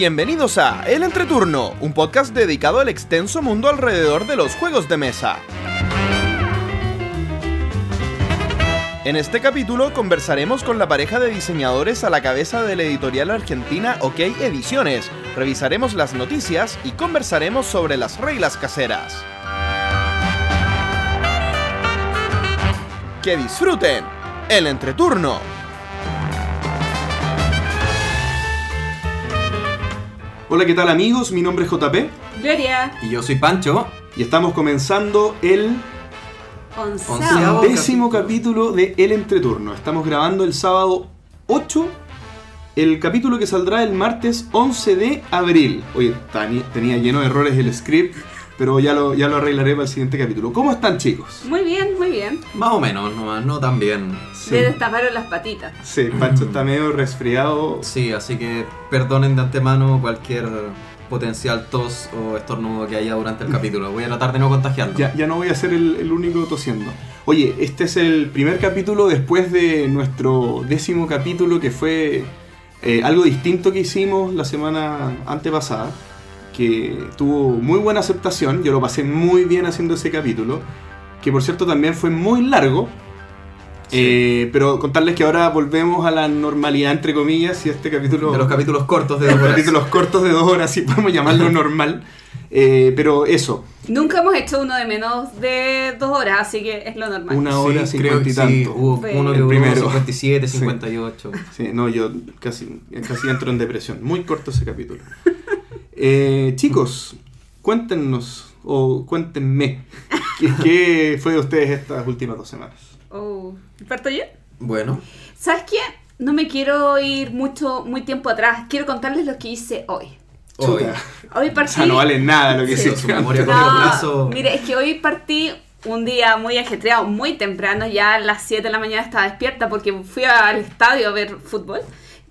Bienvenidos a El Entreturno, un podcast dedicado al extenso mundo alrededor de los juegos de mesa. En este capítulo conversaremos con la pareja de diseñadores a la cabeza de la editorial argentina OK Ediciones, revisaremos las noticias y conversaremos sobre las reglas caseras. ¡Que disfruten! El entreturno. Hola, ¿qué tal amigos? Mi nombre es JP Gloria. Y yo soy Pancho. y estamos comenzando el Onceavo. décimo capítulo de El Entreturno. Estamos grabando el sábado 8, el capítulo que saldrá el martes 11 de abril. Oye, tenía lleno de errores el script, pero ya lo, ya lo arreglaré para el siguiente capítulo. ¿Cómo están chicos? Muy bien, muy bien. Más o menos, nomás, no tan bien. Sí, Le destaparon las patitas. sí Pancho está medio resfriado. Sí, así que perdonen de antemano cualquier potencial tos o estornudo que haya durante el capítulo. Voy a tratar de no contagiarlo. Ya, ya no voy a ser el, el único tosiendo. Oye, este es el primer capítulo después de nuestro décimo capítulo que fue eh, algo distinto que hicimos la semana antepasada, que tuvo muy buena aceptación, yo lo pasé muy bien haciendo ese capítulo, que por cierto también fue muy largo, Sí. eh, pero contarles que ahora volvemos a la normalidad entre comillas y este capítulo... De los capítulos cortos de dos horas. capítulos cortos de dos horas, si podemos llamarlo normal. Eh, pero eso, Nunca hemos hecho uno de menos de dos horas, así que es lo normal. Una hora Sí, creo cincuenta y que sí, tanto. hubo Fue- uno que primero. 57, Sí. 58. Sí, no, yo casi, casi entro en depresión. Muy corto ese capítulo. Eh, chicos, cuéntenos, o cuéntenme, ¿qué, qué fue de ustedes estas últimas dos semanas? Oh, ¿Parto yo? Bueno, ¿Sabes qué? No me quiero ir mucho, muy tiempo atrás. Quiero contarles lo que hice hoy. hoy. Chuta. Hoy O partí. sea, no vale nada lo que Sí. hiciste Su memoria. No, mire, es que hoy partí un día muy ajetreado, muy temprano, ya a las 7 de la mañana estaba despierta porque fui al estadio a ver fútbol,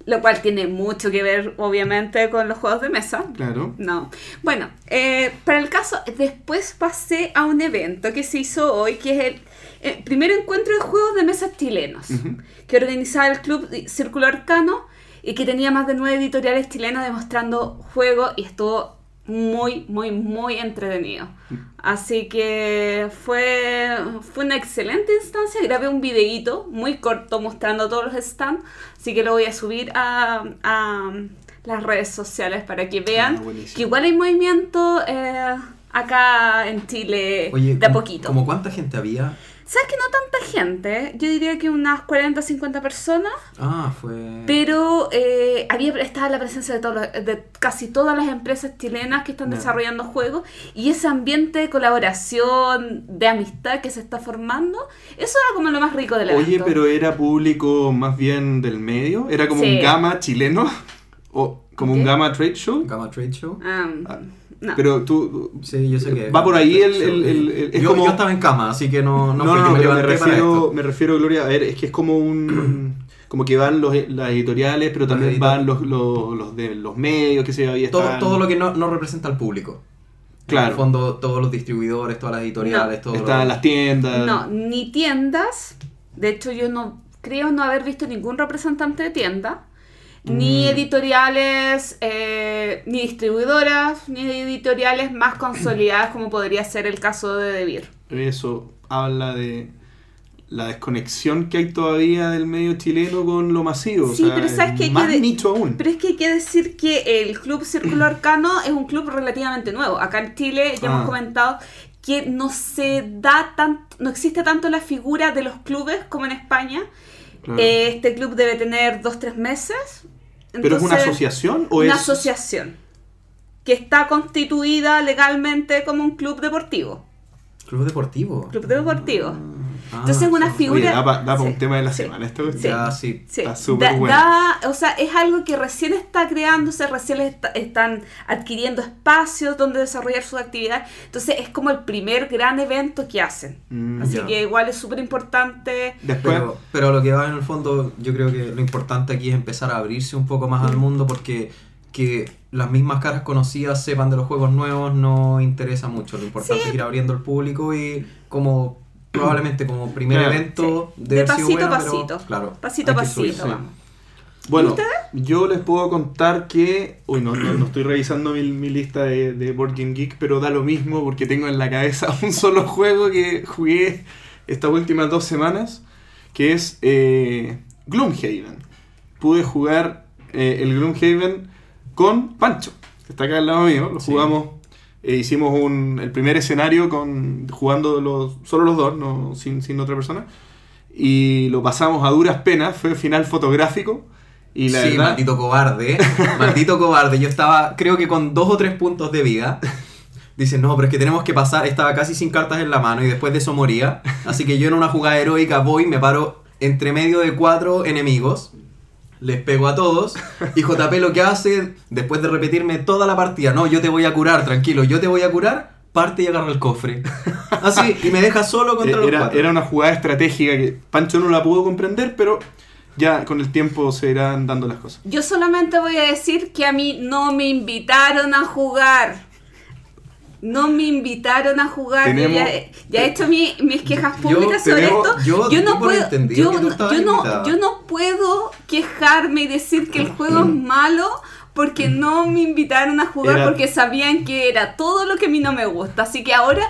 lo cual tiene mucho que ver obviamente con los juegos de mesa. Claro. No. Bueno, eh, para el caso, después pasé a un evento que se hizo hoy, que es el eh, primer encuentro de juegos de mesa chilenos, que organizaba el Club Círculo Arcano y que tenía más de nueve editoriales chilenas demostrando juegos y estuvo muy, muy, muy entretenido. Así que fue, fue una excelente instancia. Grabé un videíto muy corto mostrando todos los stands, así que lo voy a subir a, a las redes sociales para que vean Ah, que igual hay movimiento eh, acá en Chile Oye, de a ¿cómo- poquito. ¿cómo cuánta gente había? ¿Sabes que no tanta gente? Yo diría que unas 40 50 personas. Ah, fue... Pero eh, había estaba la presencia de, todos los- de casi todas las empresas chilenas que están Ya. desarrollando juegos y ese ambiente de colaboración, de amistad que se está formando, eso era como lo más rico del evento. Oye, pero era público más bien del medio, era como Sí. un gama chileno, o como un ¿Qué? gama trade show. Gamma Trade Show. Ah, Ah, no. Pero tú, Sí, yo sé que... Va por ahí el- Trade Show. el- el- el- es yo, como- yo estaba en cama, así que no, no, No, no, que me refiero, esto. me refiero, Gloria, a ver, es que es como un... Como que van los, las editoriales, pero también van los, los, los de los medios, que se había Todo, todo lo que no, no representa al público. Claro. En el fondo, todos los distribuidores, todas las editoriales, todo Están las tiendas. No, ni tiendas. De hecho, yo no creo no haber visto ningún representante de tienda. Ni Mm. editoriales, eh, ni distribuidoras, ni editoriales más consolidadas como podría ser el caso de Debir. Eso habla de la desconexión que hay todavía del medio chileno con lo masivo. o Sí, sea, pero sabes es que hay que más de- nicho aún. Pero es que hay que decir que el Club Círculo Arcano es un club relativamente nuevo. Acá en Chile ya Ah. hemos comentado que no se da tanto, no existe tanto la figura de los clubes como en España. Claro. Eh, Este club debe tener dos, tres meses. ¿Pero es una asociación o Una es...? asociación que está constituida legalmente como un club deportivo. Club deportivo. Club deportivo. Ah, Entonces es una sí. figura- Oye, da para Sí, un tema de la sí, semana esto. sí. Ya, sí. Sí. Está súper Da- bueno. da- o sea, es algo que recién está creándose, recién está- están adquiriendo espacios donde desarrollar su actividad. Entonces es como el primer gran evento que hacen. Mm, Así ya. que igual es súper importante. Después... Pero, pero lo que va en el fondo, yo creo que lo importante aquí es empezar a abrirse un poco más al mundo porque que las mismas caras conocidas sepan de los juegos nuevos no interesa mucho. Lo importante Sí. es ir abriendo el público y como probablemente como primer Claro. evento Sí. de, De pasito a bueno, pero, pasito. claro, Pasito a pasito, vamos. Bueno, yo les puedo contar que. Uy, no, no, no estoy revisando mi, mi lista de, de Board Game Geek, pero da lo mismo porque tengo en la cabeza un solo juego que jugué estas últimas dos semanas, que es eh, Gloomhaven. Pude jugar eh, el Gloomhaven con Pancho, que está acá al lado mío. Lo Sí. Eh, hicimos un, el primer escenario con jugando los, solo los dos, no, sin, sin otra persona. Y lo pasamos a duras penas, fue final fotográfico. Y la sí, verdad, maldito cobarde. maldito cobarde. Yo estaba, creo que con dos o tres puntos de vida. Dicen, no, pero es que tenemos que pasar. Estaba casi sin cartas en la mano y después de eso moría. Así que yo en una jugada heroica voy, me paro entre medio de cuatro enemigos. Les pego a todos. Y JP lo que hace, después de repetirme toda la partida, no, yo te voy a curar, tranquilo, yo te voy a curar, parte y agarra el cofre. Así, y me deja solo contra los era, cuatro. era una jugada estratégica que Pancho no la pudo comprender, pero ya con el tiempo se irán dando las cosas. Yo solamente voy a decir que a mí no me invitaron a jugar. No me invitaron a jugar. Tenemos- ya, ya he hecho mi- mis quejas Yo- públicas sobre tenemos- esto. yo no puedo. Yo, no- yo no, invitada. yo no puedo quejarme y decir que el juego es malo porque no me invitaron a jugar Era- porque sabían que era todo lo que a mí no me gusta. Así que ahora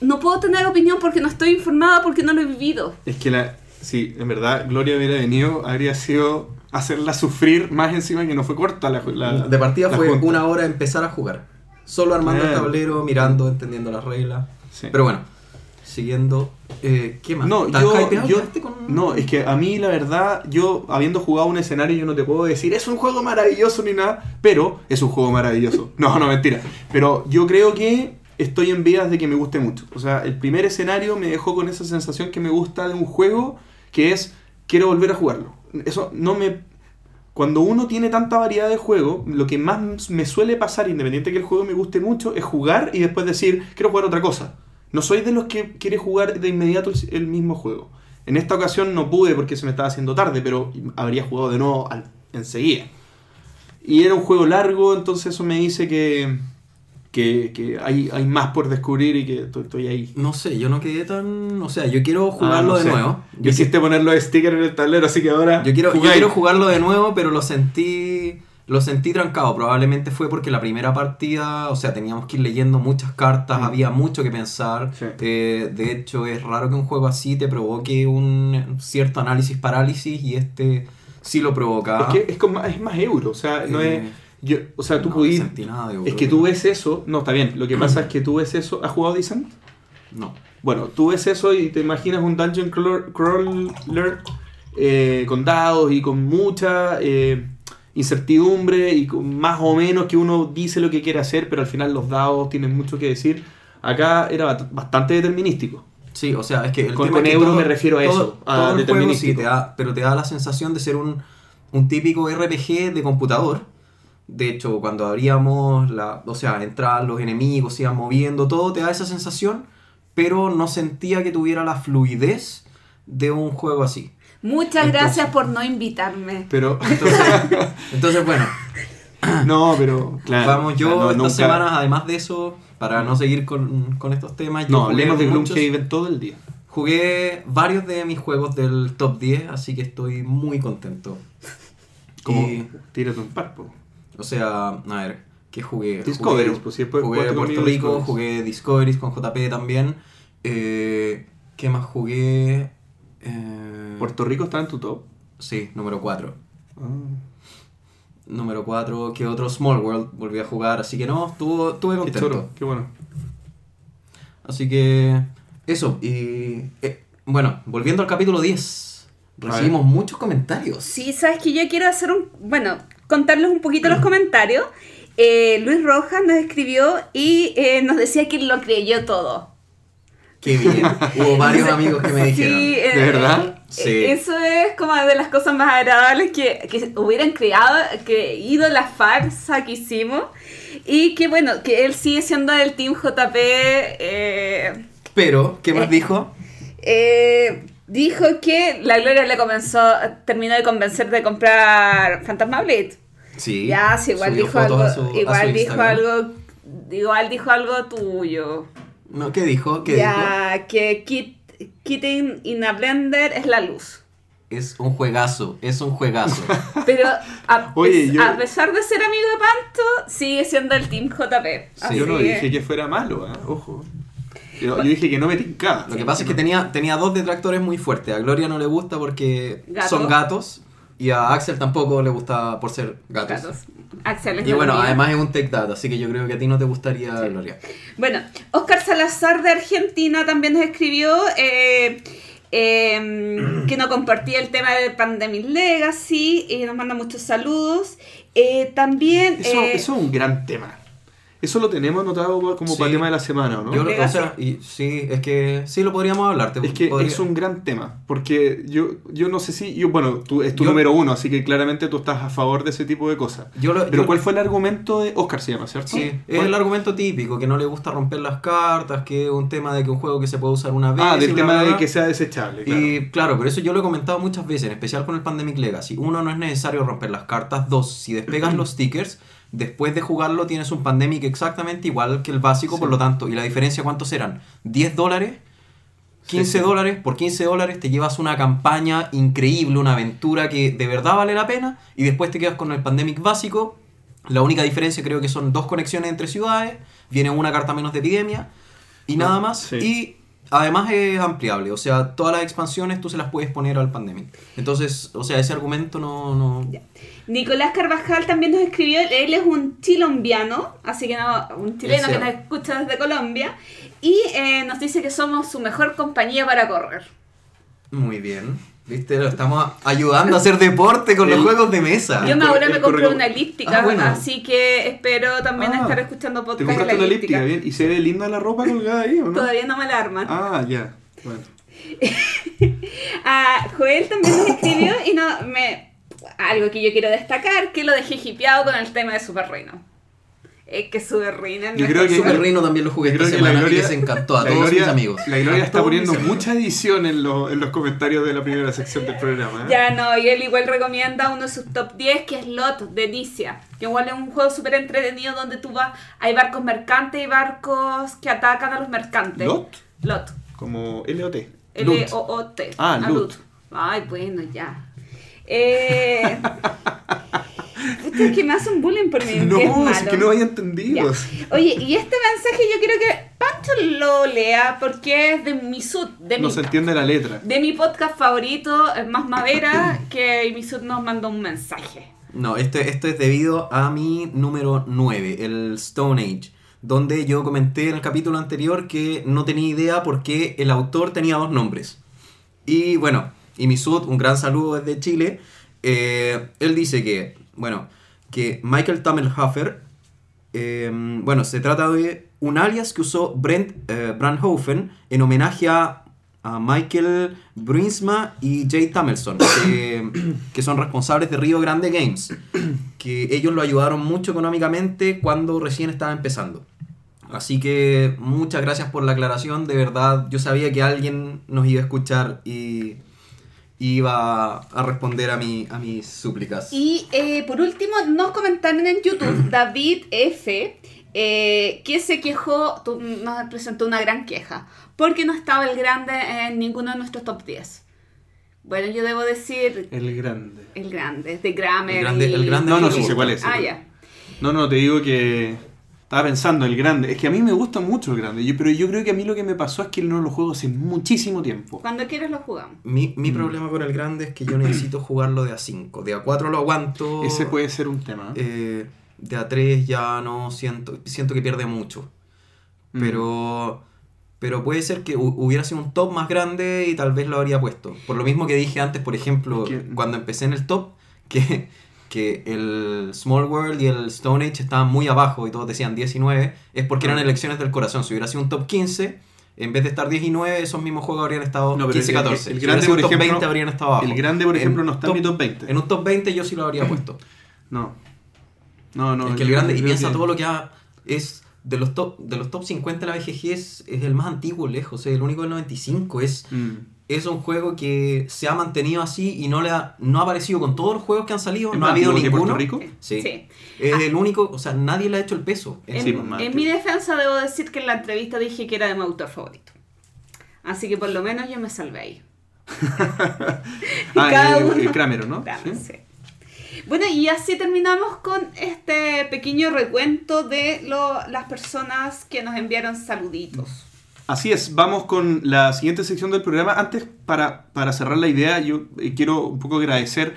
no puedo tener opinión porque no estoy informada porque no lo he vivido. Es que la. Sí, en verdad, Gloria hubiera venido, habría sido hacerla sufrir más encima que no fue corta la, la- De partida la fue junta. una hora empezar a jugar. Solo armando el tablero, mirando, entendiendo las reglas. Sí. Pero bueno, siguiendo. eh, ¿Qué más? No, ¿Estás yo, yo- ¿Quedaste con- no, es que a mí la verdad, yo habiendo jugado un escenario, yo no te puedo decir, es un juego maravilloso ni nada, pero es un juego maravilloso. No, no, mentira. Pero yo creo que estoy en vías de que me guste mucho. O sea, el primer escenario me dejó con esa sensación que me gusta de un juego, que es, quiero volver a jugarlo. Eso no me... Cuando uno tiene tanta variedad de juegos, lo que más me suele pasar, independiente que el juego me guste mucho, es jugar y después decir, quiero jugar otra cosa. No soy de los que quiere jugar de inmediato el, mismo juego. En esta ocasión no pude porque se me estaba haciendo tarde, pero habría jugado de nuevo enseguida. Y era un juego largo, entonces eso me dice que, que, que hay, hay más por descubrir y que estoy, ahí. No sé, yo no quedé tan. O sea, yo quiero jugarlo Ah, no de sé. nuevo. Yo, hiciste poner los stickers en el tablero, así que ahora. yo quiero, yo quiero jugarlo de nuevo, pero lo sentí. Lo sentí trancado. Probablemente fue porque la primera partida, o sea, teníamos que ir leyendo muchas cartas, Mm. había mucho que pensar. Sí. Eh, de hecho, es raro que un juego así te provoque un cierto análisis parálisis y este sí lo provoca. Es que es, como- es más euro, o sea, no Eh, es. Yo- o sea, tú no de Es que tú ves eso. No, está bien. Lo que pasa es que tú ves eso. ¿Has jugado Descent? No. Bueno, tú ves eso y te imaginas un dungeon crawler, eh, con dados y con mucha eh, incertidumbre y con más o menos que uno dice lo que quiere hacer, pero al final los dados tienen mucho que decir. Acá era bastante determinístico. Sí, o sea, es que el Con- tema con es que euro me refiero a eso, a todo determinístico. sí te da, pero te da la sensación de ser un, un típico RPG de computador. De hecho, cuando abríamos la, o sea, entraban los enemigos, se iban moviendo, todo te da esa sensación, pero no sentía que tuviera la fluidez de un juego así. Muchas Entonces- gracias por no invitarme. Pero. Entonces, entonces bueno, no, pero. Claro. vamos, yo no, estas nunca- semanas, además de eso, para no seguir con, con estos temas, yo No, hablemos de Gloomhaven todo el día. Jugué varios de mis juegos del top 10, así que estoy muy contento. Como. Y- Tírate un par, po. O sea, a ver, ¿qué jugué? Discoveries, Jugué, pues, si jugué Puerto conmigo Rico, Discoveries. jugué Discoveries con JP también. Eh, ¿Qué más jugué? Eh, Puerto Rico está en tu top. Sí, número 4. Ah. Número 4, ¿qué otro? Small World volví a jugar, así que no, estuvo, estuve Qué contento. choro, qué bueno. Así que eso, y eh, bueno, volviendo al capítulo 10, recibimos muchos comentarios. Sí, sabes que yo quiero hacer un. Bueno, contarles un poquito los comentarios. Eh, Luis Rojas nos escribió y eh, nos decía que lo creyó todo. Qué bien, hubo varios amigos que me dijeron. Sí, eh, ¿De verdad? Sí. Eso es como de las cosas más agradables que, que hubieran creado, que ido la farsa que hicimos. Y que bueno, que él sigue siendo del Team JP. eh, Pero, ¿qué más Eh, dijo? dijo que la Gloria le comenzó, terminó de convencer de comprar Fantasma Blade. Sí. Ya, sí, igual dijo algo, su- igual dijo Instagram. algo, igual dijo algo tuyo. No, ¿qué dijo? ¿Qué ya, que kit, Kitten in a Blender es la luz. es un juegazo, es un juegazo. Pero a, Oye, pes- yo- a pesar de ser amigo de Panto, sigue siendo el Team JP. Así yo no que- dije que fuera malo, ¿eh? ojo. Yo, yo dije que no me tincaba. Lo que pasa es que tenía, tenía dos detractores muy fuertes. A Gloria no le gusta porque Gato. son gatos. Y a Axel tampoco le gusta por ser gatos. Gatos. Axel es Y bueno, además es un tech data, así que yo creo que a ti no te gustaría, Gloria. Bueno, Oscar Salazar de Argentina también nos escribió eh, eh, que no compartía el tema de Pandemic Legacy y nos manda muchos saludos. Eh, también... Eso, eh, eso es un gran tema. Eso lo tenemos anotado como Sí. para el tema de la semana, ¿o ¿no? Yo, creo- o Legacy. sea, y, sí, es que sí lo podríamos hablar. te- Es que podría- es un gran tema, porque yo, yo no sé si, yo, bueno, tú, es tu Yo- número uno, así que claramente tú estás a favor de ese tipo de cosas. Yo lo- Pero yo- ¿cuál fue el argumento de Oscar se llama, cierto? Sí, es el argumento típico, que no le gusta romper las cartas, que es un tema de que un juego que se puede usar una vez. Ah, del tema bla, de que sea desechable, claro. Y claro, pero eso yo lo he comentado muchas veces, en especial con el Pandemic Legacy. Uno, no es necesario romper las cartas. Dos, si despegas los stickers, después de jugarlo tienes un Pandemic exactamente igual que el básico, Sí. por lo tanto, ¿y la diferencia cuántos serán? ¿10 dólares? 15 Sí, sí. dólares, por 15 dólares te llevas una campaña increíble, una aventura que de verdad vale la pena y después te quedas con el Pandemic básico. La única diferencia creo que son dos conexiones entre ciudades, viene una carta menos de epidemia y nada Ah, más. sí. Y además es ampliable, o sea, todas las expansiones tú se las puedes poner al Pandemic. Entonces, o sea, ese argumento no... no... Nicolás Carvajal también nos escribió, él es un chilombiano, así que no, un chileno que nos escucha desde Colombia, y eh, nos dice que somos su mejor compañía para correr. Muy bien. ¿Viste? Lo estamos ayudando a hacer deporte con los El- juegos de mesa. Yo ahora me compré una elíptica, Ah, bueno. así que espero también Ah, estar escuchando ¿Te podcast de compraste la una elíptica. elíptica? Bien. ¿Y se ve linda la ropa colgada ahí o no? Todavía no me la arman. Ah, ya. Bueno. Ah, Joel también nos escribió y no me algo que yo quiero destacar, que lo dejé hipeado con el tema de Super Reino. Es que Super Reino es Yo creo que- Super Super- Reino también lo jugué esta que la semana y Gloria- les encantó a todos Gloria- mis amigos. La Gloria está poniendo mucha edición en, lo- en los comentarios de la primera sección del programa. ¿eh? Ya no, y él igual recomienda uno de sus top 10 que es Lot de Delicia. Que igual es un juego súper entretenido donde tú vas, hay barcos mercantes y barcos que atacan a los mercantes. ¿Lot? Lot. Como LOT. L-O-O-T. Ah, Loot. Ay, bueno, ya. Eh... Puta, es que me hacen bullying por mi No, que es es que no había entendido. Ya. Oye, y este mensaje yo quiero que Pancho lo lea porque es de mi sud, de No mi, se entiende la letra. de mi podcast favorito, es Más Madera, que mi sud nos mandó un mensaje. No, esto, esto es debido a mi número 9, el Stone Age, donde yo comenté en el capítulo anterior que no tenía idea por qué el autor tenía dos nombres. Y bueno, y Misud, un gran saludo desde Chile, eh, él dice que, bueno, que Michael Tammelhofer, eh, bueno, se trata de un alias que usó Brent eh, Brandhofen en homenaje a, Michael Bruinsma y Jay Tamelson, que, que son responsables de Río Grande Games, que ellos lo ayudaron mucho económicamente cuando recién estaba empezando. Así que muchas gracias por la aclaración, de verdad yo sabía que alguien nos iba a escuchar y iba a responder a, mi, a mis súplicas. Y eh, por último, nos comentaron en YouTube David F. eh, que se quejó, tu- nos presentó una gran queja, porque no estaba el grande en ninguno de nuestros top 10. Bueno, yo debo decir El grande. el grande, de Grammer. El grande- y- el grande No, no, me sí sé cuál es. Ah, ya. es. No, no, te digo que estaba pensando el grande. Es que a mí me gusta mucho el grande, yo- pero yo creo que a mí lo que me pasó es que no lo juego hace muchísimo tiempo. Cuando quieras lo jugamos. Mi, mi Mm. problema con el grande es que yo necesito jugarlo de A5. De A4 lo aguanto. Ese puede ser un tema. eh, de A3 ya no siento. Siento que pierde mucho. Mm. Pero. Pero puede ser que hu- hubiera sido un top más grande y tal vez lo habría puesto. Por lo mismo que dije antes, por ejemplo, cuando empecé en el top, que, que el Small World y el Stone Age estaban muy abajo y todos decían 19, es porque eran Ah. elecciones del corazón. Si hubiera sido un top 15, en vez de estar 19, esos mismos juegos habrían estado No, pero 15, el- el- 14. el Si grande, sido por top ejemplo, 20, habrían estado abajo. el grande, por En ejemplo, no está en mi top 20. En un top 20 yo sí lo habría puesto. No. No, no. es que el grande, y piensa que- todo lo que ha, es de los top de los top 50 de la BGG es, es el más antiguo lejos, es el único del 95, es Mm. Es un juego que se ha mantenido así y no le ha, no ha aparecido con todos los juegos que han salido, ¿Es no ha habido ninguno. Puerto Rico? Sí. Sí. Es Ah. el único, o sea, nadie le ha hecho el peso. En, Sí, pues, más en mi defensa debo decir que en la entrevista dije que era de mi autor favorito. Así que por lo menos yo me salvé ahí. ah, el, el Kramer, ¿no? Claro, Sí. sí. Bueno, y así terminamos con este pequeño recuento de lo- las personas que nos enviaron saluditos. Así es, vamos con la siguiente sección del programa. Antes, para, para cerrar la idea, yo eh, quiero un poco agradecer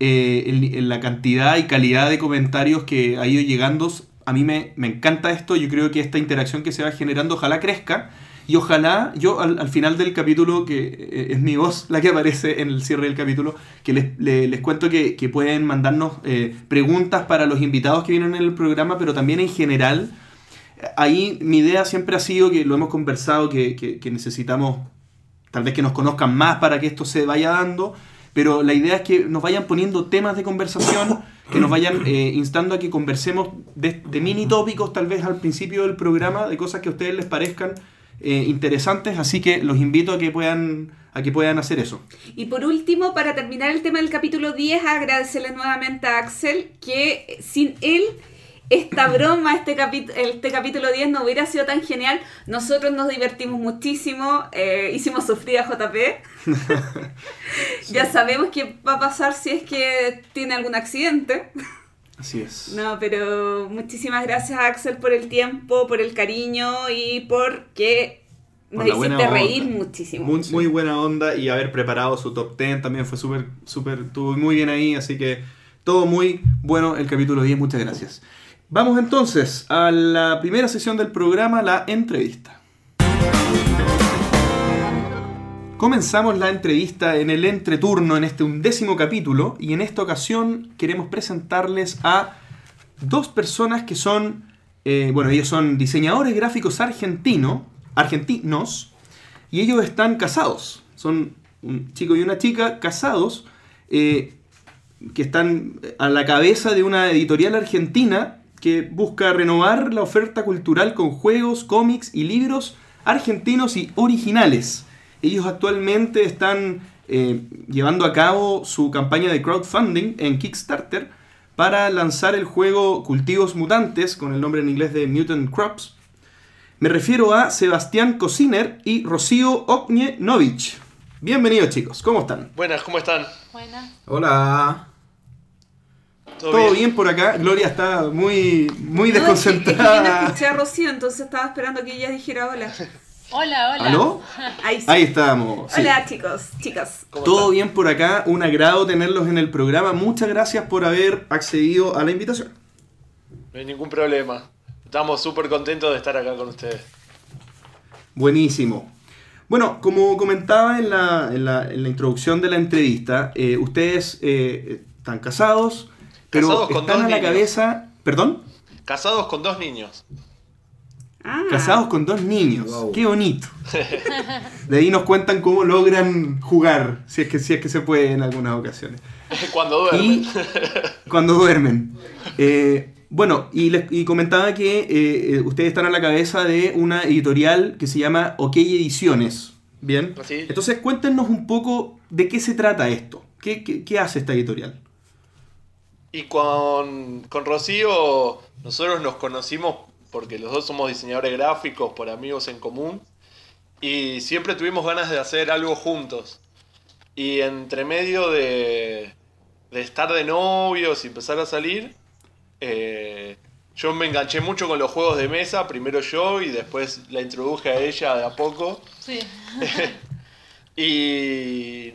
eh, la cantidad y calidad de comentarios que ha ido llegando. A mí me, me encanta esto, yo creo que esta interacción que se va generando, ojalá crezca. Y ojalá yo al, al final del capítulo, que eh, es mi voz la que aparece en el cierre del capítulo, que les, le- les cuento que, que pueden mandarnos preguntas para los invitados que vienen en el programa, pero también en general ahí mi idea siempre ha sido que lo hemos conversado, que, necesitamos tal vez que nos conozcan más para que esto se vaya dando, pero la idea es que nos vayan poniendo temas de conversación, que nos vayan eh, instando a que conversemos de, de mini tópicos tal vez al principio del programa, de cosas que a ustedes les parezcan eh, interesantes, así que los invito a que puedan, a que puedan hacer eso. Y por último, para terminar el tema del capítulo 10, agradecerle nuevamente a Axel que sin él esta broma, este, este capítulo 10 no hubiera sido tan genial. Nosotros nos divertimos muchísimo, eh, hicimos sufrir a JP. Ya sabemos qué va a pasar si es que tiene algún accidente. Así es. No, pero muchísimas gracias Axel por el tiempo, por el cariño y porque Por nos hiciste reír onda. muchísimo. Muy, muy buena onda y haber preparado su top 10 también fue súper, súper, estuvo muy bien ahí, así que todo muy bueno el capítulo 10, muchas gracias. Vamos entonces a la primera sesión del programa, la entrevista. Comenzamos la entrevista en el entreturno en este undécimo capítulo y en esta ocasión queremos presentarles a dos personas que son, eh, bueno, ellos son diseñadores gráficos argentino, argentinos y ellos están casados. Son un chico y una chica casados eh, que están a la cabeza de una editorial argentina que busca renovar la oferta cultural con juegos, cómics y libros argentinos y originales. Ellos actualmente están eh, llevando a cabo su campaña de crowdfunding en Kickstarter para lanzar el juego Cultivos Mutantes, con el nombre en inglés de Mutant Crops. Me refiero a Sebastián Cosiner y Rocío Oknienovich. Bienvenidos chicos, ¿cómo están? Buenas, ¿cómo están? Buena. Hola. ¿Todo, bien? por acá? Gloria está muy, muy No, es que- es que yo no desconcentrada. escuché a Rocío, entonces estaba esperando que ella dijera hola. Hola, hola. ¿Aló? Ahí sí. Ahí estamos. sí. Hola chicos, chicas. ¿Cómo Todo están? bien por acá, un agrado tenerlos en el programa. Muchas gracias por haber accedido a la invitación. No hay ningún problema. Estamos súper contentos de estar acá con ustedes. Buenísimo. Bueno, como comentaba en la, en la- en la introducción de la entrevista, eh, ustedes eh, están casados, pero Casados con están dos a la niños. cabeza... ¿Perdón? Casados con dos niños. Ah, Casados con dos niños. Wow. Qué bonito. De ahí nos cuentan cómo logran jugar, si es que, si es que se puede en algunas ocasiones. Cuando duermen. Y cuando duermen. Eh, bueno, y, les, y comentaba que eh, eh, ustedes están a la cabeza de una editorial que se llama OK Ediciones. Bien. Así. Entonces cuéntenos un poco de qué se trata esto. ¿Qué, qué- qué hace esta editorial? Y con, con Rocío, nosotros nos conocimos porque los dos somos diseñadores gráficos por amigos en común. Y siempre tuvimos ganas de hacer algo juntos. Y entre medio de, de estar de novios y empezar a salir, eh, yo me enganché mucho con los juegos de mesa, primero yo y después la introduje a ella de a poco. Sí. Y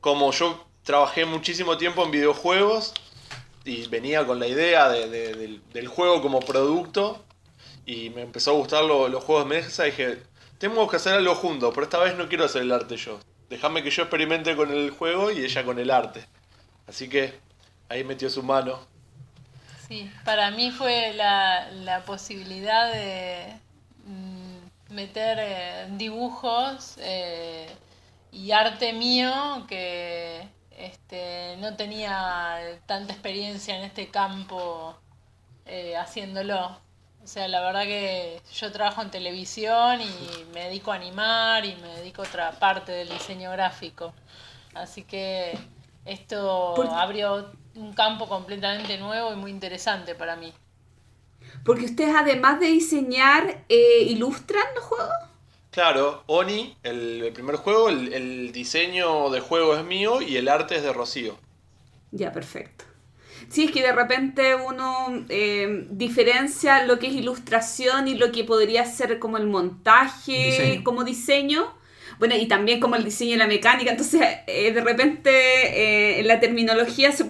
como yo trabajé muchísimo tiempo en videojuegos y venía con la idea de- de- del, juego como producto y me empezó a gustar lo- los juegos de mesa, dije, tenemos que hacer algo juntos, pero esta vez no quiero hacer el arte yo. Déjame que yo experimente con el juego y ella con el arte. Así que ahí metió su mano. Sí, para mí fue la, la posibilidad de mm, meter eh, dibujos eh, y arte mío que este, no tenía tanta experiencia en este campo eh, haciéndolo. O sea, la verdad que yo trabajo en televisión y me dedico a animar y me dedico a otra parte del diseño gráfico. Así que esto abrió un campo completamente nuevo y muy interesante para mí. Porque ustedes además de diseñar, eh, ilustran los juegos. Claro, Oni, el, el primer juego, el, el diseño de juego es mío y el arte es de Rocío. Ya, perfecto. Sí, es que de repente uno eh, diferencia lo que es ilustración y lo que podría ser como el montaje, Diseño. como diseño. Bueno, y también como el diseño y la mecánica. Entonces, eh, de repente, eh, la terminología se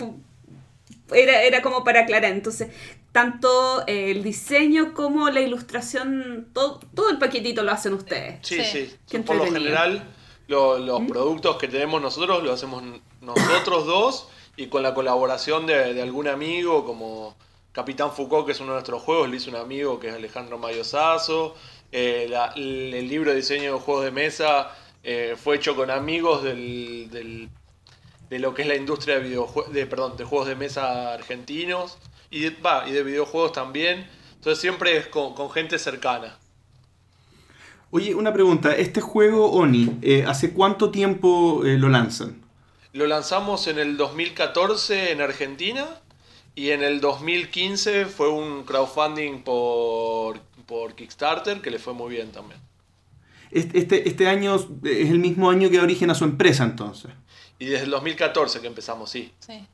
era, era como para aclarar. Entonces, tanto eh, el diseño como la ilustración, todo, todo el paquetito lo hacen ustedes. Sí, Sí. sí. Por lo general, lo- los productos que tenemos nosotros los hacemos nosotros dos y con la colaboración de, de algún amigo como Capitán Foucault, que es uno de nuestros juegos, le hizo un amigo que es Alejandro Mayosazo. Eh, la- el, el libro de diseño de juegos de mesa eh, fue hecho con amigos del, del- de lo que es la industria de perdón, de juegos de mesa argentinos y de, y de videojuegos también. Entonces siempre es con, con gente cercana. Oye, una pregunta. Este juego Oni, eh, ¿hace cuánto tiempo eh, lo lanzan? Lo lanzamos en el 2014 en Argentina y en el 2015 fue un crowdfunding por, por Kickstarter que le fue muy bien también. Este, este, este año es el mismo año que da origen a su empresa, entonces. Y desde el 2014 que empezamos, sí. Sí.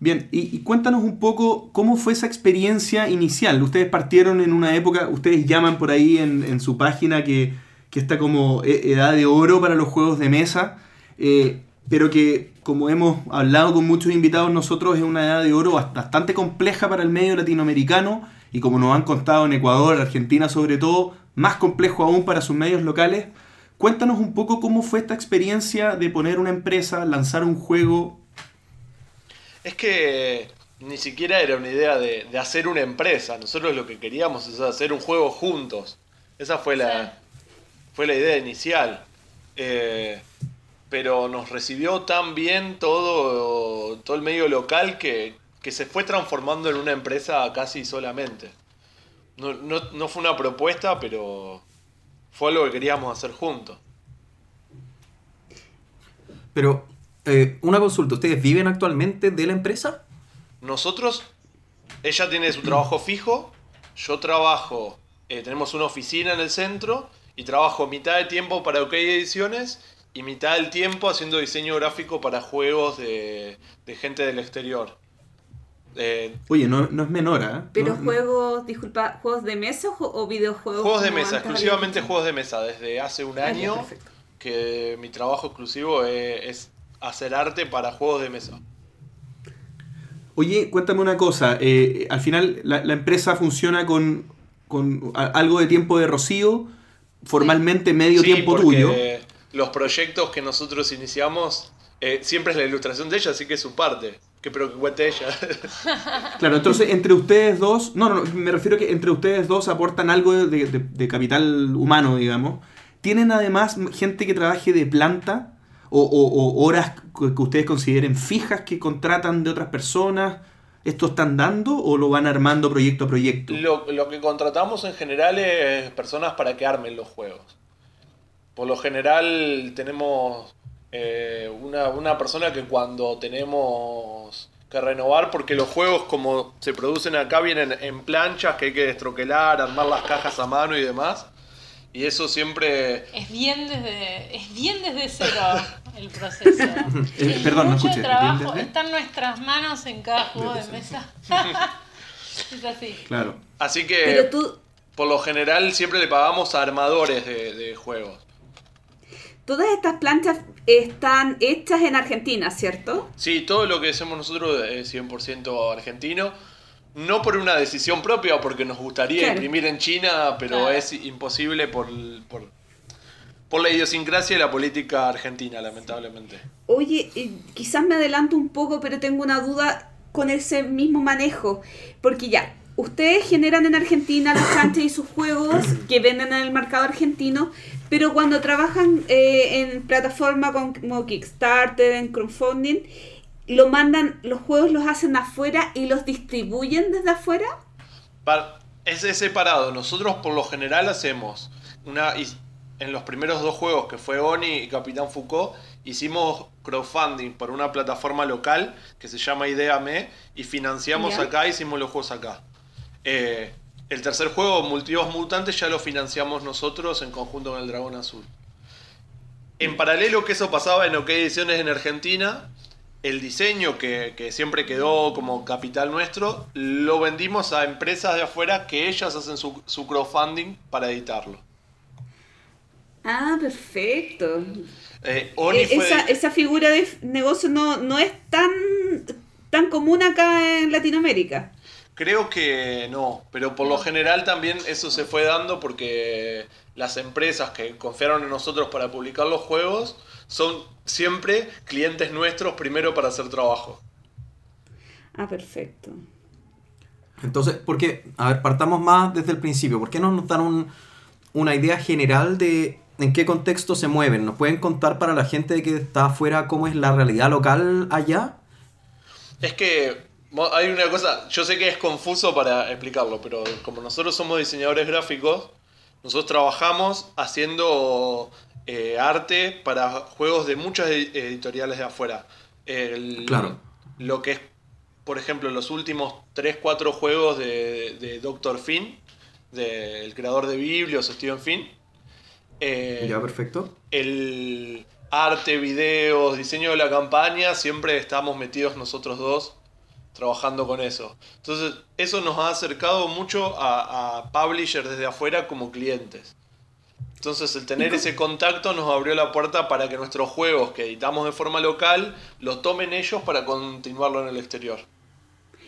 Bien, y, y cuéntanos un poco cómo fue esa experiencia inicial. Ustedes partieron en una época, ustedes llaman por ahí en, en su página que, que está como e- edad de oro para los juegos de mesa, eh, pero que como hemos hablado con muchos invitados nosotros es una edad de oro bast- bastante compleja para el medio latinoamericano y como nos han contado en Ecuador, Argentina sobre todo, más complejo aún para sus medios locales. Cuéntanos un poco cómo fue esta experiencia de poner una empresa, lanzar un juego Es que ni siquiera era una idea de, de hacer una empresa. Nosotros lo que queríamos es hacer un juego juntos. Esa fue la, Sí. fue la idea inicial. Eh, pero nos recibió tan bien todo, todo el medio local que, que se fue transformando en una empresa casi solamente. No, no, no fue una propuesta, pero fue algo que queríamos hacer juntos. Pero, eh, una consulta, ¿ustedes viven actualmente de la empresa? Nosotros, ella tiene su trabajo fijo, yo trabajo, eh, tenemos una oficina en el centro y trabajo mitad de tiempo para OK Ediciones y mitad del tiempo haciendo diseño gráfico para juegos de, de gente del exterior. Eh, Oye, no, no es menor, ¿eh? Pero No- juegos, disculpa, ¿juegos de mesa o, ju- o videojuegos? juegos de mesa, exclusivamente juegos de mesa. Desde hace un Ah, año perfecto. que mi trabajo exclusivo es, es hacer arte para juegos de mesa. Oye, cuéntame una cosa. eh, al final, la, la empresa funciona con, con a- algo de tiempo de Rocío, formalmente medio Sí, tiempo porque tuyo. Los proyectos que nosotros iniciamos eh, siempre es la ilustración de ella, así que es su parte. Que pero que cuente ella. Claro, entonces entre ustedes dos, no, no, no, me refiero que entre ustedes dos aportan algo de, de- de capital humano, digamos. ¿Tienen además gente que trabaje de planta? O, o- o horas que que ustedes consideren fijas que contratan de otras personas? ¿Esto están dando o lo van armando proyecto a proyecto? Lo, lo que contratamos en general es personas para que armen los juegos. Por lo general tenemos eh, una, una persona que cuando tenemos que renovar, porque los juegos como se producen acá vienen en planchas que hay que destroquelar, armar las cajas a mano y demás. Y eso siempre... Es bien desde, es bien desde cero el proceso. Eh, Es perdón, no mucho escuché, trabajo, está en nuestras manos en cada juego de mesa. es así. Claro. Así que Pero tú, por lo general siempre le pagamos a armadores de, de juegos. Todas estas planchas están hechas en Argentina, ¿cierto? Sí, todo lo que hacemos nosotros es 100% argentino. No por una decisión propia porque nos gustaría Claro. imprimir en China, pero Claro. es imposible por, por, por la idiosincrasia y la política argentina, lamentablemente. Oye, quizás me adelanto un poco, pero tengo una duda con ese mismo manejo. Porque ya, ustedes generan en Argentina las planchas y sus juegos que venden en el mercado argentino, pero cuando trabajan eh, en plataforma como Kickstarter, en crowdfunding, lo mandan, los juegos los hacen afuera y los distribuyen desde afuera. Pa- Es, es separado. Nosotros por lo general hacemos una... y En los primeros dos juegos, que fue Oni y Capitán Foucault, hicimos crowdfunding por una plataforma local que se llama Ideame y financiamos Ya. acá, hicimos los juegos acá. Eh, el tercer juego, Multiverse Mutantes, ya lo financiamos nosotros en conjunto con el Dragón Azul. En paralelo que eso pasaba en OK Ediciones en Argentina, el diseño que, que siempre quedó como capital nuestro, lo vendimos a empresas de afuera que ellas hacen su, su crowdfunding para editarlo. Ah, perfecto. Eh, Oni Eh, esa, esa figura de negocio no, no es tan, tan común acá en Latinoamérica. Creo que no, pero por lo general también eso se fue dando porque las empresas que confiaron en nosotros para publicar los juegos son siempre clientes nuestros primero para hacer trabajo. Ah, perfecto. Entonces, ¿por qué? A ver, partamos más desde el principio. ¿Por qué no nos dan un- una idea general de en qué contexto se mueven? ¿Nos pueden contar para la gente que está afuera cómo es la realidad local allá? Es que hay una cosa, yo sé que es confuso para explicarlo, pero como nosotros somos diseñadores gráficos, nosotros trabajamos haciendo eh, arte para juegos de muchas edi- editoriales de afuera. El- Claro. Lo que es, por ejemplo, los últimos 3-4 juegos de, de Dr. Finn, del creador de Biblios, Steven Finn. eh, Ya, perfecto. el arte, videos, diseño de la campaña, siempre estamos metidos nosotros dos trabajando con eso. Entonces, eso nos ha acercado mucho a, a publishers desde afuera como clientes. Entonces, el tener ese contacto nos abrió la puerta para que nuestros juegos que editamos de forma local los tomen ellos para continuarlo en el exterior.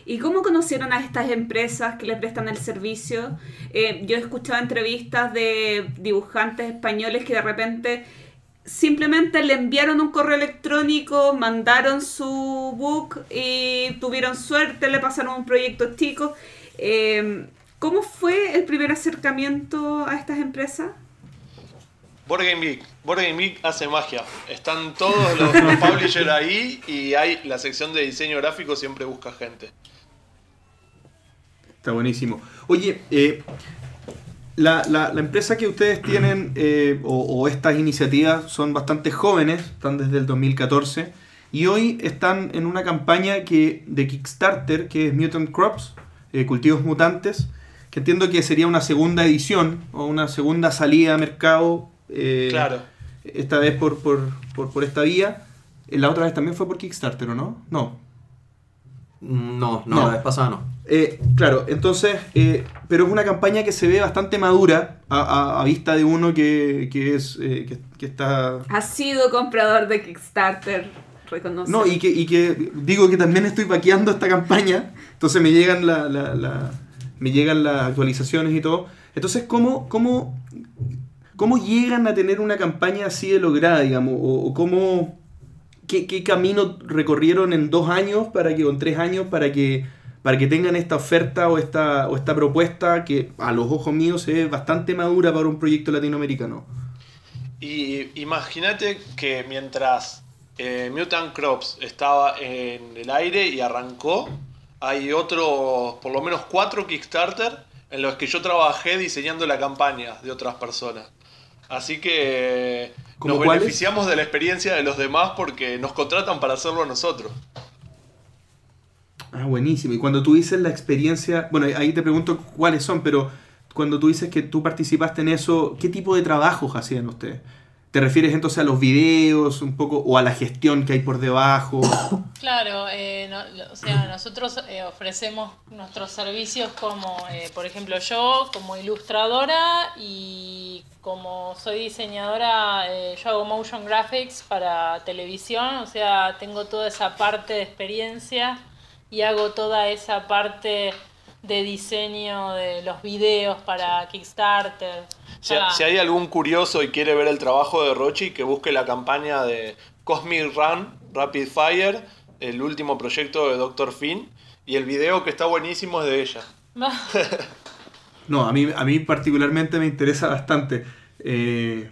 ¿Y cómo conocieron a estas empresas que le prestan el servicio? Eh, yo he escuchado entrevistas de dibujantes españoles que de repente simplemente le enviaron un correo electrónico, mandaron su book y tuvieron suerte, le pasaron un proyecto chico. Eh, ¿Cómo fue el primer acercamiento a estas empresas? Board Game Geek. Board Game Geek hace magia. Están todos los, los publishers ahí y hay la sección de diseño gráfico siempre busca gente. Está buenísimo. Oye, eh, la, la- la empresa que ustedes tienen eh, o, o estas iniciativas son bastante jóvenes, están desde el 2014 y hoy están en una campaña que, de Kickstarter que es Mutant Crops, eh, Cultivos Mutantes, que entiendo que sería una segunda edición o una segunda salida a mercado. eh, Claro. Esta vez por, por, por, por esta vía. La otra vez también fue por Kickstarter, ¿o no? No. No, no, No. la vez pasada no. Eh, claro, entonces, eh, pero es una campaña que se ve bastante madura a, a- a vista de uno que, que es eh, que, que está... Ha sido comprador de Kickstarter, reconoce. No, y que, y que digo que también estoy vaqueando esta campaña, entonces me llegan, la, la- la- me llegan las actualizaciones y todo. Entonces, ¿cómo, cómo, cómo llegan a tener una campaña así de lograda, digamos? O, o cómo, qué, camino recorrieron en dos años, para que, o tres años, para que, para que tengan esta oferta o esta, o esta propuesta que a los ojos míos ve bastante madura para un proyecto latinoamericano? Y imagínate que mientras eh, Mutant Crops estaba en el aire y arrancó, hay otros, por lo menos cuatro Kickstarter en los que yo trabajé diseñando la campaña de otras personas. Así que ¿Cómo nos cuáles? beneficiamos de la experiencia de los demás porque nos contratan para hacerlo nosotros. Ah, buenísimo. Y cuando tú dices la experiencia, bueno, ahí te pregunto cuáles son, pero cuando tú dices que tú participaste en eso, ¿qué tipo de trabajos hacían ustedes? ¿Te refieres entonces a los videos un poco o a la gestión que hay por debajo? Claro, eh, o sea, nosotros eh, ofrecemos nuestros servicios como, eh, por ejemplo, yo como ilustradora y como soy diseñadora, eh, yo hago motion graphics para televisión, o sea, tengo toda esa parte de experiencia y hago toda esa parte de diseño de los videos para Kickstarter. Si, para- si hay algún curioso y quiere ver el trabajo de Rochi, que busque la campaña de Cosmic Run Rapid Fire, el último proyecto de Dr. Finn, y el video que está buenísimo es de ella. No, a mí, a mí particularmente me interesa bastante. Eh,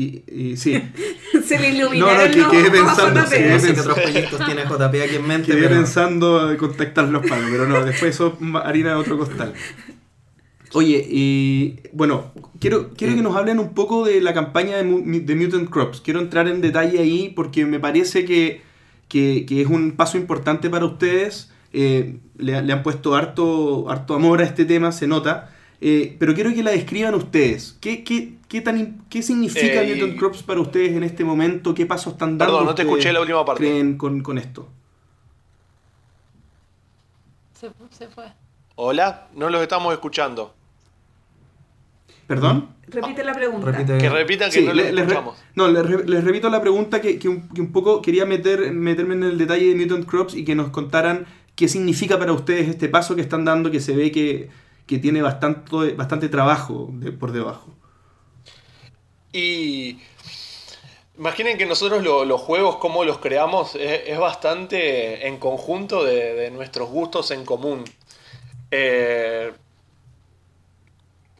y, y sí, Se le No, iluminaron no, que los quedé ojos pensando, a sí. No sé qué otros proyectos tiene JP aquí en mente, quedé pero pensando en contactar los palos, pero no, después eso harina de otro costal. Oye, y bueno, quiero, quiero que nos hablen un poco de la campaña de, de Mutant Crops. Quiero entrar en detalle ahí porque me parece que, que- que es un paso importante para ustedes eh, le, le han puesto harto, harto amor a este tema, se nota. Eh, pero quiero que la describan ustedes. ¿Qué, qué, qué, tan, qué significa Eh, Mutant Crops para ustedes en este momento? ¿Qué pasos están dando? Perdón, no te escuché la última parte. creen con, con esto? Se, se fue. Hola, no los estamos escuchando. ¿Perdón? Repite la pregunta. Repite. Que repitan que Sí, no les, re- escuchamos. no, les, re- les repito la pregunta que, que un, que un poco quería meter, meterme en el detalle de Mutant Crops y que nos contaran qué significa para ustedes este paso que están dando que se ve que, que tiene bastante, bastante trabajo por debajo. Y imaginen que nosotros lo- los juegos, cómo los creamos, es, es bastante en conjunto de, de nuestros gustos en común. Eh,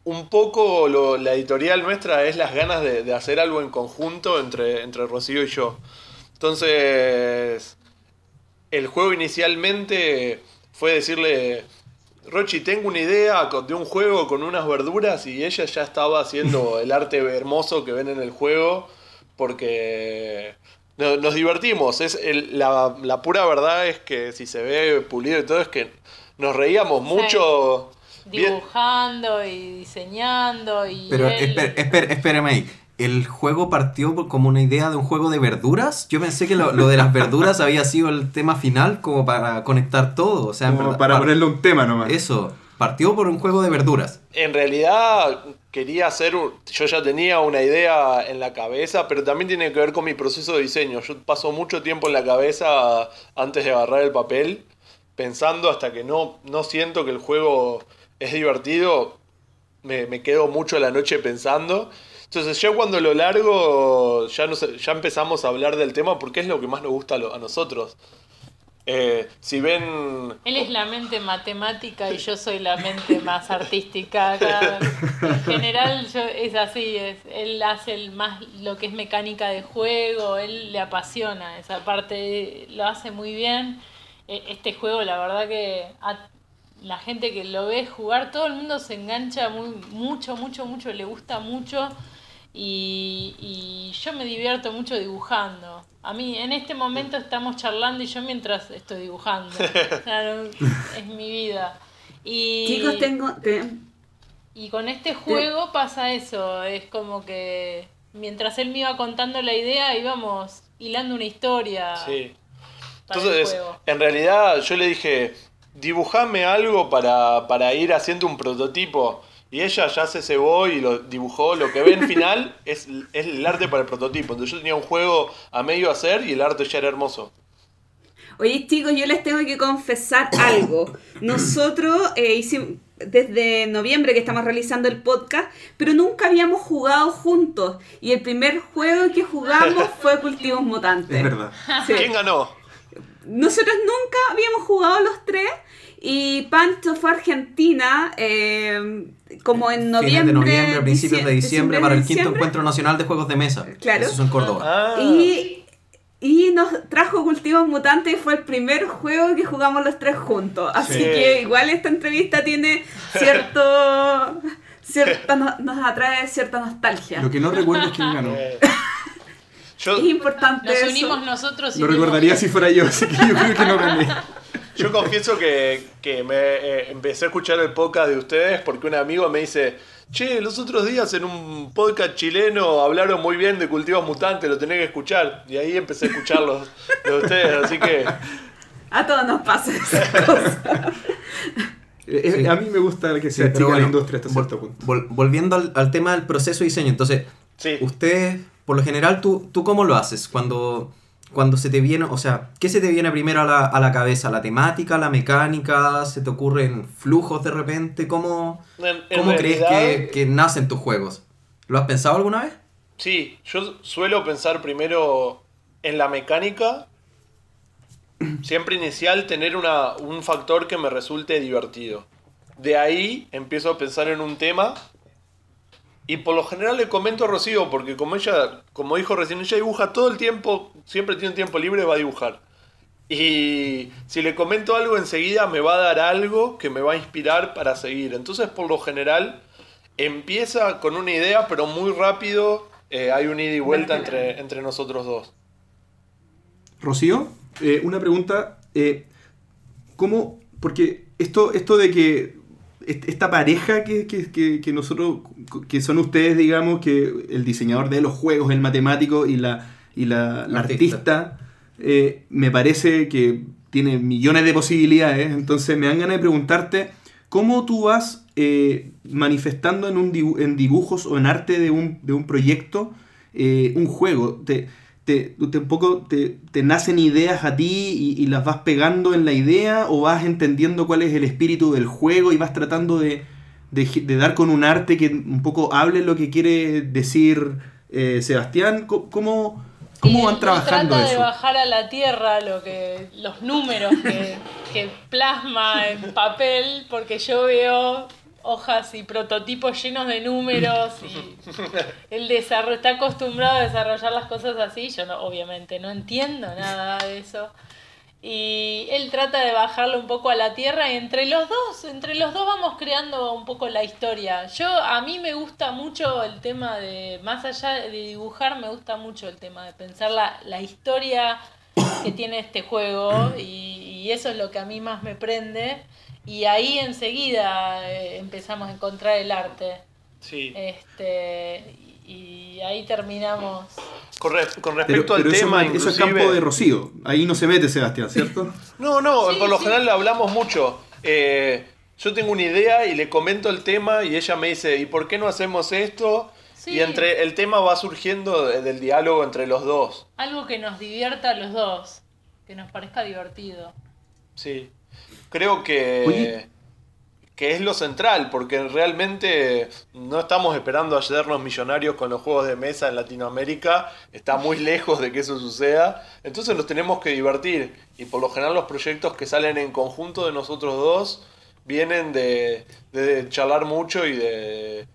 un poco lo- la editorial nuestra es las ganas de, de hacer algo en conjunto entre, entre Rocío y yo. Entonces, el juego inicialmente fue decirle, Rochi, tengo una idea de un juego con unas verduras y ella ya estaba haciendo el arte hermoso que ven en el juego porque no- nos divertimos. Es el- la, la pura verdad es que si se ve pulido y todo es que nos reíamos mucho. Dibujando y diseñando y. Pero él- esper- esper- espérame. ¿El juego partió por- como una idea de un juego de verduras? Yo pensé que lo, lo de las verduras había sido el tema final como para conectar todo. O sea, en Como verdad, para par- ponerle un tema nomás. Eso, partió por un juego de verduras. En realidad quería hacer, un- yo ya tenía una idea en la cabeza, pero también tiene que ver con mi proceso de diseño. Yo paso mucho tiempo en la cabeza antes de agarrar el papel, pensando hasta que no, no siento que el juego es divertido, me, me quedo mucho la noche pensando. Entonces ya cuando lo largo, ya, nos, ya empezamos a hablar del tema porque es lo que más nos gusta a, lo- a nosotros. Eh, si ven Él es la mente matemática y yo soy la mente más artística. En general yo- es así, es, él hace más lo que es mecánica de juego, él le apasiona esa parte, lo hace muy bien. E- Este juego la verdad que la gente que lo ve jugar, todo el mundo se engancha muy, mucho, mucho, mucho, le gusta mucho y, y yo me divierto mucho dibujando. A mí en este momento estamos charlando y yo mientras estoy dibujando. O sea, no- es mi vida. Y, Chicos, tengo. te- y con este juego pasa eso, es como que mientras él me iba contando la idea íbamos hilando una historia. Sí. para el Entonces, juego. en realidad yo le dije, dibujame algo para, para ir haciendo un prototipo. Y ella ya se cebó y lo dibujó. Lo que ven final es, es el arte para el prototipo. Entonces yo tenía un juego a medio hacer y el arte ya era hermoso. Oye, chicos, yo les tengo que confesar algo. Nosotros eh, hicimos desde noviembre que estamos realizando el podcast, pero nunca habíamos jugado juntos. Y el primer juego que jugamos fue Cultivos Mutantes. Es verdad. Sí. ¿Quién ganó? Nosotros nunca habíamos jugado los tres y Pancho fue a Argentina eh, como en noviembre. Fines de noviembre, principios de dicie- diciembre para el quinto. Encuentro Nacional de Juegos de Mesa. Claro. Eso es en Córdoba. Ah, Y, y nos trajo Cultivos Mutantes y fue el primer juego que jugamos los tres juntos. Así Sí. que igual esta entrevista tiene cierto... cierta, no- nos atrae cierta nostalgia. Lo que no recuerdo es quién ganó. eh, yo, Es importante Nos eso. unimos nosotros y Lo recordaría si fuera yo, así que yo creo que no gané. Yo confieso que, que me eh, empecé a escuchar el podcast de ustedes porque un amigo me dice, che, los otros días en un podcast chileno hablaron muy bien de cultivos mutantes, lo tenés que escuchar. Y ahí empecé a escucharlos de ustedes, así que... A todos nos pasa esa cosa. Eh, eh, Sí. A mí me gusta que Sí, sea pero chica la bueno, industria hasta cierto punto. vol- volviendo al, al tema del proceso de diseño, entonces, Sí. usted, por lo general, ¿tú, ¿tú cómo lo haces? Cuando, cuando se te viene, o sea, ¿qué se te viene primero a la, a la cabeza? ¿La temática, la mecánica? ¿Se te ocurren flujos de repente? ¿Cómo, En- en cómo crees realidad- que, que nacen tus juegos? ¿Lo has pensado alguna vez? Sí, yo suelo pensar primero en la mecánica. Siempre inicial tener una, un factor que me resulte divertido. De ahí empiezo a pensar en un tema. Y por lo general le comento a Rocío, porque como ella, como dijo recién, ella dibuja todo el tiempo, siempre tiene un tiempo libre, va a dibujar. Y si le comento algo enseguida me va a dar algo que me va a inspirar para seguir. Entonces por lo general empieza con una idea, pero muy rápido eh, hay un ida y vuelta entre, entre nosotros dos. Rocío, eh, una pregunta. eh, ¿cómo? Porque esto, esto de que esta pareja que, que- que- que nosotros, que son ustedes, digamos, que el diseñador de los juegos, el matemático y la, y la, la Artista. artista, eh, me parece que tiene millones de posibilidades. Entonces me dan ganas de preguntarte, ¿cómo tú vas eh, manifestando en, un dibu- en dibujos o en arte de un, de un proyecto eh, un juego? ¿Te, te, te un poco te, te nacen ideas a ti y, y las vas pegando en la idea o vas entendiendo cuál es el espíritu del juego y vas tratando de, de, de dar con un arte que un poco hable lo que quiere decir eh, Sebastián? ¿Cómo, cómo, van trabajando trata de eso? bajar a la tierra lo que los números que, que plasma en papel, porque yo veo hojas y prototipos llenos de números y él desarro- está acostumbrado a desarrollar las cosas así, yo no, obviamente no entiendo nada de eso. Y él trata de bajarlo un poco a la tierra y entre los dos, entre los dos vamos creando un poco la historia. Yo, a mí me gusta mucho el tema de, más allá de dibujar, me gusta mucho el tema de pensar la, la historia que tiene este juego y, y eso es lo que a mí más me prende. Y ahí enseguida eh, empezamos a encontrar el arte. Sí. Este, y ahí terminamos. Con, re- con Pero, respecto pero al eso, tema, no- eso es campo de Rocío. Ahí no se mete Sebastián, ¿cierto? No, no, Sí, por lo sí. general hablamos mucho. Eh, yo tengo una idea y le comento el tema y ella me dice, ¿y por qué no hacemos esto? Sí. Y entre el tema va surgiendo de- del diálogo entre los dos. Algo que nos divierta a los dos, que nos parezca divertido. Sí. Creo que, Oye. que es lo central, porque realmente no estamos esperando hacernos millonarios con los juegos de mesa en Latinoamérica. Está muy lejos de que eso suceda. Entonces nos tenemos que divertir. Y por lo general los proyectos que salen en conjunto de nosotros dos vienen de, de charlar mucho y de,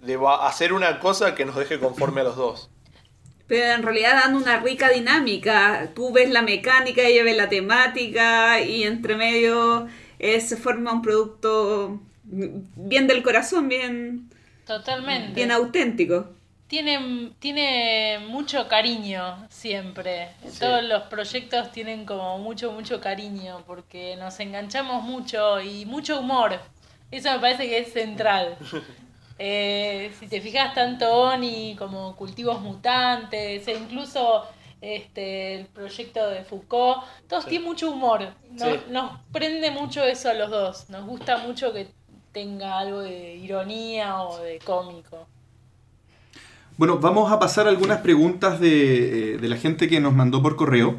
de hacer una cosa que nos deje conforme a los dos. Pero en realidad dan una rica dinámica. Tú ves la mecánica, ella ve la temática y entre medio eh, se forma un producto bien del corazón, bien, Totalmente. bien auténtico. Tiene, tiene mucho cariño siempre. Todos los proyectos tienen como mucho, mucho cariño porque nos enganchamos mucho y mucho humor. Eso me parece que es central. Eh, si te fijas, tanto Oni como Cultivos Mutantes, e incluso este, el proyecto de Foucault, todos Sí. tienen mucho humor. Nos, Sí. nos prende mucho eso a los dos. Nos gusta mucho que tenga algo de ironía o de cómico. Bueno, vamos a pasar algunas preguntas de, eh, de la gente que nos mandó por correo.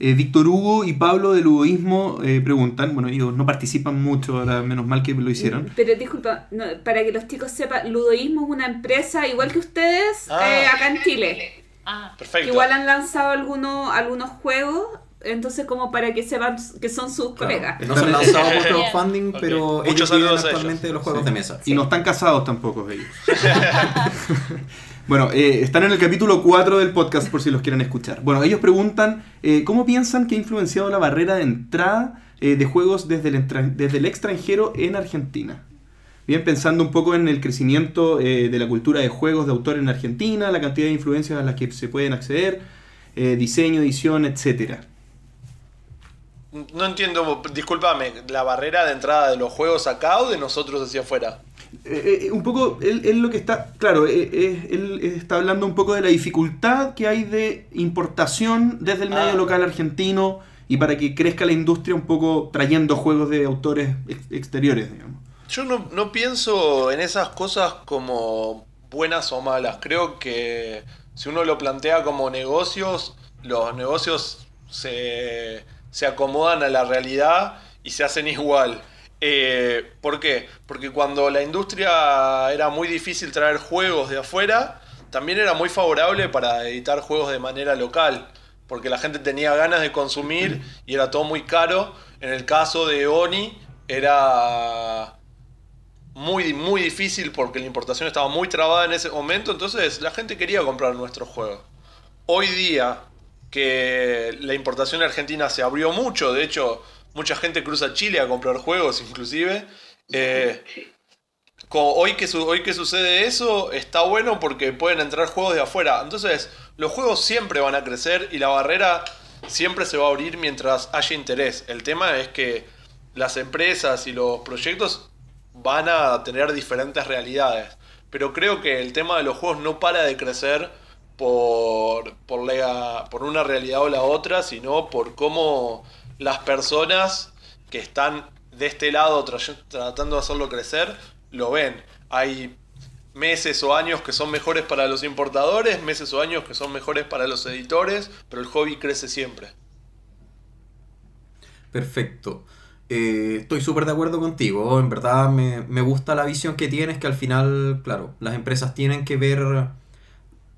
Eh, Víctor Hugo y Pablo del Hugoísmo eh, preguntan, bueno, ellos no participan mucho, ahora menos mal que lo hicieron. Pero disculpa, no, para que los chicos sepan, Ludoísmo es una empresa igual que ustedes Ah. eh, acá en Chile. Ah, Que Perfecto. igual han lanzado algunos, algunos juegos, entonces como para que sepan que son sus colegas. No se han lanzado por crowdfunding, pero Muchos ellos viven saludos a ellos. actualmente de los juegos de mesa. Y no están casados tampoco ellos. bueno, eh, están en el capítulo 4 del podcast por si los quieren escuchar. Bueno, ellos preguntan, eh, ¿cómo piensan que ha influenciado la barrera de entrada eh, de juegos desde el, desde el extranjero en Argentina? Bien, pensando un poco en el crecimiento de la cultura de juegos de autor en Argentina, la cantidad de influencias a las que se pueden acceder, diseño, edición, etcétera. No entiendo, discúlpame, ¿la barrera de entrada de los juegos acá o de nosotros hacia afuera? Eh, eh, un poco, él, él lo que está, claro, eh, él está hablando un poco de la dificultad que hay de importación desde el medio Ah. local argentino y para que crezca la industria un poco trayendo juegos de autores ex- exteriores, digamos. Yo no, no pienso en esas cosas como buenas o malas. Creo que si uno lo plantea como negocios, los negocios se, se acomodan a la realidad y se hacen igual. Eh, ¿Por qué? Porque cuando la industria era muy difícil traer juegos de afuera, también era muy favorable para editar juegos de manera local. Porque la gente tenía ganas de consumir y era todo muy caro. En el caso de Oni era muy, muy difícil porque la importación estaba muy trabada en ese momento, entonces la gente quería comprar nuestros juegos. Hoy día que la importación argentina se abrió mucho, de hecho mucha gente cruza Chile a comprar juegos inclusive, eh, hoy, que hoy que sucede eso está bueno porque pueden entrar juegos de afuera, entonces los juegos siempre van a crecer y la barrera siempre se va a abrir mientras haya interés. El tema es que las empresas y los proyectos van a tener diferentes realidades. Pero creo que el tema de los juegos no para de crecer por, por, por una realidad o la otra, sino por cómo las personas que están de este lado tra- tratando de hacerlo crecer, lo ven. Hay meses o años que son mejores para los importadores, meses o años que son mejores para los editores, pero el hobby crece siempre. Perfecto. Eh, estoy súper de acuerdo contigo. En verdad me, me gusta la visión que tienes, que al final, claro, las empresas tienen que ver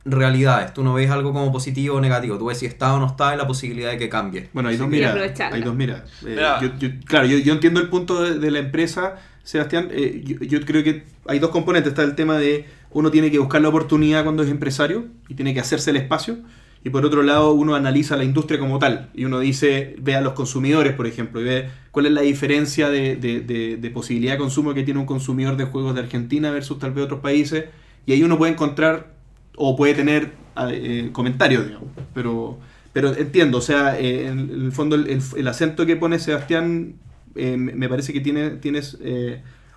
realidades. Tú no ves algo como positivo o negativo. Tú ves si está o no está y la posibilidad de que cambie. Bueno, hay dos Y miradas. Hay dos miradas. Eh, yo- yo- claro, yo, yo entiendo el punto de, de la empresa, Sebastián. Eh, yo, yo creo que hay dos componentes. Está el tema de uno tiene que buscar la oportunidad cuando es empresario y tiene que hacerse el espacio. Y por otro lado, uno analiza la industria como tal. Y uno dice, ve a los consumidores, por ejemplo, y ve cuál es la diferencia de, de- de- de posibilidad de consumo que tiene un consumidor de juegos de Argentina versus tal vez otros países. Y ahí uno puede encontrar o puede tener eh, comentarios, digamos. Pero, pero entiendo, o sea, eh, en, el fondo el, el- acento que pone Sebastián eh, me parece que tiene, tienes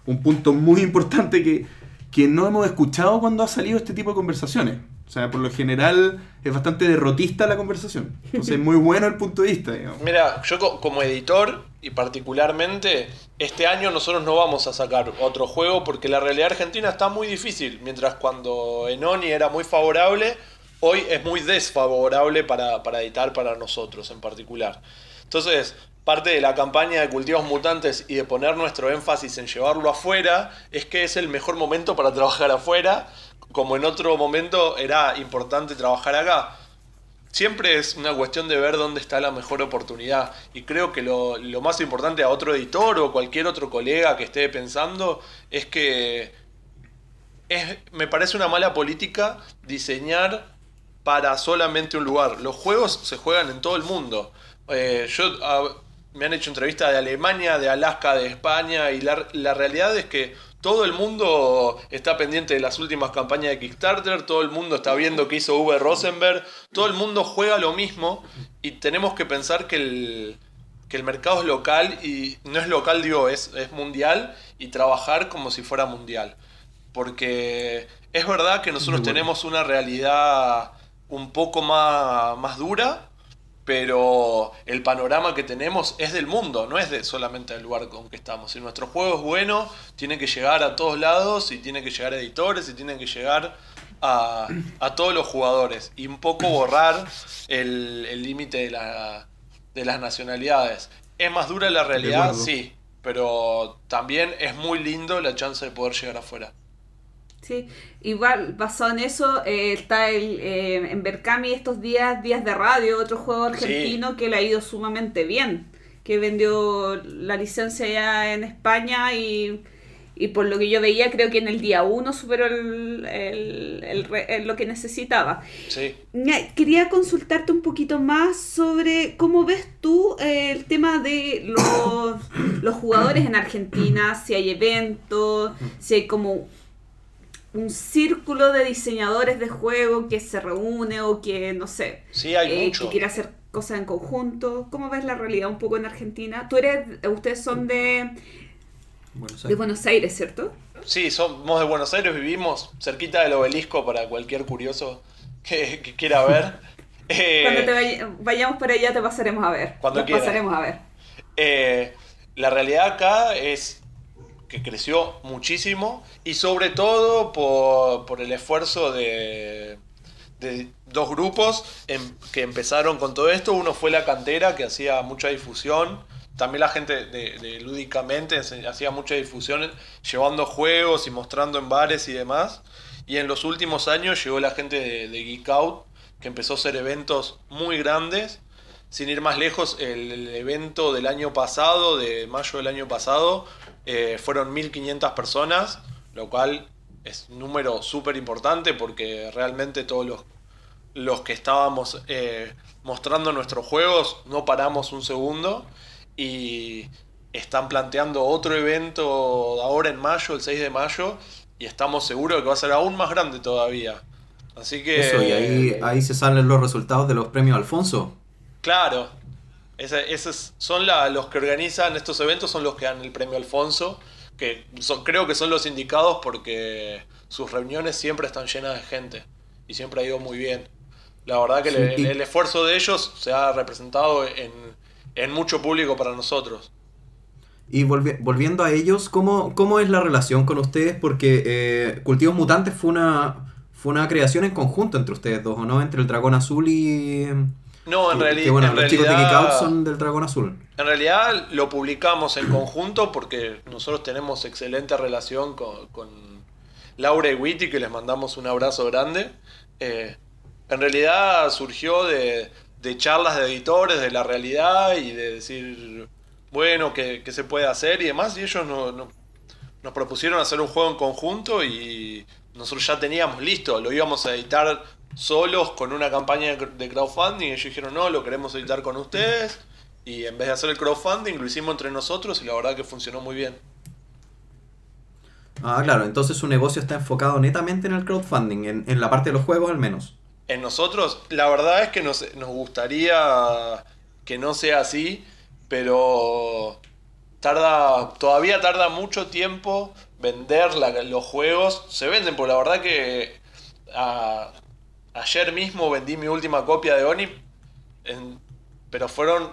un punto muy importante que, que no hemos escuchado cuando ha salido este tipo de conversaciones. O sea, por lo general es bastante derrotista la conversación. Entonces es muy bueno el punto de vista, digamos. Mira, yo co- como editor y particularmente, este año nosotros no vamos a sacar otro juego porque la realidad argentina está muy difícil. Mientras cuando Enoni era muy favorable, hoy es muy desfavorable para, para editar para nosotros en particular. Entonces, parte de la campaña de cultivos mutantes y de poner nuestro énfasis en llevarlo afuera es que es el mejor momento para trabajar afuera, como en otro momento era importante trabajar acá. Siempre es una cuestión de ver dónde está la mejor oportunidad. Y creo que lo, más importante a otro editor o cualquier otro colega que esté pensando es que es, me parece una mala política diseñar para solamente un lugar. Los juegos se juegan en todo el mundo. Eh, yo ah, me han hecho entrevistas de Alemania, de Alaska, de España y la, la realidad es que todo el mundo está pendiente de las últimas campañas de Kickstarter, todo el mundo está viendo qué hizo Uwe Rosenberg, todo el mundo juega lo mismo y tenemos que pensar que el, que el mercado es local y no es local, digo, es, es mundial y trabajar como si fuera mundial. Porque es verdad que nosotros bueno. tenemos una realidad un poco más, más dura, pero el panorama que tenemos es del mundo, no es de solamente del lugar con que estamos. Si nuestro juego es bueno, tiene que llegar a todos lados y tiene que llegar a editores y tiene que llegar a, a todos los jugadores y un poco borrar el límite de, la, de las nacionalidades. ¿Es más dura la realidad? Sí, pero también es muy lindo la chance de poder llegar afuera. Sí, igual basado en eso eh, está el, eh, en Berkami estos días, días de radio, otro juego argentino que le ha ido sumamente bien, que vendió la licencia ya en España y, y por lo que yo veía creo que en el día 1 superó el, el- el lo que necesitaba. Sí. Quería consultarte un poquito más sobre cómo ves tú eh, el tema de los, los jugadores en Argentina, si hay eventos, si hay como un círculo de diseñadores de juego que se reúne o que, no sé, Sí, hay eh, mucho. que quiere hacer cosas en conjunto. ¿Cómo ves la realidad un poco en Argentina? Tú eres, ustedes son de, Buenos de Aires. Buenos Aires, ¿cierto? Sí, somos de Buenos Aires, vivimos cerquita del obelisco para cualquier curioso que, que quiera ver. Eh, Cuando te vay- vayamos para allá te pasaremos a ver. Cuando Nos pasaremos a ver. Eh, la realidad acá es que creció muchísimo y sobre todo por, por el esfuerzo de, de dos grupos em- que empezaron con todo esto. Uno fue la cantera que hacía mucha difusión. También la gente de, Lúdicamente hacía mucha difusión llevando juegos y mostrando en bares y demás. Y en los últimos años llegó la gente de, de Geek Out que empezó a hacer eventos muy grandes sin ir más lejos, el evento del año pasado, de mayo del año pasado, eh, fueron 1.500 personas, lo cual es un número súper importante porque realmente todos los, los que estábamos eh, mostrando nuestros juegos no paramos un segundo y están planteando otro evento ahora en mayo, el 6 de mayo, y estamos seguros de que va a ser aún más grande todavía. Así que... Eso, y ahí, ahí se salen los resultados de los premios Alfonso. Claro, esos son la- los que organizan estos eventos, son los que dan el premio Alfonso, que son, creo que son los indicados porque sus reuniones siempre están llenas de gente y siempre ha ido muy bien. La verdad que Sí, le- y- el esfuerzo de ellos se ha representado en, en mucho público para nosotros. Y volvi- volviendo a ellos, ¿cómo, ¿cómo es la relación con ustedes? Porque eh, Cultivos Mutantes fue una, fue una creación en conjunto entre ustedes dos, ¿o no? Entre el Dragón Azul y... No, en, reali- que, bueno, en los chicos de realidad... Out son del Dragón Azul. En realidad lo publicamos en conjunto porque nosotros tenemos excelente relación con, con Laura y Witty, que les mandamos un abrazo grande. Eh, en realidad surgió de, de charlas de editores, de la realidad y de decir, bueno, qué, qué se puede hacer y demás. Y ellos no- no- nos propusieron hacer un juego en conjunto y nosotros ya teníamos listo, lo íbamos a editar solos con una campaña de crowdfunding ellos dijeron, no, lo queremos editar con ustedes. Y en vez de hacer el crowdfunding, lo hicimos entre nosotros y la verdad que funcionó muy bien. Ah, claro, entonces su negocio está enfocado netamente en el crowdfunding, en, en la parte de los juegos al menos. En nosotros, la verdad es que nos, nos gustaría que no sea así, pero tarda, todavía tarda mucho tiempo vender la- los juegos. Se venden, por la verdad que a- ayer mismo vendí mi última copia de Oni, en- pero fueron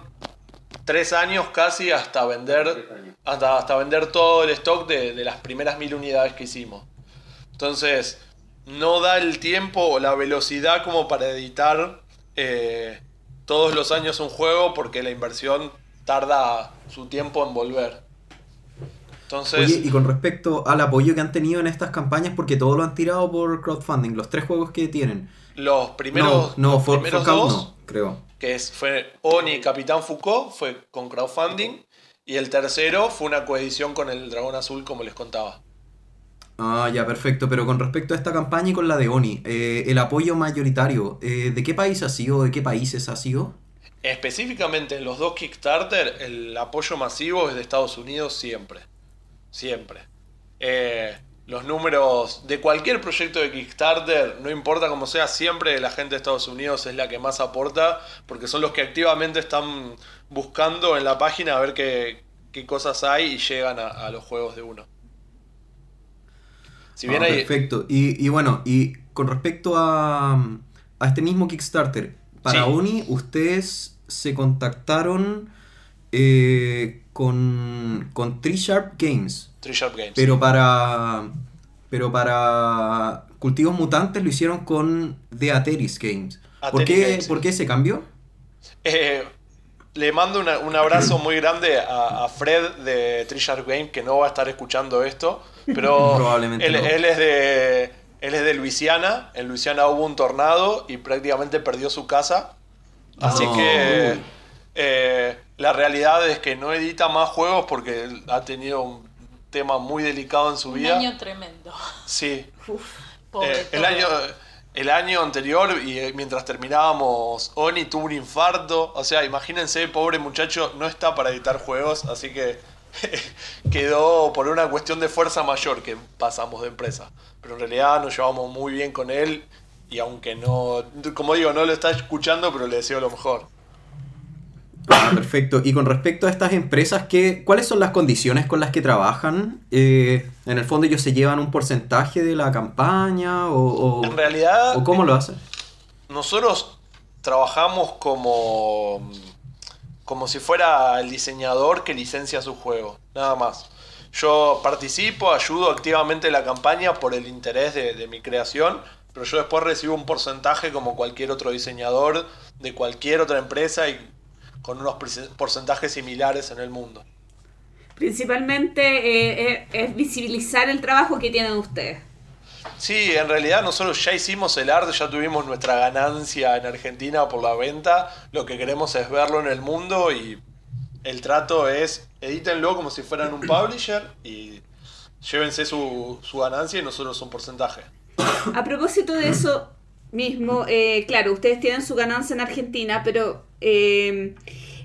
tres años casi hasta vender, hasta, hasta vender todo el stock de, de las primeras mil unidades que hicimos. Entonces, no da el tiempo o la velocidad como para editar eh, todos los años un juego porque la inversión tarda su tiempo en volver. Entonces, Oye, y con respecto al apoyo que han tenido en estas campañas, porque todo lo han tirado por crowdfunding, los tres juegos que tienen. Los primeros, no, no, los For, primeros For dos, no, creo. que es, fue Oni y Capitán Foucault, fue con crowdfunding. Y el tercero fue una coedición con el Dragón Azul, como les contaba. Ah, ya, perfecto. Pero con respecto a esta campaña y con la de Oni, eh, el apoyo mayoritario, eh, ¿de qué país ha sido? ¿De qué países ha sido? Específicamente en los dos Kickstarter, el apoyo masivo es de Estados Unidos siempre. Siempre. Eh, los números de cualquier proyecto de Kickstarter, no importa cómo sea, siempre la gente de Estados Unidos es la que más aporta, porque son los que activamente están buscando en la página a ver qué, qué cosas hay y llegan a, a los juegos de uno. Si bien Ah, hay, Perfecto. Y, y bueno, y con respecto a, a este mismo Kickstarter, para Sí. Oni, ustedes se contactaron eh, con, con Tree Sharp Games. Sharp Games. Pero para. Pero para Cultivos Mutantes lo hicieron con The Ateris Games. ¿Por qué, Games. ¿Por qué se cambió? Eh, le mando una- un abrazo muy grande a, a Fred de Trisharp Game, que no va a estar escuchando esto, pero Probablemente él, no. él es de, él es de Luisiana. En Luisiana hubo un tornado y prácticamente perdió su casa. Así No. que eh, la realidad es que no edita más juegos porque ha tenido un tema muy delicado en su Un vida. año tremendo. Sí, Pobre eh, el, año, el año anterior, y eh, mientras terminábamos, Oni tuvo un infarto. O sea, imagínense, pobre muchacho, no está para editar juegos, así que quedó por una cuestión de fuerza mayor que pasamos de empresa. Pero en realidad nos llevamos muy bien con él, y aunque no, como digo, no lo está escuchando, pero le deseo lo mejor. Ah, perfecto. Y con respecto a estas empresas, ¿qué, ¿cuáles son las condiciones con las que trabajan? Eh, en el fondo, ellos se llevan un porcentaje de la campaña o, o- En realidad, o cómo lo hacen. Nosotros trabajamos como, como si fuera el diseñador que licencia su juego, nada más. Yo participo, ayudo activamente en la campaña por el interés de, de mi creación, pero yo después recibo un porcentaje como cualquier otro diseñador de cualquier otra empresa y con unos porcentajes similares en el mundo. Principalmente eh, es, es visibilizar el trabajo que tienen ustedes. Sí, en realidad nosotros ya hicimos el arte, ya tuvimos nuestra ganancia en Argentina por la venta. Lo que queremos es verlo en el mundo y el trato es edítenlo como si fueran un publisher y llévense su, su ganancia y nosotros un porcentaje. A propósito de eso mismo, eh, claro, ustedes tienen su ganancia en Argentina, pero eh,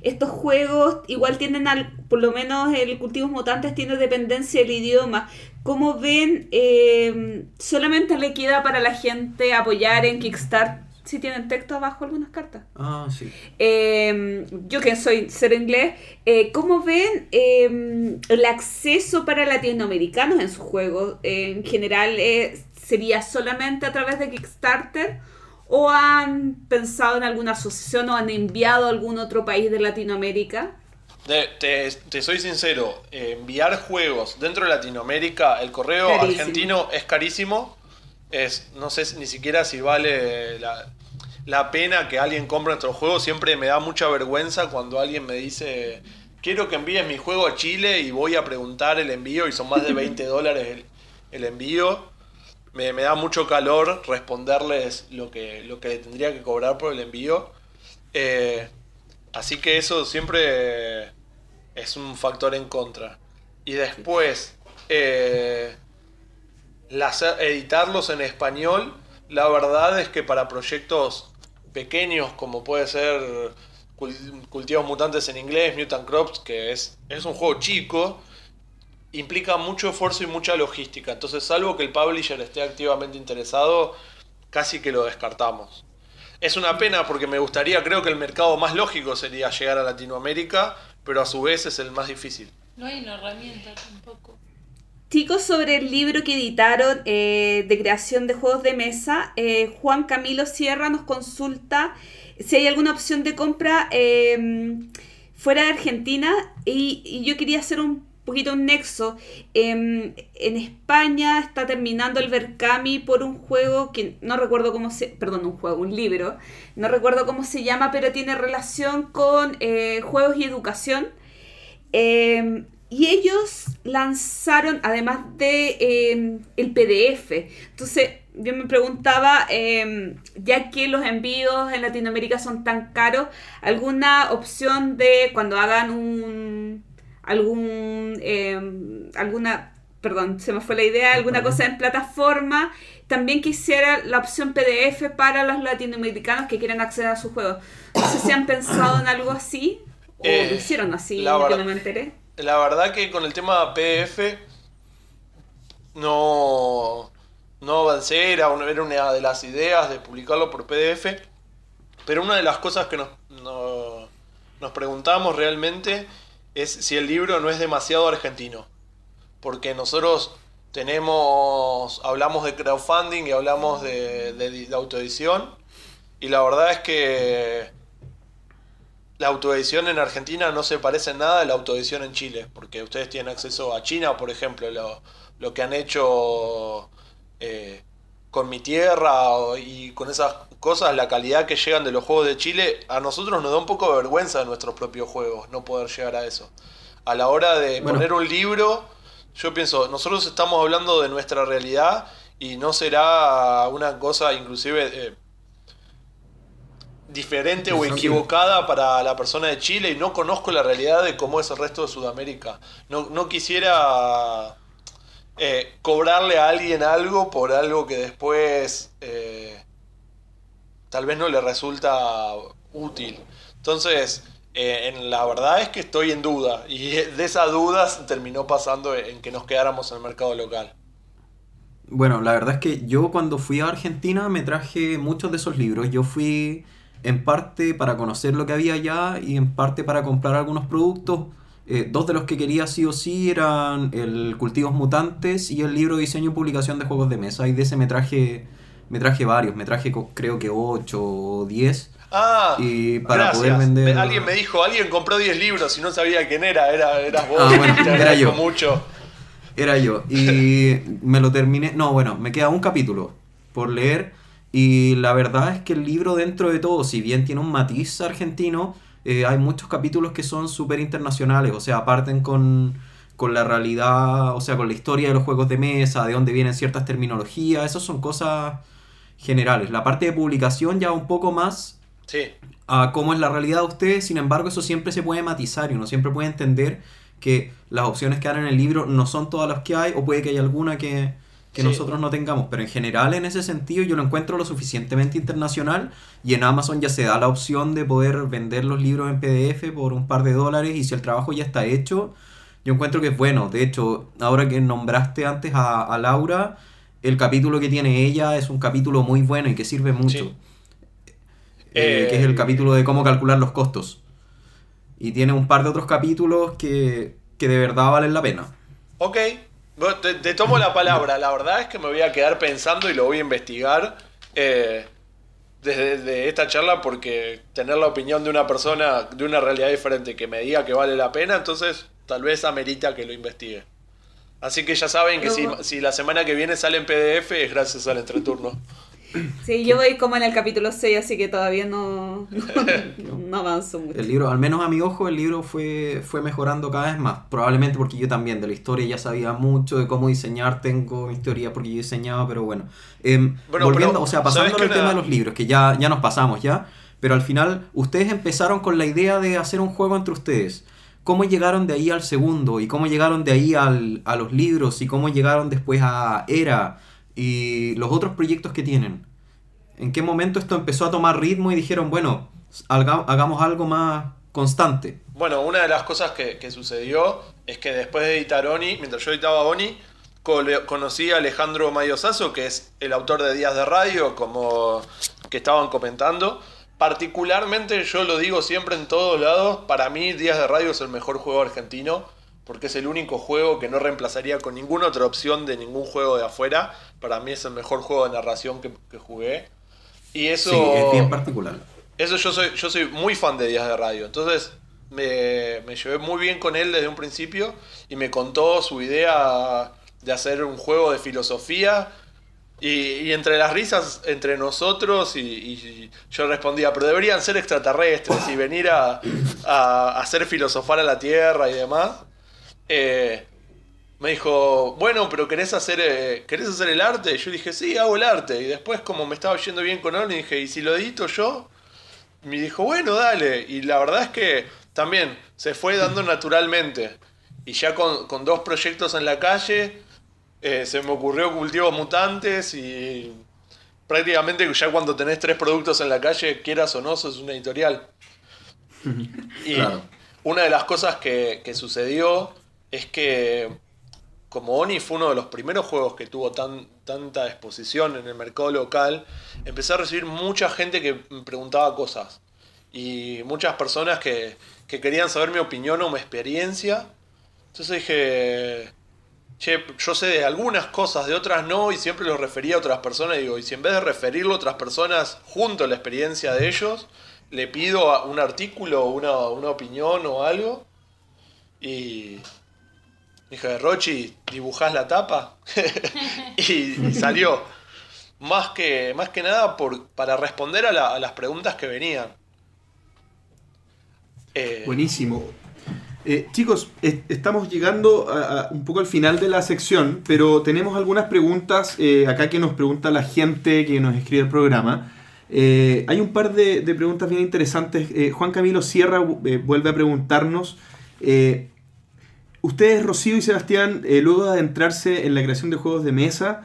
estos juegos igual tienen, al, por lo menos el Cultivos Mutantes tiene dependencia del idioma. ¿Cómo ven? eh, ¿Solamente le queda para la gente apoyar en Kickstarter sí tienen texto abajo algunas cartas. Ah, sí. Eh, yo que soy cero inglés, eh, ¿cómo ven eh, el acceso para latinoamericanos en sus juegos? En general, eh, ¿sería solamente a través de Kickstarter? ¿O han pensado en alguna asociación o han enviado a algún otro país de Latinoamérica? Te, te- te soy sincero, enviar juegos dentro de Latinoamérica, el correo Carísimo. argentino es carísimo. Es, no sé ni siquiera si vale la, la pena que alguien compre nuestro juego. Siempre me da mucha vergüenza cuando alguien me dice, quiero que envíes mi juego a Chile y voy a preguntar el envío y son más de 20 dólares el, el envío. Me, da mucho calor responderles lo que, lo que tendría que cobrar por el envío. Eh, así que eso siempre es un factor en contra. Y después, eh, las- editarlos en español, la verdad es que para proyectos pequeños como puede ser Cul- Cultivos Mutantes en inglés, Mutant Crops, que es, es un juego chico, implica mucho esfuerzo y mucha logística. Entonces, salvo que el publisher esté activamente interesado, casi que lo descartamos. Es una pena porque me gustaría, creo que el mercado más lógico sería llegar a Latinoamérica, pero a su vez es el más difícil. No hay una herramienta tampoco. Chicos, sobre el libro que editaron eh, de creación de juegos de mesa, eh, Juan Camilo Sierra nos consulta si hay alguna opción de compra eh, fuera de Argentina y, y yo quería hacer un poquito un nexo. Em, en España está terminando el Berkami por un juego que no recuerdo cómo se... Perdón, un juego, un libro. No recuerdo cómo se llama, pero tiene relación con eh, juegos y educación. Eh, y ellos lanzaron, además de eh, el PDF, entonces yo me preguntaba, ya que los envíos en Latinoamérica son tan caros, ¿alguna opción de cuando hagan un, algún, eh, alguna, perdón, se me fue la idea, alguna cosa en plataforma, también quisiera la opción PDF para los latinoamericanos que quieren acceder a sus juegos? No sé si han pensado en algo así, o Eh, lo hicieron así, la que no me enteré. La verdad que con el tema PDF no, no avancé, era una, era una de las ideas de publicarlo por PDF, pero una de las cosas que nos, no- nos preguntamos realmente es si el libro no es demasiado argentino, porque nosotros tenemos, hablamos de crowdfunding y hablamos de, de, autoedición, y la verdad es que la autoedición en Argentina no se parece en nada a la autoedición en Chile, porque ustedes tienen acceso a China, por ejemplo, lo, lo que han hecho eh, con mi tierra y con esas cosas, la calidad que llegan de los juegos de Chile, a nosotros nos da un poco de vergüenza de nuestros propios juegos no poder llegar a eso. A la hora de Bueno. poner un libro, yo pienso, nosotros estamos hablando de nuestra realidad y no será una cosa inclusive... eh, diferente o equivocada para la persona de Chile y no conozco la realidad de cómo es el resto de Sudamérica. No, no quisiera eh, cobrarle a alguien algo por algo que después eh, tal vez no le resulta útil. Entonces, eh, en la verdad es que estoy en duda y de esas dudas terminó pasando en que nos quedáramos en el mercado local. Bueno, la verdad es que yo cuando fui a Argentina me traje muchos de esos libros. Yo fui en parte para conocer lo que había allá y en parte para comprar algunos productos. Eh, dos de los que quería sí o sí eran el Cultivos Mutantes y el libro de diseño y publicación de juegos de mesa. Y de ese me traje, me traje varios, me traje creo que 8 o 10. Ah, Y para gracias. poder vender- alguien me dijo, alguien compró 10 libros y no sabía quién era, era eras vos. Ah, bueno, era yo. mucho. Era yo. Y me lo terminé. No, bueno, me queda un capítulo por leer. Y la verdad es que el libro, dentro de todo, si bien tiene un matiz argentino, eh, hay muchos capítulos que son súper internacionales. O sea, parten con, con la realidad, o sea, con la historia de los juegos de mesa, de dónde vienen ciertas terminologías. Esas son cosas generales. La parte de publicación ya un poco más Sí, a cómo es la realidad de ustedes, sin embargo eso siempre se puede matizar y uno siempre puede entender que las opciones que dan en el libro no son todas las que hay o puede que haya alguna que, que Sí. nosotros no tengamos, pero en general en ese sentido yo lo encuentro lo suficientemente internacional y en Amazon ya se da la opción de poder vender los libros en PDF por un par de dólares y si el trabajo ya está hecho, yo encuentro que es bueno, de hecho ahora que nombraste antes a, a Laura, el capítulo que tiene ella es un capítulo muy bueno y que sirve mucho. Sí. eh, Eh, que es el capítulo de cómo calcular los costos. Y tiene un par de otros capítulos que, que de verdad valen la pena. Ok, te, te tomo la palabra. La verdad es que me voy a quedar pensando y lo voy a investigar eh, desde de esta charla porque tener la opinión de una persona de una realidad diferente que me diga que vale la pena, entonces tal vez amerita que lo investigue. Así que ya saben que si, si la semana que viene sale en PDF es gracias al entreturno. Sí, yo voy como en el capítulo 6, así que todavía no, no, no avanzo mucho. El libro, al menos a mi ojo, el libro fue, fue mejorando cada vez más. Probablemente porque yo también de la historia ya sabía mucho de cómo diseñar, tengo mis teorías porque yo diseñaba, pero bueno. Em, Bueno, volviendo, pero, o sea, ¿sabes pasando al tema de los libros, que ya, ya nos pasamos ya, pero al final ustedes empezaron con la idea de hacer un juego entre ustedes. ¿Cómo llegaron de ahí al segundo? ¿Y cómo llegaron de ahí al, a los libros? ¿Y cómo llegaron después a Era? Y los otros proyectos que tienen. ¿En qué momento esto empezó a tomar ritmo y dijeron, bueno, haga- hagamos algo más constante? Bueno, una de las cosas que, que sucedió es que después de editar Oni, mientras yo editaba Oni, conocí a Alejandro Mayo Sasso, que es el autor de Días de Radio, como que estaban comentando. Particularmente, yo lo digo siempre en todos lados, para mí Días de Radio es el mejor juego argentino, porque es el único juego que no reemplazaría con ninguna otra opción de ningún juego de afuera. Para mí es el mejor juego de narración que, que jugué. Y eso... Sí, es bien particular. Eso yo soy, yo soy muy fan de Días de Radio. Entonces me, me llevé muy bien con él desde un principio y me contó su idea de hacer un juego de filosofía. Y, entre las risas entre nosotros y, yo respondía, pero deberían ser extraterrestres y venir a, a, hacer filosofar a la Tierra y demás. Eh, me dijo, bueno, pero ¿querés hacer, eh, ¿querés hacer el arte? Y yo dije, sí, hago el arte. Y después, como me estaba yendo bien con él, dije, ¿y si lo edito yo? Me dijo, bueno, dale. Y la verdad es que también se fue dando naturalmente. Y ya con, con dos proyectos en la calle, eh, se me ocurrió Cultivos Mutantes y prácticamente ya cuando tenés tres productos en la calle, quieras o no, sos una editorial. Y Claro. una de las cosas que, que sucedió es que como Oni fue uno de los primeros juegos que tuvo tan, tanta exposición en el mercado local, empecé a recibir mucha gente que me preguntaba cosas. Y muchas personas que, que querían saber mi opinión o mi experiencia. Entonces dije, che, yo sé de algunas cosas, de otras no, y siempre los refería a otras personas. Y digo, y si en vez de referirlo a otras personas junto a la experiencia de ellos, le pido un artículo, una, una opinión o algo. Y dije, Rochi, ¿dibujás la tapa? y, y salió. Más que, más que nada por, para responder a, la- a las preguntas que venían. Eh, Buenísimo. Eh, chicos, es- estamos llegando a, un poco al final de la sección, pero tenemos algunas preguntas eh, acá que nos pregunta la gente que nos escribe el programa. Eh, hay un par de, preguntas bien interesantes. Juan Camilo Sierra vuelve a preguntarnos. ustedes, Rocío y Sebastián, luego de adentrarse en la creación de juegos de mesa,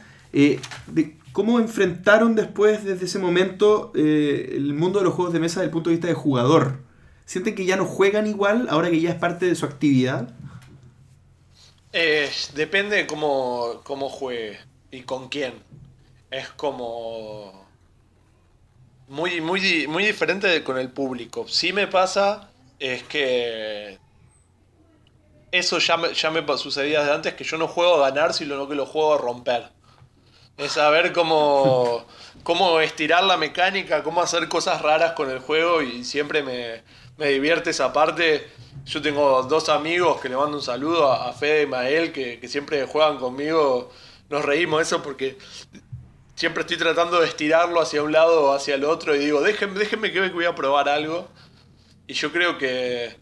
¿cómo enfrentaron después, desde ese momento, el mundo de los juegos de mesa desde el punto de vista de jugador? ¿Sienten que ya no juegan igual ahora que ya es parte de su actividad? Eh, depende de cómo, juegue y con quién. Es como muy, muy, muy diferente con el público. Sí me pasa es que eso ya me, ya me sucedía desde antes, que yo no juego a ganar, sino que lo juego a romper. Es saber cómo, cómo estirar la mecánica, cómo hacer cosas raras con el juego y siempre me, me divierte esa parte. Yo tengo dos amigos que le mando un saludo a, Fede y Mael que, que siempre juegan conmigo. Nos reímos eso porque siempre estoy tratando de estirarlo hacia un lado o hacia el otro y digo, déjenme, déjenme que voy a probar algo. Y yo creo que,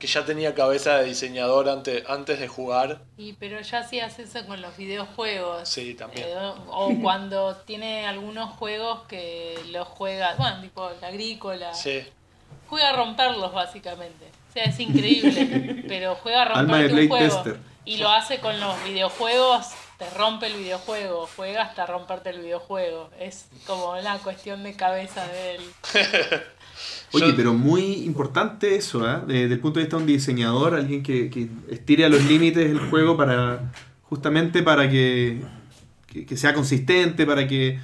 que ya tenía cabeza de diseñador antes, antes de jugar. Y pero ya hacías eso con los videojuegos. Sí, también. Eh, o cuando tiene algunos juegos que los juega, bueno, tipo la agrícola. Sí. Juega a romperlos básicamente. O sea, es increíble, pero juega a romperte un Blade juego. Tester. Y lo hace con los videojuegos, te rompe el videojuego, juega hasta romperte el videojuego. Es como una cuestión de cabeza de él. Oye, pero muy importante eso, ¿eh? De- Desde el punto de vista de un diseñador, alguien que, que estire a los límites el juego para justamente para que, que, que sea consistente, para que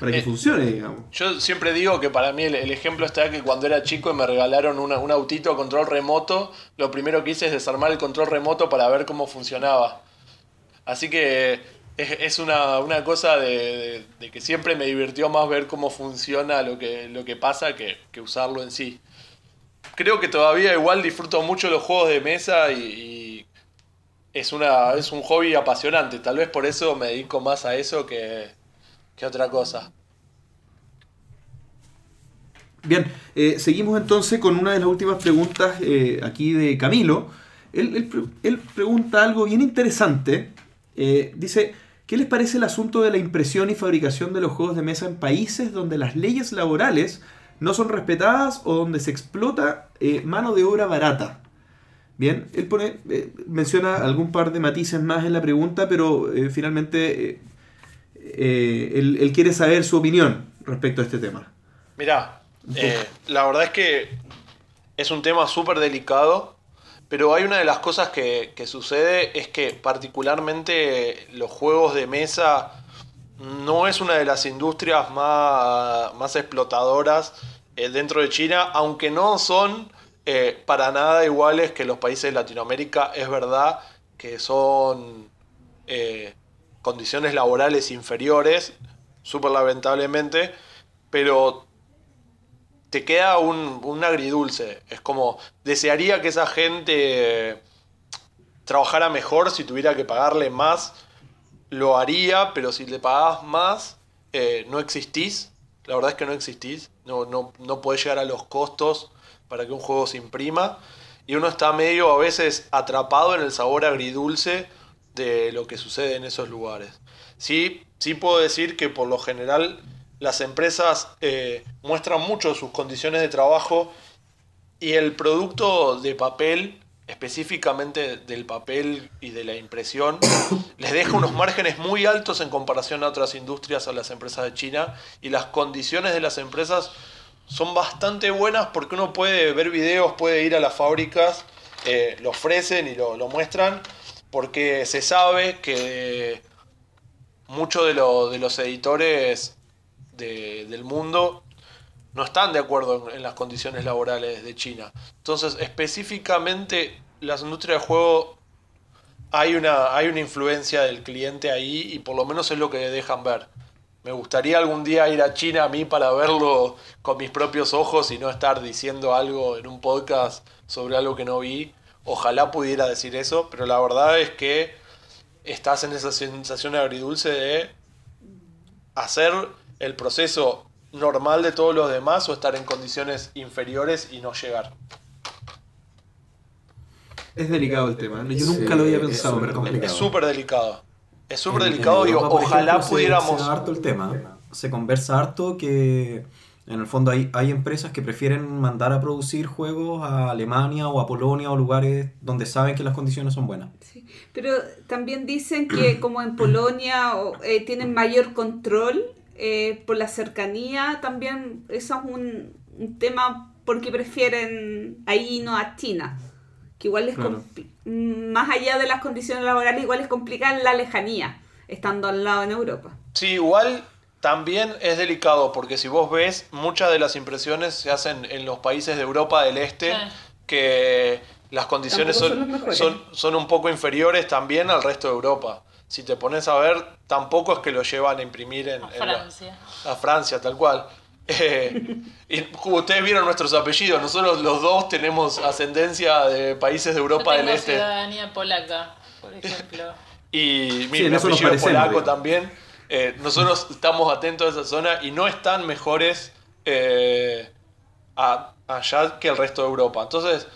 para que Eh, funcione, digamos. Yo siempre digo que para mí el, el ejemplo está que cuando era chico y me regalaron una- un autito a control remoto, lo primero que hice es desarmar el control remoto para ver cómo funcionaba. Así que es, es una, una cosa de, de- de que siempre me divirtió más ver cómo funciona lo que, lo que pasa que, que usarlo en sí. Creo que todavía igual disfruto mucho los juegos de mesa y, y es, una, es un hobby apasionante. Tal vez por eso me dedico más a eso que, que otra cosa. Bien, eh, seguimos entonces con una de las últimas preguntas eh, aquí de Camilo. Él, él pre- él pregunta algo bien interesante. Eh, dice, ¿qué les parece el asunto de la impresión y fabricación de los juegos de mesa en países donde las leyes laborales no son respetadas o donde se explota mano de obra barata? Bien, él pone, menciona algún par de matices más en la pregunta, pero finalmente eh, él, él quiere saber su opinión respecto a este tema. Mirá, eh, la verdad es que es un tema súper delicado, pero hay una de las cosas que, que sucede es que particularmente los juegos de mesa no es una de las industrias más, más explotadoras eh, dentro de China, aunque no son para nada iguales que los países de Latinoamérica, es verdad que son eh, condiciones laborales inferiores, súper lamentablemente, pero te queda un, un agridulce. Es como, desearía que esa gente eh, trabajara mejor si tuviera que pagarle más, lo haría, pero si le pagás más, eh, no existís. La verdad es que no existís. No, no, no podés llegar a los costos para que un juego se imprima. Y uno está medio a veces atrapado en el sabor agridulce de lo que sucede en esos lugares. Sí, sí puedo decir que por lo general las empresas eh, muestran mucho sus condiciones de trabajo y el producto de papel, específicamente del papel y de la impresión, les deja unos márgenes muy altos en comparación a otras industrias, a las empresas de China, y las condiciones de las empresas son bastante buenas porque uno puede ver videos, puede ir a las fábricas, eh, lo ofrecen y lo, lo muestran, porque se sabe que muchos de, de los editores de- del mundo no están de acuerdo en, en las condiciones laborales de China. Entonces, específicamente, las industrias de juego hay una, hay una influencia del cliente ahí y por lo menos es lo que dejan ver. Me gustaría algún día ir a China a mí para verlo con mis propios ojos y no estar diciendo algo en un podcast sobre algo que no vi. Ojalá pudiera decir eso, pero la verdad es que estás en esa sensación agridulce de hacer el proceso normal de todos los demás o estar en condiciones inferiores y no llegar. Es delicado el tema. ¿eh? Yo Sí, nunca lo había pensado. Es súper delicado. Es súper delicado y ojalá se- pudiéramos... Se, da harto el tema. Se conversa harto que en el fondo hay, hay empresas que prefieren mandar a producir juegos a Alemania o a Polonia o lugares donde saben que las condiciones son buenas. Sí, Pero también dicen que como en Polonia eh, tienen mayor control eh, por la cercanía, también eso es un, un tema porque prefieren ahí no a China. Que igual es Claro. mm, más allá de las condiciones laborales, igual es complicada la lejanía, estando al lado en Europa. Sí, igual también es delicado porque si vos ves, muchas de las impresiones se hacen en los países de Europa del Este, Sí. que las condiciones son, son un poco inferiores también al resto de Europa. Si te pones a ver, tampoco es que lo llevan a imprimir en, A en la- Francia. a Francia, tal cual. Eh, y como ustedes vieron nuestros apellidos, nosotros los dos tenemos ascendencia de países de Yo Europa del Este. ciudadanía polaca, por ejemplo. Y mi, Sí, apellido polaco digamos. también. Eh, nosotros estamos atentos a esa zona y no están mejores eh, a- allá que el resto de Europa. Entonces,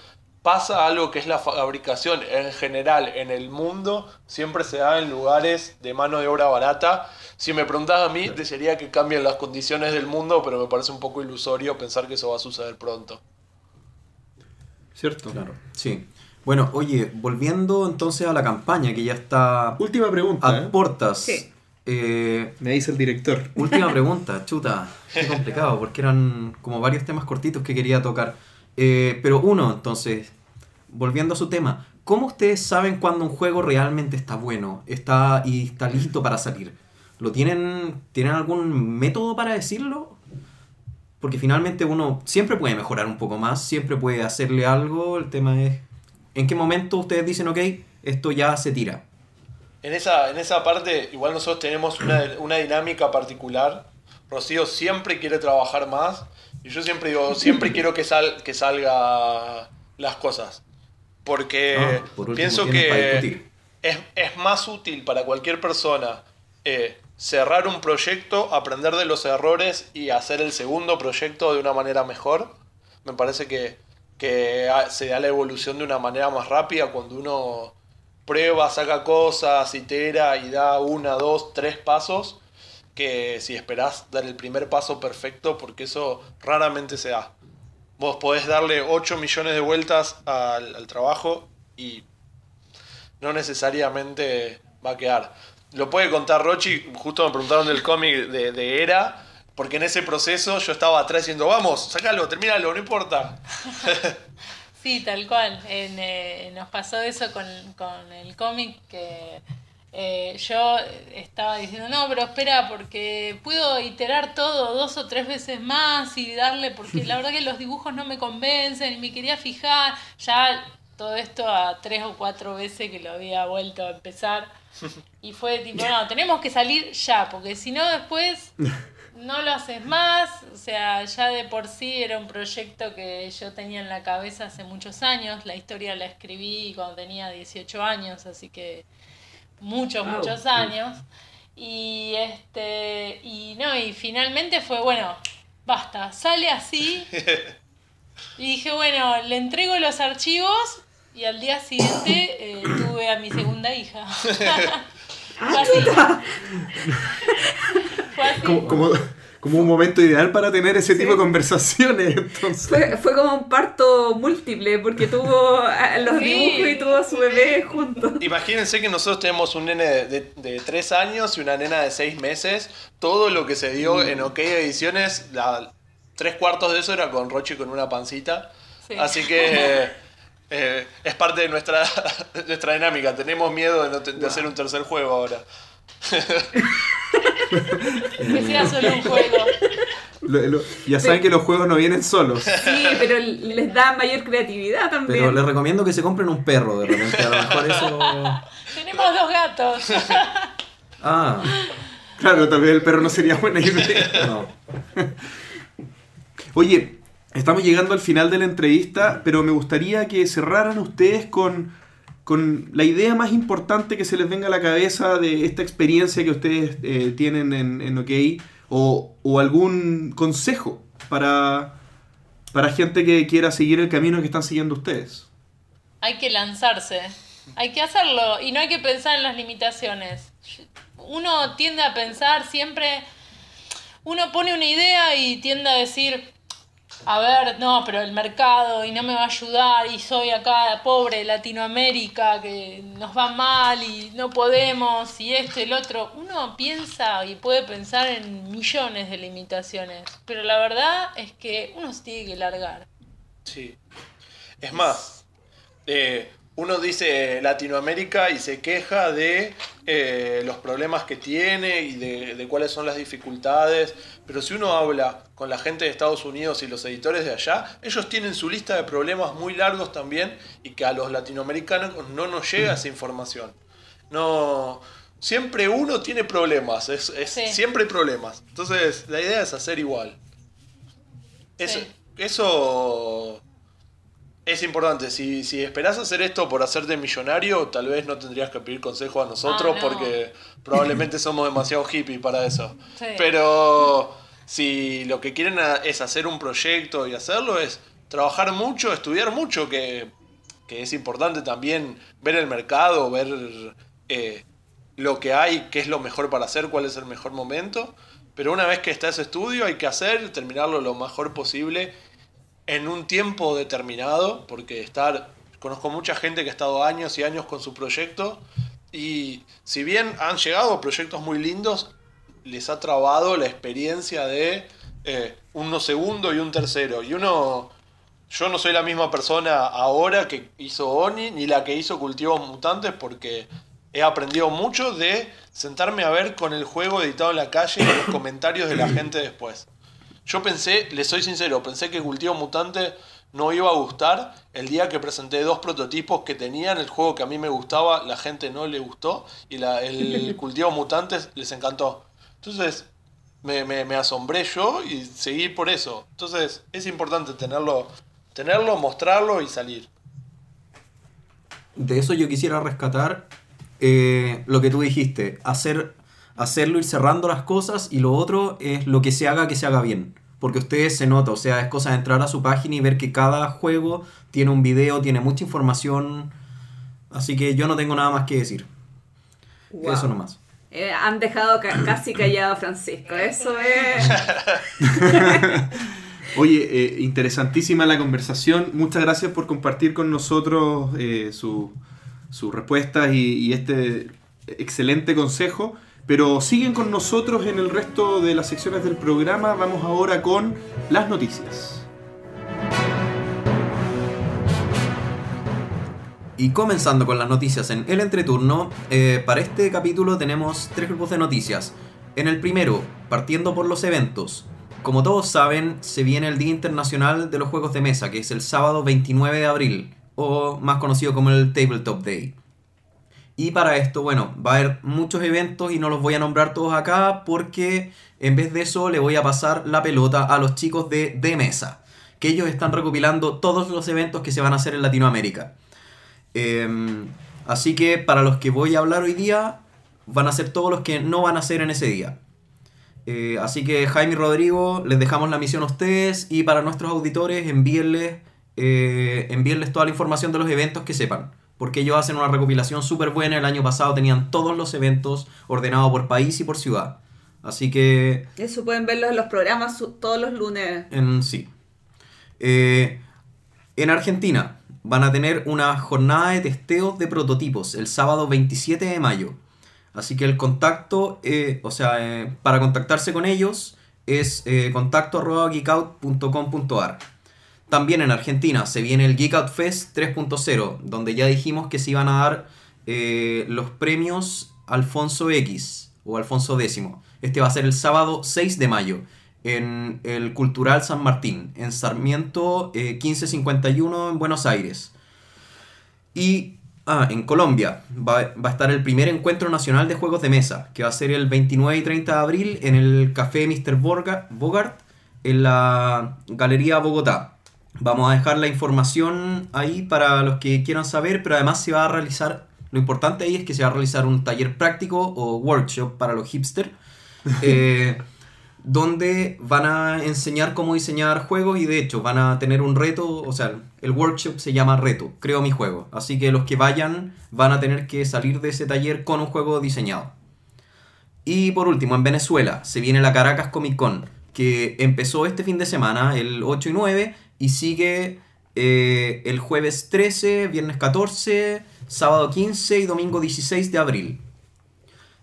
pasa algo que es la fabricación en general en el mundo, siempre se da en lugares de mano de obra barata. Si me preguntás a mí, desearía que cambien las condiciones del mundo, pero me parece un poco ilusorio pensar que eso va a suceder pronto. ¿Cierto? Claro. Sí. Bueno, oye, volviendo entonces a la campaña que ya está Última pregunta. a ¿eh? portas. Sí. Eh, Me dice el director. Última pregunta, chuta. Qué complicado, porque eran como varios temas cortitos que quería tocar. Eh, pero uno, entonces, volviendo a su tema, ¿cómo ustedes saben cuando un juego realmente está bueno está y está listo para salir? ¿Lo tienen, tienen algún método para decirlo? Porque finalmente uno siempre puede mejorar un poco más, siempre puede hacerle algo. El tema es, ¿en qué momento ustedes dicen, ok, esto ya se tira? En esa, en esa parte, igual nosotros tenemos una, una dinámica particular. Rocío siempre quiere trabajar más. Y yo siempre digo, siempre quiero que, sal, que salga las cosas. Porque Ah, por último, pienso que es, es más útil para cualquier persona eh, cerrar un proyecto, aprender de los errores y hacer el segundo proyecto de una manera mejor. Me parece que, que se da la evolución de una manera más rápida cuando uno prueba, saca cosas, itera y da una, dos, tres pasos que si esperás dar el primer paso perfecto, porque eso raramente se da. Vos podés darle 8 millones de vueltas al, trabajo y no necesariamente va a quedar. Lo puede contar Rochi, justo me preguntaron del cómic de, de Era, porque en ese proceso yo estaba atrás diciendo, vamos, sacalo, termínalo, no importa. Sí, tal cual. En, eh, nos pasó eso con, con el cómic que eh, yo estaba diciendo, no, pero espera, porque puedo iterar todo dos o tres veces más y darle, porque la verdad que los dibujos no me convencen y me quería fijar. Ya todo esto a tres o cuatro veces que lo había vuelto a empezar. Y fue tipo, no, tenemos que salir ya, porque si no después no lo haces más, o sea, ya de por sí era un proyecto que yo tenía en la cabeza hace muchos años, la historia la escribí cuando tenía 18 años, así que muchos, Wow. muchos años. Y este, y no, y finalmente fue, bueno, basta, sale así. Y dije, bueno, le entrego los archivos y al día siguiente eh, tuve a mi segunda hija. Como, como, como un momento ideal para tener ese tipo de conversaciones. Entonces. Fue, fue como un parto múltiple, porque tuvo los Sí. dibujos y tuvo a su bebé juntos. Imagínense que nosotros tenemos un nene de, de, de 3 años y una nena de 6 meses. Todo lo que se dio en OK Ediciones, la, tres cuartos de eso era con Rochi con una pancita. Sí. Así que eh, es parte de nuestra, de nuestra dinámica. Tenemos miedo de, no te- de hacer un tercer juego ahora. Que sea solo un juego. Lo- lo- ya saben que los juegos no vienen solos. Sí, pero les da mayor creatividad también. Pero les recomiendo que se compren un perro de repente, a lo mejor eso... Tenemos dos gatos. Ah, Claro, tal vez el perro no sería buena idea. no. Oye, estamos llegando al final de la entrevista, pero me gustaría que cerraran ustedes con, con la idea más importante que se les venga a la cabeza de esta experiencia que ustedes eh, tienen en, en OK o, o algún consejo para, para gente que quiera seguir el camino que están siguiendo ustedes. Hay que lanzarse. Hay que hacerlo y no hay que pensar en las limitaciones. Uno tiende a pensar siempre, uno pone una idea y tiende a decir, a ver, no, pero el mercado y no me va a ayudar y soy acá pobre Latinoamérica que nos va mal y no podemos y esto y el otro. Uno piensa y puede pensar en millones de limitaciones, pero la verdad es que uno se tiene que largar. Sí. Es más, eh, uno dice Latinoamérica y se queja de eh, los problemas que tiene y de, de cuáles son las dificultades, pero si uno habla con la gente de Estados Unidos y los editores de allá, ellos tienen su lista de problemas muy largos también y que a los latinoamericanos no nos llega esa información. No, siempre uno tiene problemas, es, es- Sí. siempre hay problemas. Entonces la idea es hacer igual. Sí. eso es importante. Si, si esperás hacer esto por hacerte millonario, tal vez no tendrías que pedir consejo a nosotros Ah, no. porque probablemente somos demasiado hippies para eso. Sí. Pero si lo que quieren a- es hacer un proyecto y hacerlo, es trabajar mucho, estudiar mucho, que, que es importante también ver el mercado, ver eh, lo que hay, qué es lo mejor para hacer, cuál es el mejor momento. Pero una vez que está ese estudio, hay que hacer, terminarlo lo mejor posible en un tiempo determinado, porque estar, conozco mucha gente que ha estado años y años con su proyecto, y si bien han llegado proyectos muy lindos, les ha trabado la experiencia de eh, uno segundo y un tercero. Y uno, yo no soy la misma persona ahora que hizo Oni, ni la que hizo Cultivos Mutantes, porque he aprendido mucho de sentarme a ver con el juego editado en la calle y los comentarios de la gente después. Yo pensé, le soy sincero, pensé que Cultivo Mutante no iba a gustar. El día que presenté dos prototipos que tenían el juego que a mí me gustaba, la gente no le gustó y la, el Cultivo Mutantes les encantó. Entonces me, me, me asombré yo y seguí por eso. Entonces es importante tenerlo, tenerlo, mostrarlo y salir. De eso yo quisiera rescatar eh, lo que tú dijiste, hacer, hacerlo, ir cerrando las cosas y lo otro es lo que se haga, que se haga bien. Porque ustedes se nota, o sea, es cosa de entrar a su página y ver que cada juego tiene un video, tiene mucha información. Así que yo no tengo nada más que decir. Wow. Eso nomás. Eh, han dejado ca- casi callado a Francisco. Eso es. Oye, eh, interesantísima la conversación. Muchas gracias por compartir con nosotros eh, su- sus respuestas y, y este excelente consejo. Pero siguen con nosotros en el resto de las secciones del programa. Vamos ahora con las noticias. Y comenzando con las noticias en el entreturno, eh, para este capítulo tenemos tres grupos de noticias. En el primero, partiendo por los eventos. Como todos saben, se viene el Día Internacional de los Juegos de Mesa, que es el sábado 29 de abril, o más conocido como el Tabletop Day. Y para esto, bueno, va a haber muchos eventos y no los voy a nombrar todos acá porque en vez de eso le voy a pasar la pelota a los chicos de De Mesa, que ellos están recopilando todos los eventos que se van a hacer en Latinoamérica. Em, así que para los que voy a hablar hoy día, van a ser todos los que no van a ser en ese día. Eh, así que Jaime y Rodrigo, les dejamos la misión a ustedes y para nuestros auditores envíenles, eh, envíenles toda la información de los eventos que sepan. Porque ellos hacen una recopilación súper buena. El año pasado tenían todos los eventos ordenados por país y por ciudad. Así que Eso pueden verlo en los programas todos los lunes. en sí. Eh, en Argentina van a tener una jornada de testeos de prototipos el sábado 27 de mayo. Así que el contacto, eh, o sea, eh, para contactarse con ellos es eh, contacto.geekout.com.ar. También en Argentina se viene el Geek Out Fest 3.0, donde ya dijimos que se iban a dar eh, los premios Alfonso X o Alfonso X. Este va a ser el sábado 6 de mayo en el Cultural San Martín, en Sarmiento eh, 1551 en Buenos Aires. Y ah, en Colombia va, va a estar el primer encuentro nacional de juegos de mesa, que va a ser el 29 y 30 de abril en el Café Mr. Bogart, en la Galería Bogotá. Vamos a dejar la información ahí para los que quieran saber, pero además se va a realizar, lo importante ahí es que se va a realizar un taller práctico o workshop para los hipsters, eh, donde van a enseñar cómo diseñar juegos y de hecho van a tener un reto, o sea, el workshop se llama reto, creo mi juego, así que los que vayan van a tener que salir de ese taller con un juego diseñado. Y por último, en Venezuela se viene la Caracas Comic Con, que empezó este fin de semana, el 8 y 9, y sigue eh, el jueves 13, viernes 14, sábado 15 y domingo 16 de abril.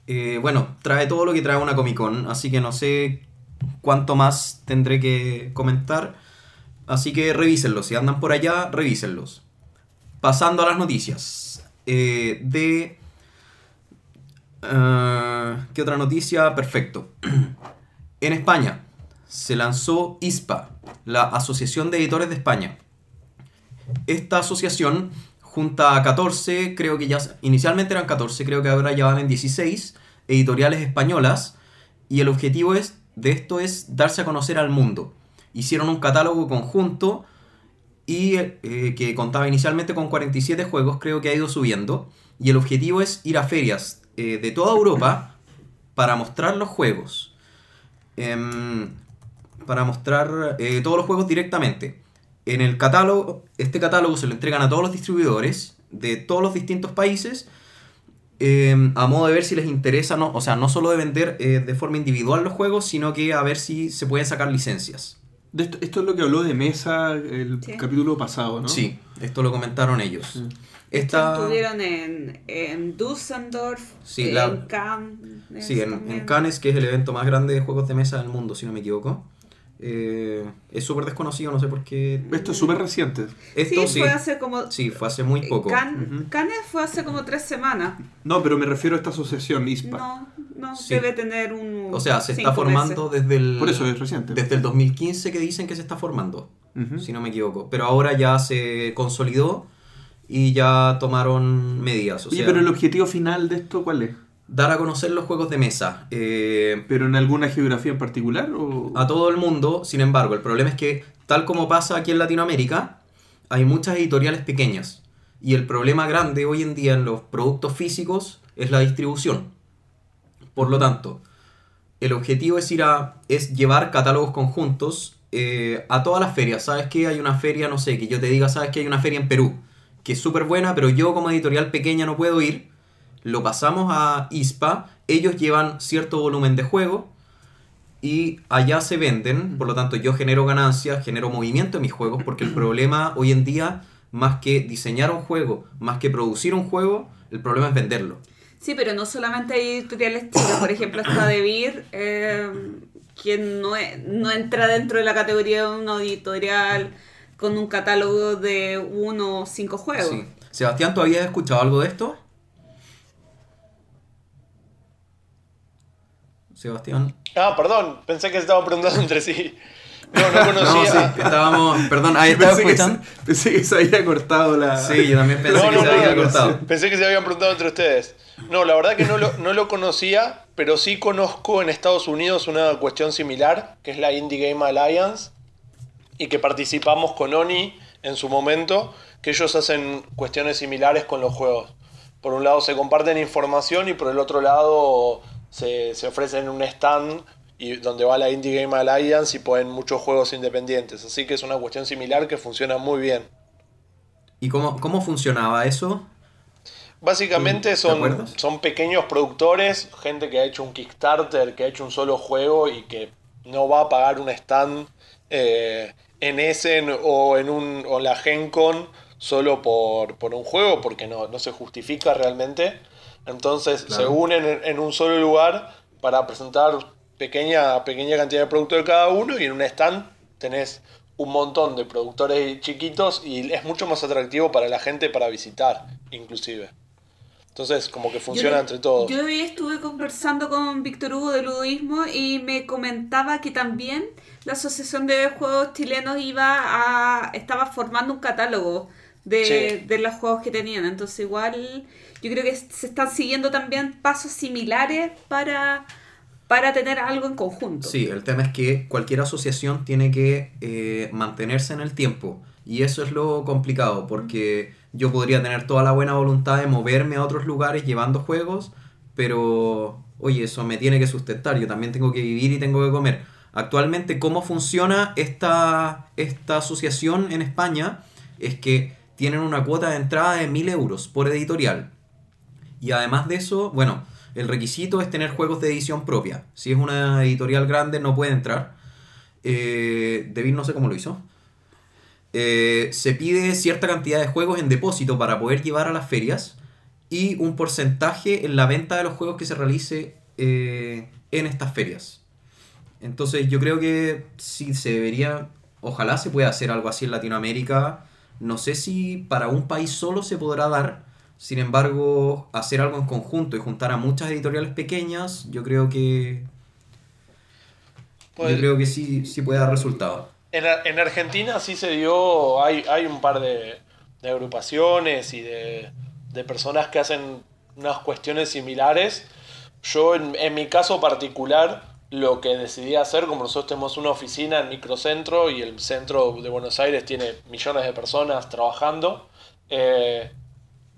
Eh, bueno, trae todo lo que trae una Comic Con, así que no sé cuánto más tendré que comentar. Así que revísenlos, si andan por allá, revísenlos. Pasando a las noticias. Eh, de... ¿Qué otra noticia? Perfecto. en España se lanzó ISPA, la Asociación de Editores de España. Esta asociación junta a 14, creo que ya inicialmente eran 14, creo que ahora ya van en 16 editoriales españolas y el objetivo es, de esto es darse a conocer al mundo. Hicieron un catálogo conjunto y eh, que contaba inicialmente con 47 juegos, creo que ha ido subiendo y el objetivo es ir a ferias eh, de toda Europa para mostrar los juegos. Em, para mostrar eh, todos los juegos directamente. En el catálogo, este catálogo se lo entregan a todos los distribuidores de todos los distintos países eh, a modo de ver si les interesa, no, o sea, no solo de vender eh, de forma individual los juegos, sino que a ver si se pueden sacar licencias. De esto, esto es lo que habló de Mesa el Sí. capítulo pasado, ¿no? Sí, esto lo comentaron ellos. Sí. Esta, Estuvieron en, en Düsseldorf, Sí, en la- Cannes. sí, en, en Cannes, que es el evento más grande de juegos de mesa del mundo, si no me equivoco. Eh, es súper desconocido, no sé por qué. Esto es súper reciente. Esto sí, sí. fue hace como... Sí, fue hace muy poco. Can-. Cannes fue hace como tres semanas. No, pero me refiero a esta asociación ISPA. No, no, Sí. debe tener un... O sea, se está formando meses. desde el. Por eso es reciente. Desde el 2015 que dicen que se está formando, si no me equivoco. Pero ahora ya se consolidó y ya tomaron medidas. O Oye, sea, pero el objetivo final de esto, ¿cuál es? Dar a conocer los juegos de mesa. Eh, ¿Pero en alguna geografía en particular? O... a todo el mundo, sin embargo, el problema es que, tal como pasa aquí en Latinoamérica, hay muchas editoriales pequeñas. Y el problema grande hoy en día en los productos físicos es la distribución. Por lo tanto, el objetivo es ir a. es llevar catálogos conjuntos eh, a todas las ferias. ¿Sabes qué? Hay una feria, no sé, que yo te diga, ¿sabes qué? Hay una feria en Perú, que es súper buena, pero yo como editorial pequeña no puedo ir. Lo pasamos a ISPA, ellos llevan cierto volumen de juego y allá se venden, por lo tanto yo genero ganancias, genero movimiento en mis juegos, porque el problema hoy en día, más que diseñar un juego, más que producir un juego, el problema es venderlo. Sí, pero no solamente hay editoriales chicas, por ejemplo está Devir, eh, que no, no entra dentro de la categoría de una editorial con un catálogo de uno o cinco juegos. Sí. Sebastián, ¿tú habías escuchado algo de esto? Sebastián. Ah, perdón, pensé que se estaban preguntando entre sí. No, no No, conocía. sí, estábamos, perdón, ahí estaba Pensé que, escuchando. se, pensé que se había cortado la... Sí, yo también pensé No, que no, se no, había no, cortado. Pensé que se habían preguntado entre ustedes. No, la verdad que no lo, no lo conocía, pero sí conozco en Estados Unidos una cuestión similar, que es la Indie Game Alliance, y que participamos con Oni en su momento, que ellos hacen cuestiones similares con los juegos. Por un lado se comparten información y por el otro lado se, se ofrecen un stand y donde va la Indie Game Alliance y ponen muchos juegos independientes. Así que es una cuestión similar que funciona muy bien. ¿Y cómo, cómo funcionaba eso? Básicamente ¿Te son, son pequeños productores, gente que ha hecho un Kickstarter, que ha hecho un solo juego y que no va a pagar un stand eh, en Essen o en, un, o la Gen Con solo por, por un juego, porque no, no se justifica realmente. Entonces Claro. se unen en, en un solo lugar para presentar pequeña, pequeña cantidad de productos de cada uno y en un stand tenés un montón de productores chiquitos y es mucho más atractivo para la gente para visitar, inclusive. Entonces, como que funciona Yo- entre todos. Yo hoy estuve conversando con Víctor Hugo de Ludoísmo y me comentaba que también la Asociación de Juegos Chilenos iba a estaba formando un catálogo de, Sí. de los juegos que tenían. Entonces igual yo creo que se están siguiendo también pasos similares para, para tener algo en conjunto. Sí, el tema es que cualquier asociación tiene que eh, mantenerse en el tiempo. Y eso es lo complicado, porque yo podría tener toda la buena voluntad de moverme a otros lugares llevando juegos, pero, oye, eso me tiene que sustentar, yo también tengo que vivir y tengo que comer. Actualmente, ¿cómo funciona esta, esta asociación en España? Es que tienen una cuota de entrada de 1000 euros por editorial. Y además de eso, bueno, el requisito es tener juegos de edición propia. Si es una editorial grande no puede entrar. Eh, David no sé cómo lo hizo. Eh, se pide cierta cantidad de juegos en depósito para poder llevar a las ferias y un porcentaje en la venta de los juegos que se realice eh, en estas ferias. Entonces yo creo que sí se debería, ojalá se pueda hacer algo así en Latinoamérica. No sé si para un país solo se podrá dar, sin embargo, hacer algo en conjunto y juntar a muchas editoriales pequeñas, yo creo que Pues- yo creo que sí, sí puede dar resultado. En, en Argentina sí se dio, hay, hay un par de, de agrupaciones y de, de personas que hacen unas cuestiones similares. Yo en, en mi caso particular lo que decidí hacer, como nosotros tenemos una oficina en Microcentro y el centro de Buenos Aires tiene millones de personas trabajando, eh,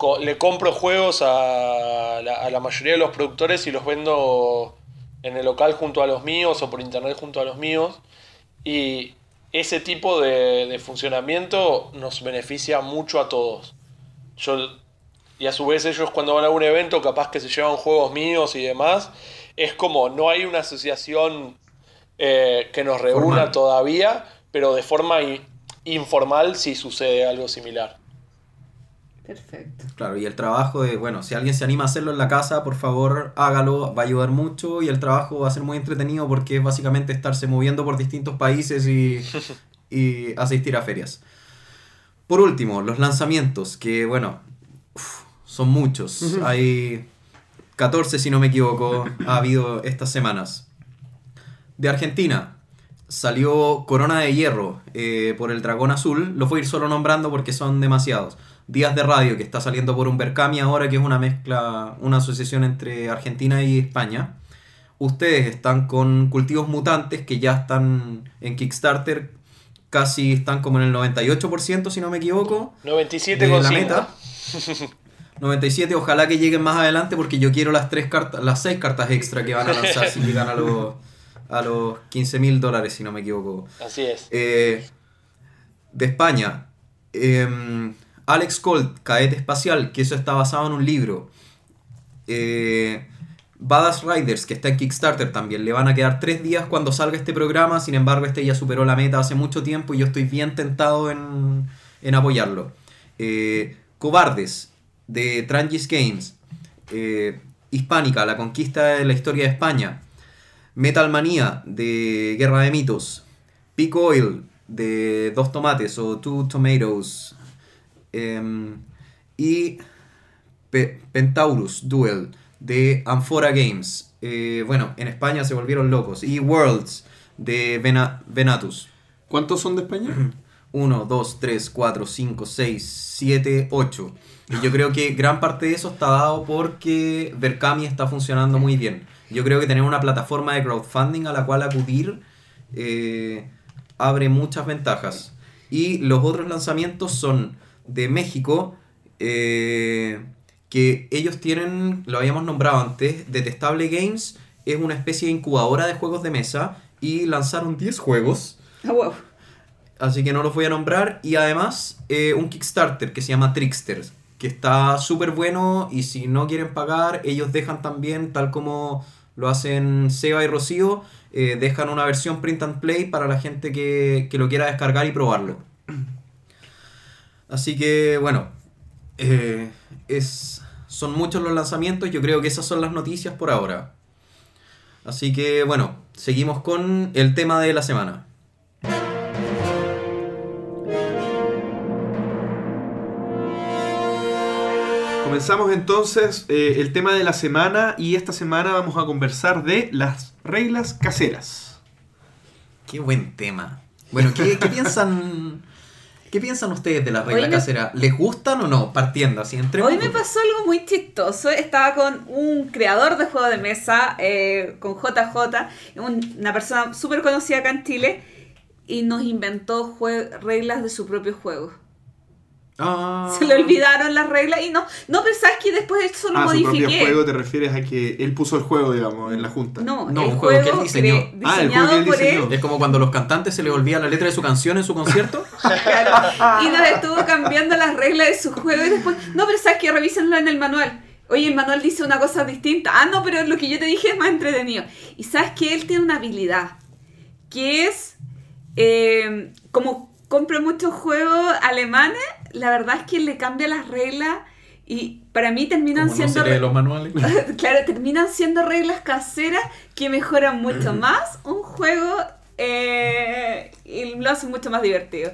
co- le compro juegos a la, a la mayoría de los productores y los vendo en el local junto a los míos o por internet junto a los míos. Y ese tipo de, de funcionamiento nos beneficia mucho a todos. Yo, y a su vez ellos cuando van a un evento capaz que se llevan juegos míos y demás, es como no hay una asociación eh, que nos reúna Formal. todavía, pero de forma informal sí sucede algo similar. Perfecto. Claro, y el trabajo de, bueno, si alguien se anima a hacerlo en la casa, por favor hágalo, va a ayudar mucho y el trabajo va a ser muy entretenido porque es básicamente estarse moviendo por distintos países y, y asistir a ferias. Por último, los lanzamientos, que bueno, uf, son muchos. Hay 14, si no me equivoco, ha habido estas semanas. De Argentina, salió Corona de Hierro eh, por el Dragón Azul. Los voy a ir solo nombrando porque son demasiados. Días de Radio, que está saliendo por un Berkami ahora, que es una mezcla, una asociación entre Argentina y España. Ustedes están con Cultivos Mutantes, que ya están en Kickstarter, casi están como en el 98%, si no me equivoco. 97 de con la 5. meta. 97, ojalá que lleguen más adelante porque yo quiero las tres cartas, las seis cartas extra que van a lanzar si llegan a los, a los 15 mil dólares, si no me equivoco. Así es. Eh, de España, em, Alex Colt, Cadete Espacial, que eso está basado en un libro. Eh, Badass Riders, que está en Kickstarter también. Le van a quedar tres días cuando salga este programa. Sin embargo, este ya superó la meta hace mucho tiempo y yo estoy bien tentado en, en apoyarlo. Eh, Cobardes, de Trangis Games. Eh, Hispánica, la conquista de la historia de España. Metal Manía, de Guerra de Mitos. Peak Oil, de Dos Tomates o Two Tomatoes. Em, y Pe- Pentaurus Duel de Amphora Games. Eh, bueno, en España se volvieron locos. Y Worlds de Vena- Venatus. ¿Cuántos son de España? 1, 2, 3, 4, 5, 6, 7, 8. Y yo creo que gran parte de eso está dado porque Berkami está funcionando muy bien. Yo creo que tener una plataforma de crowdfunding a la cual acudir eh, abre muchas ventajas. Y los otros lanzamientos son de México, eh, que ellos tienen, lo habíamos nombrado antes, Detestable Games, es una especie de incubadora de juegos de mesa y lanzaron 10 juegos. Ah, wow. Así que no los voy a nombrar. Y además, eh, un Kickstarter que se llama Tricksters, que está súper bueno. Y si no quieren pagar, ellos dejan también, tal como lo hacen Seba y Rocío, eh, dejan una versión print and play para la gente que, que lo quiera descargar y probarlo. Así que, bueno, eh, es, son muchos los lanzamientos. Yo creo que esas son las noticias por ahora. Así que, bueno, seguimos con el tema de la semana. Comenzamos entonces eh, el tema de la semana y esta semana vamos a conversar de las reglas caseras. Qué buen tema. Bueno, ¿qué, qué piensan? ¿Qué piensan ustedes de la regla me- casera? ¿Les gustan o no? Partiendo así, entre Hoy me pasó algo muy chistoso. Estaba con un creador de juego de mesa, eh, con JJ, un- una persona súper conocida acá en Chile, y nos inventó reglas de su propio juego. Ah. Se le olvidaron las reglas y no, no pero sabes que después eso lo ah, su propio modifiqué. juego te refieres a que él puso el juego, digamos, en la junta. No, No, el un juego que él diseñó. cre- Ah, el juego diseñado que él diseñó. él Es como cuando a los cantantes se les olvida la letra de su canción en su concierto. Claro, y nos estuvo cambiando las reglas de su juego y después, no, pero sabes que revísenlo en el manual. Oye, el manual dice una cosa distinta. Ah, no, pero lo que yo te dije es más entretenido. Y sabes que él tiene una habilidad, que es, eh, como compra muchos juegos alemanes, la verdad es que le cambia las reglas y para mí terminan Como no siendo... se lee los manuales. claro, terminan siendo reglas caseras que mejoran mucho más un juego eh, y lo hacen mucho más divertido.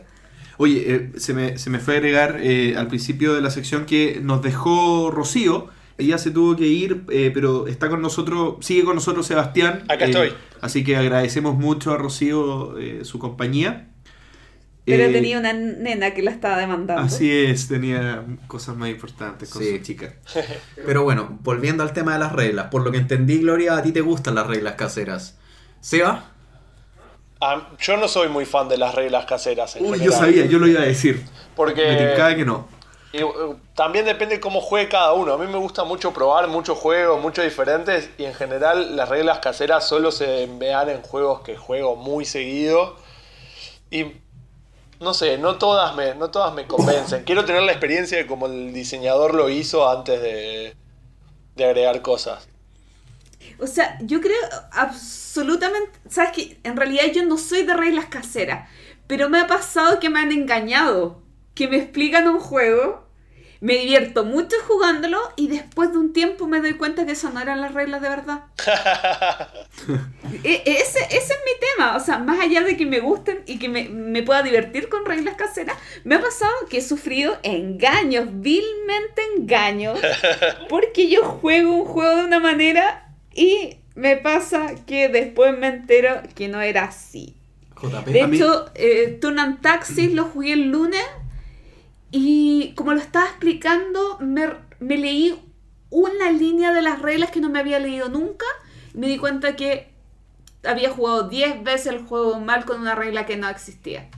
Oye, eh, se, me, se me fue a agregar eh, al principio de la sección que nos dejó Rocío. Ella se tuvo que ir, eh, pero está con nosotros, sigue con nosotros Sebastián. Acá Eh, estoy. Así que agradecemos mucho a Rocío eh, su compañía. Pero Eh, tenía una nena que la estaba demandando. Así es, tenía cosas más importantes con Sí. su chica. Pero bueno, volviendo al tema de las reglas. Por lo que entendí, Gloria, a ti te gustan las reglas caseras. ¿Seba? Ah, yo no soy muy fan de las reglas caseras. en Uy, yo sabía, yo lo iba a decir. Porque Me que no. y, uh, también depende cómo juegue cada uno. A mí me gusta mucho probar muchos juegos, muchos diferentes. Y en general las reglas caseras solo se vean en juegos que juego muy seguido. Y no sé, no todas me, no todas me convencen. Quiero tener la experiencia de como el diseñador lo hizo antes de, de agregar cosas. O sea, yo creo absolutamente. ¿Sabes que En realidad yo no soy de reglas caseras. Pero me ha pasado que me han engañado. Que me explican un juego. Me divierto mucho jugándolo y después de un tiempo me doy cuenta que esas no eran las reglas de verdad. E- ese, ese es mi tema, o sea, más allá de que me gusten y que me, me pueda divertir con reglas caseras, me ha pasado que he sufrido engaños, vilmente engaños, porque yo juego un juego de una manera y me pasa que después me entero que no era así. JP. De hecho, eh, Turn and Taxis lo jugué el lunes y como lo estaba explicando, me, leí una línea de las reglas que no me había leído nunca y me di cuenta que había jugado 10 veces el juego mal con una regla que no existía.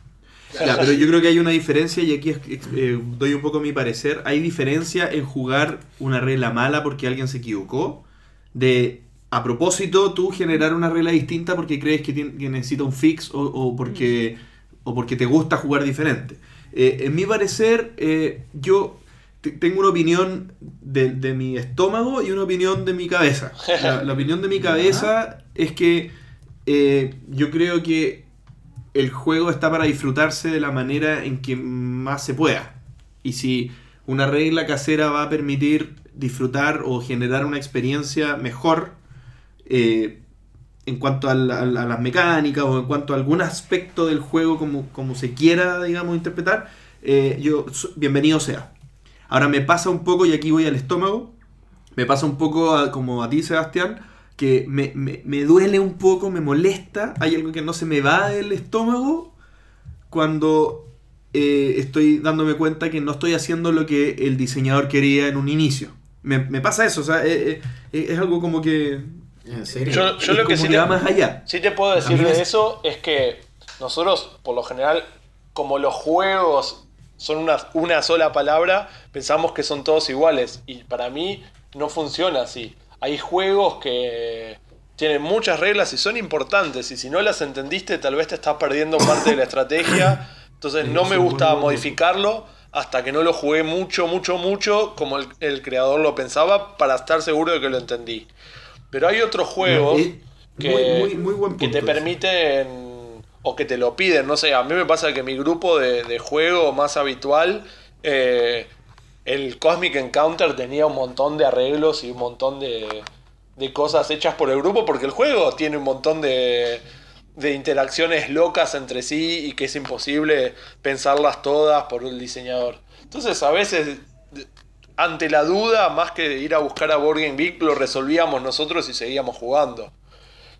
Ya, pero yo creo que hay una diferencia y aquí eh, doy un poco mi parecer. Hay diferencia en jugar una regla mala porque alguien se equivocó, de a propósito tú generar una regla distinta porque crees que, necesita un fix o porque, o porque te gusta jugar diferente. Eh, en mi parecer, eh, yo te- tengo una opinión de, de mi estómago y una opinión de mi cabeza. La, la opinión de mi cabeza es que eh, yo creo que el juego está para disfrutarse de la manera en que más se pueda. Y si una regla casera va a permitir disfrutar o generar una experiencia mejor eh, en cuanto a, la- las mecánicas o en cuanto a algún aspecto del juego como, como se quiera, digamos, interpretar, eh, yo, bienvenido sea. Ahora me pasa un poco, y aquí voy al estómago, me pasa un poco a- como a ti, Sebastián, que me, me- me duele un poco, me molesta, hay algo que no se me va del estómago cuando eh, estoy dándome cuenta que no estoy haciendo lo que el diseñador quería en un inicio. Me, me pasa eso, o sea, eh, es algo como que... ¿En serio? Yo, lo que sí te, va más allá. sí te puedo decir de eso es que nosotros, por lo general, como los juegos son una, una sola palabra, pensamos que son todos iguales. Y para mí no funciona así. Hay juegos que tienen muchas reglas y son importantes. Y si no las entendiste, tal vez te estás perdiendo parte de la estrategia. Entonces no me gusta modificarlo hasta que no lo jugué mucho, mucho, mucho, como el, el creador lo pensaba, para estar seguro de que lo entendí. Pero hay otros juegos que, muy, muy, muy buen que punto te permiten o que te lo piden. No sé, a mí me pasa que mi grupo de, de juego más habitual, eh, el Cosmic Encounter tenía un montón de arreglos y un montón de, de cosas hechas por el grupo, porque el juego tiene un montón de, de interacciones locas entre sí y que es imposible pensarlas todas por un diseñador. Entonces, a veces, ante la duda, más que ir a buscar a Game Geek, lo resolvíamos nosotros y seguíamos jugando.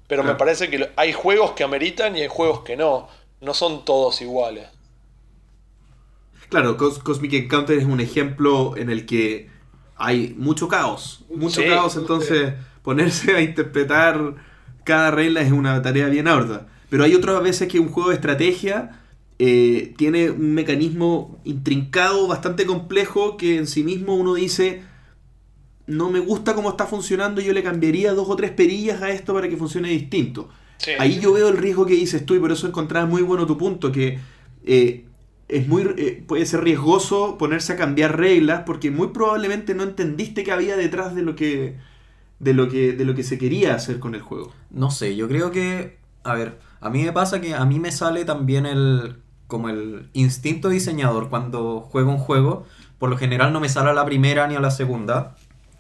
Pero me Claro. parece que hay juegos que ameritan y hay juegos que no. No son todos iguales. Claro, Cos- Cosmic Encounter es un ejemplo en el que hay mucho caos. Mucho Sí. caos, entonces ponerse a interpretar cada regla es una tarea bien ardua. Pero hay otras veces que un juego de estrategia eh, tiene un mecanismo intrincado, bastante complejo, que en sí mismo uno dice, no me gusta cómo está funcionando, yo le cambiaría dos o tres perillas a esto para que funcione distinto. Sí. Ahí yo veo el riesgo que dices tú y por eso encontraba muy bueno tu punto, que eh, es muy, eh, puede ser riesgoso ponerse a cambiar reglas porque muy probablemente no entendiste qué había detrás de lo que, de lo que, de lo que se quería hacer con el juego. No sé, yo creo que, a ver, a mí me pasa que a mí me sale también el como el instinto diseñador cuando juego un juego, por lo general no me sale a la primera ni a la segunda,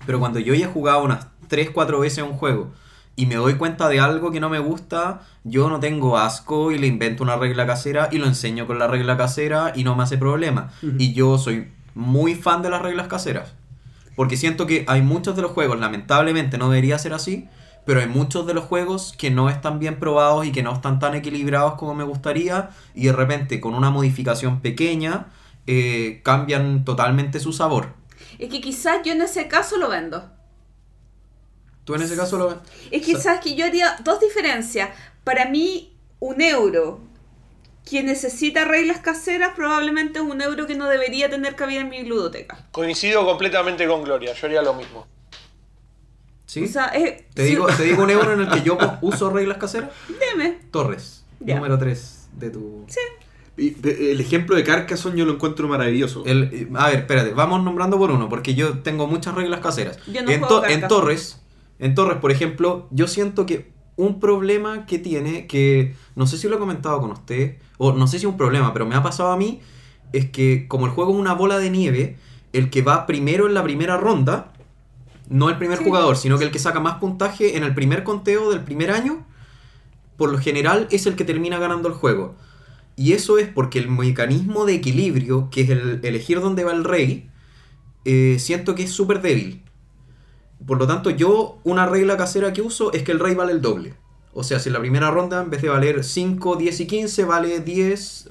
pero cuando yo ya he jugado unas 3, 4 veces un juego y me doy cuenta de algo que no me gusta, yo no tengo asco y le invento una regla casera y lo enseño con la regla casera y no me hace problema. Y yo soy muy fan de las reglas caseras. Porque siento que hay muchos de los juegos, lamentablemente no debería ser así, pero hay muchos de los juegos que no están bien probados y que no están tan equilibrados como me gustaría y de repente con una modificación pequeña eh, cambian totalmente su sabor. Es que quizás yo en ese caso lo vendo. ¿Tú en ese caso lo ves? Es que sabes que yo haría dos diferencias. Para mí, un euro que necesita reglas caseras probablemente es un euro que no debería tener cabida en mi ludoteca. Coincido completamente con Gloria, yo haría lo mismo. ¿Sí? O sea, es, ¿Te, digo, te digo un euro en el que yo uso reglas caseras. Deme. Torres, Ya. número 3 de tu... Y pe- el ejemplo de Carcassonne yo lo encuentro maravilloso. El- a ver, espérate, vamos nombrando por uno, porque yo tengo muchas reglas caseras. Yo no en, juego to- en. Torres, en Torres, por ejemplo, yo siento que un problema que tiene, que no sé si lo he comentado con usted, o no sé si es un problema, pero me ha pasado a mí, es que como el juego es una bola de nieve, el que va primero en la primera ronda, no el primer Sí. jugador, sino que el que saca más puntaje en el primer conteo del primer año, por lo general es el que termina ganando el juego. Y eso es porque el mecanismo de equilibrio, que es el elegir dónde va el rey, eh, siento que es súper débil. Por lo tanto, yo una regla casera que uso es que el rey vale el doble. O sea, si en la primera ronda, en vez de valer 5, 10 y 15, vale 10,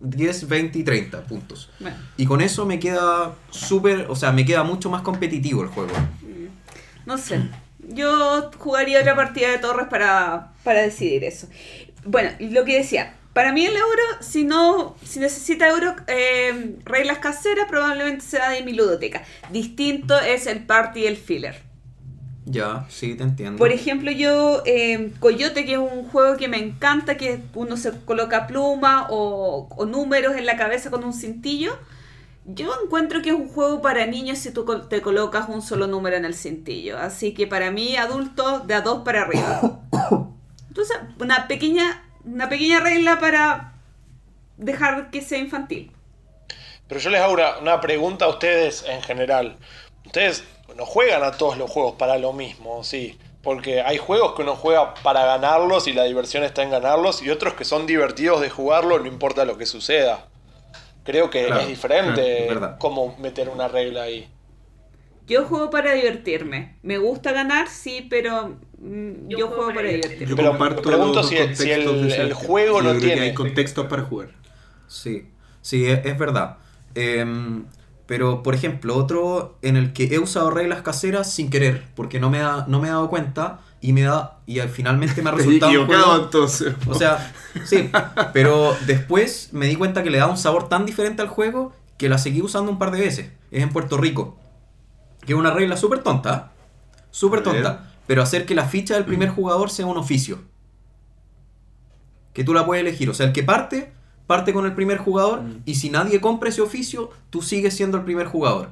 10 20 y 30 puntos. Bueno, Y con eso me queda súper, o sea, me queda mucho más competitivo el juego. No sé. Yo jugaría otra partida de torres para, para decidir eso. Bueno, lo que decía, para mí el euro, si no, si necesita euro, eh, reglas caseras, probablemente sea de mi ludoteca. Distinto es el party y el filler. Ya, sí, te entiendo. Por ejemplo, yo, eh, Coyote, que es un juego que me encanta, que uno se coloca pluma o, o números en la cabeza con un cintillo. Yo encuentro que es un juego para niños si tú te colocas un solo número en el cintillo. Así que para mí, adultos, de a dos para arriba. Entonces, una pequeña, una pequeña regla para dejar que sea infantil. Pero yo les hago una, una pregunta a ustedes en general. Ustedes no juegan a todos los juegos para lo mismo, sí. Porque hay juegos que uno juega para ganarlos y la diversión está en ganarlos, y otros que son divertidos de jugarlo, no importa lo que suceda. Creo que Claro, es diferente verdad. cómo meter una regla ahí. Yo juego para divertirme. Me gusta ganar, sí, pero mm, yo, juego para divertirme. Yo Pero comparto me pregunto los si el- si el- contextos de el Sebastián. juego Yo no creo que tiene- hay contextos para jugar. Sí, sí, es, es verdad. Em, pero, por ejemplo, otro en el que he usado reglas caseras sin querer, porque no me, da, no me he dado cuenta y me da y al- finalmente me ha resultado un juego- entonces. O sea, sí, pero después me di cuenta que le da un sabor tan diferente al juego que la seguí usando un par de veces. Es en Puerto Rico. Que es una regla súper tonta. Súper tonta. Pero hacer que la ficha del primer jugador sea un oficio. Que tú la puedes elegir. O sea, el que parte, parte con el primer jugador. Mm. Y si nadie compra ese oficio, tú sigues siendo el primer jugador.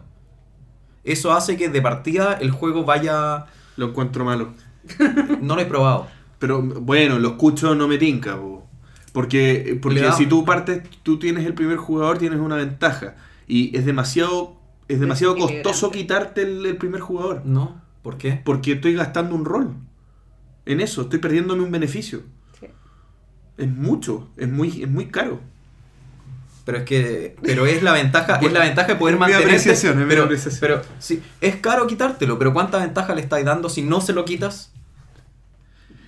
Eso hace que de partida el juego vaya... Lo encuentro malo. No lo he probado. Pero bueno, lo escucho, no me tinca. po. Porque, porque si tú partes, tú tienes el primer jugador, tienes una ventaja. Y es demasiado, es demasiado costoso quitarte el, el primer jugador. ¿No? ¿Por qué? Porque estoy gastando un rol. En eso, estoy perdiéndome un beneficio. Sí. Es mucho, es muy, es muy caro. Pero es que. Pero es la ventaja, es la ventaja de poder mi pero, apreciación. pero sí, es caro quitártelo, pero ¿cuánta ventaja le estáis dando si no se lo quitas?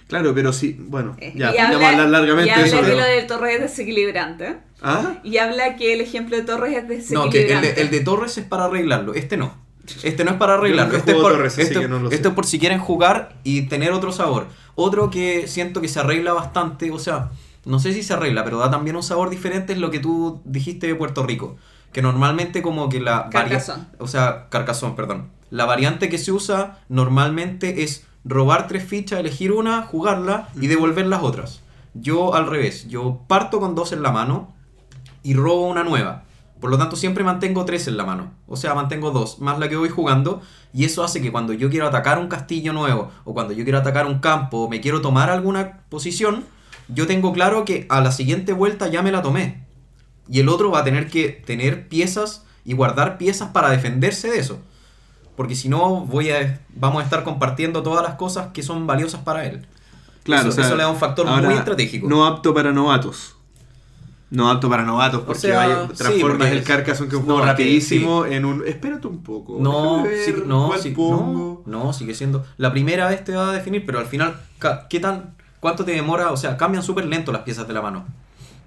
Claro, pero sí, bueno, Eh, ya, y habla, a hablar largamente y habla eso. que pero- lo de Torres es desequilibrante. ¿Ah? Y habla que el ejemplo de Torres es No, que el desequilibrante. de, el de Torres es para arreglarlo, este no. Este no es para arreglarlo, este es, por, Torres, este- no esto es por si quieren jugar y tener otro sabor. Otro que siento que se arregla bastante, o sea, no sé si se arregla, pero da también un sabor diferente es lo que tú dijiste de Puerto Rico. Que normalmente como que la varia- Carcazón. O sea, carcazón, perdón. La variante que se usa normalmente es robar tres fichas, elegir una, jugarla y devolver las otras. Yo al revés, yo parto con dos en la mano y robo una nueva. Por lo tanto, siempre mantengo tres en la mano. O sea, mantengo dos, más la que voy jugando. Y eso hace que cuando yo quiero atacar un castillo nuevo, o cuando yo quiero atacar un campo, o me quiero tomar alguna posición, yo tengo claro que a la siguiente vuelta ya me la tomé. Y el otro va a tener que tener piezas y guardar piezas para defenderse de eso. Porque si no, voy a, vamos a estar compartiendo todas las cosas que son valiosas para él. Claro, eso, o sea, eso le da un factor ahora, muy estratégico. No apto para novatos. No apto para novatos, porque sea, vaya, sí, transformas porque el Carcassonne, que es un no, juego que rapidísimo, en un... Espérate un poco. No, sí- no, sí- pongo. no, no, sigue siendo. La primera vez te va a definir, pero al final, ¿qué tan, cuánto te demora? O sea, cambian súper lento las piezas de la mano.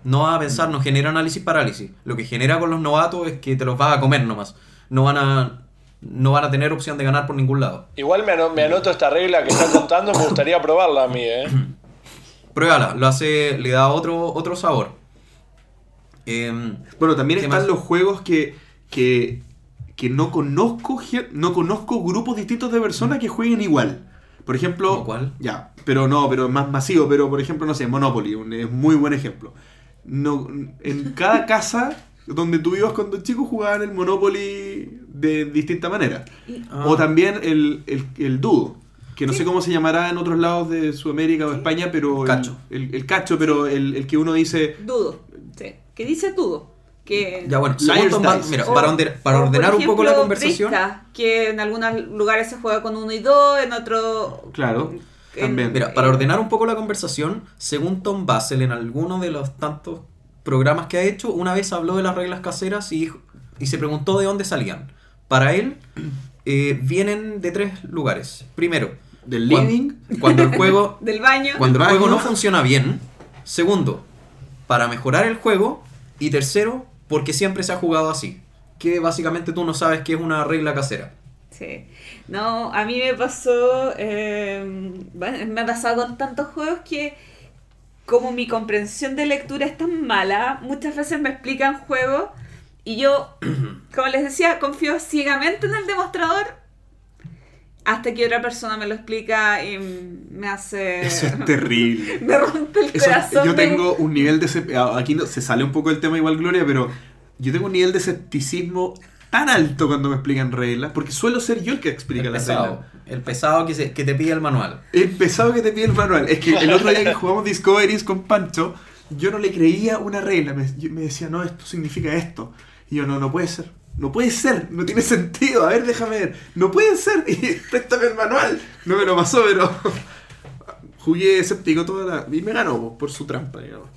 No vas a pensar, no genera análisis parálisis. Lo que genera con los novatos es que te los vas a comer nomás. No van a, no van a tener opción de ganar por ningún lado. Igual me, ano- me anoto esta regla que está contando, me gustaría probarla a mí, ¿eh? Pruébala, lo hace, le da otro, otro sabor. Em, Bueno, también ¿Qué están más? los juegos que, que, que no conozco no conozco grupos distintos de personas que jueguen igual. Por ejemplo, ¿Como cuál? ya, pero no, pero más masivo, pero por ejemplo, no sé, Monopoly, un es muy buen ejemplo. No, en cada casa donde tú ibas cuando chico jugaban el Monopoly de distinta manera. ah, O también el, el, el Dudo, que no sé cómo se llamará en otros lados de Sudamérica o España, pero... el- Cacho. El, el cacho, pero el, el que uno dice... Dudo. Sí. ¿Qué dice dudo? Que, Ya bueno, Dice. mira, O- para, orde- para ordenar un poco la ejemplo, conversación. Brisca, que en algunos lugares se juega con uno y dos, en otro... Claro, en- también. Mira, para ordenar un poco la conversación, según Tom Basel, en alguno de los tantos programas que ha hecho, una vez habló de las reglas caseras y, dijo- y se preguntó de dónde salían. Para él, eh, vienen de tres lugares. Primero, Del living. cuando el juego Del baño. cuando el juego no funciona bien. Segundo, para mejorar el juego. Y tercero, porque siempre se ha jugado así. Que básicamente tú no sabes que es una regla casera. Sí. No, a mí me pasó, eh, bueno, me ha pasado con tantos juegos que como mi comprensión de lectura es tan mala, muchas veces me explican juegos y yo, como les decía, confío ciegamente en el demostrador hasta que otra persona me lo explica y me hace... Eso es terrible. me rompe el Eso- corazón. yo tengo un nivel de... ah, Aquí no, se sale un poco el tema igual, Gloria, pero yo tengo un nivel de escepticismo tan alto cuando me explican reglas, porque suelo ser yo el que explica las reglas. El pesado que, se- que te pide el manual. El pesado que te pide el manual. Es que el otro día que jugamos Discoveries con Pancho, yo no le creía una regla. Me decía, no, esto significa esto. Y yo, no, no puede ser. No puede ser, no tiene sentido. A ver, déjame ver. No puede ser. Y préstame el manual. No me lo pasó, pero jugué escéptico toda la... Y me ganó po, por su trampa, digamos.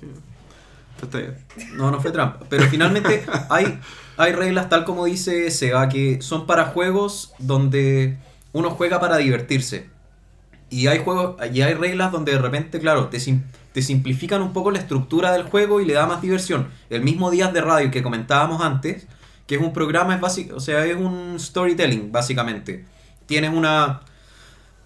Está bien. No, no fue trampa. Pero finalmente hay, hay reglas tal como dice Sega que son para juegos donde uno juega para divertirse. Y hay juegos, y hay reglas donde de repente, claro, te, sim- te simplifican un poco la estructura del juego y le da más diversión. El mismo Días de Radio que comentábamos antes, que es un programa, es básico, o sea, es un storytelling, básicamente. Tienes una.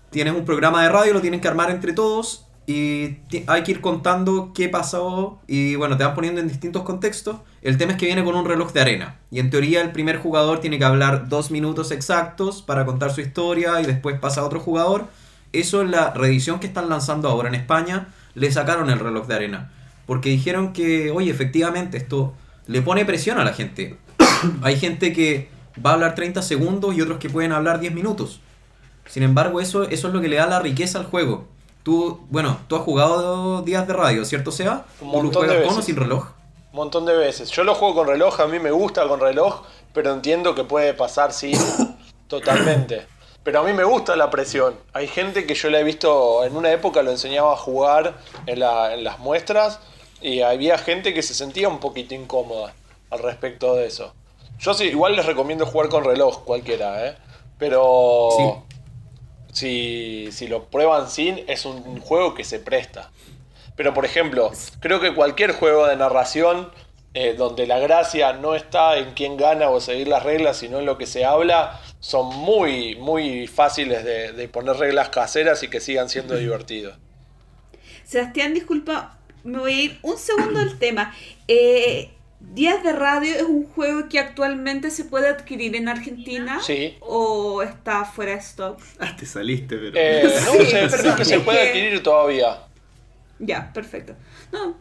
Tienes un programa de radio, lo tienen que armar entre todos. Y hay que ir contando qué pasó. Y bueno, te van poniendo en distintos contextos. El tema es que viene con un reloj de arena. Y en teoría el primer jugador tiene que hablar dos minutos exactos para contar su historia. Y después pasa a otro jugador. Eso en la reedición que están lanzando ahora en España. Le sacaron el reloj de arena. Porque dijeron que, oye, efectivamente, esto le pone presión a la gente. Hay gente que va a hablar 30 segundos y otros que pueden hablar 10 minutos. Sin embargo, eso, eso es lo que le da la riqueza al juego. Tú, bueno, tú has jugado días de radio, ¿cierto, Seba? Un ¿Tú lo montón de juegas con o veces. sin reloj? Un montón de veces. Yo lo juego con reloj, a mí me gusta con reloj, pero entiendo que puede pasar sin totalmente. Pero a mí me gusta la presión. Hay gente que yo la he visto, en una época lo enseñaba a jugar en, la- en las muestras y había gente que se sentía un poquito incómoda al respecto de eso. Yo sí, igual les recomiendo jugar con reloj cualquiera, ¿eh? Pero si, si lo prueban sin, es un juego que se presta. Pero por ejemplo, creo que cualquier juego de narración eh, donde la gracia no está en quién gana o seguir las reglas, sino en lo que se habla, son muy, muy fáciles de, de poner reglas caseras y que sigan siendo divertidos. Sebastián, disculpa, me voy a ir un segundo del tema. Eh, Días de Radio es un juego que actualmente se puede adquirir en Argentina Sí. o está fuera de stock. Ah, te saliste, pero... Eh, no Sí, sé, perdón, creo que se puede adquirir todavía. Ya, perfecto. No,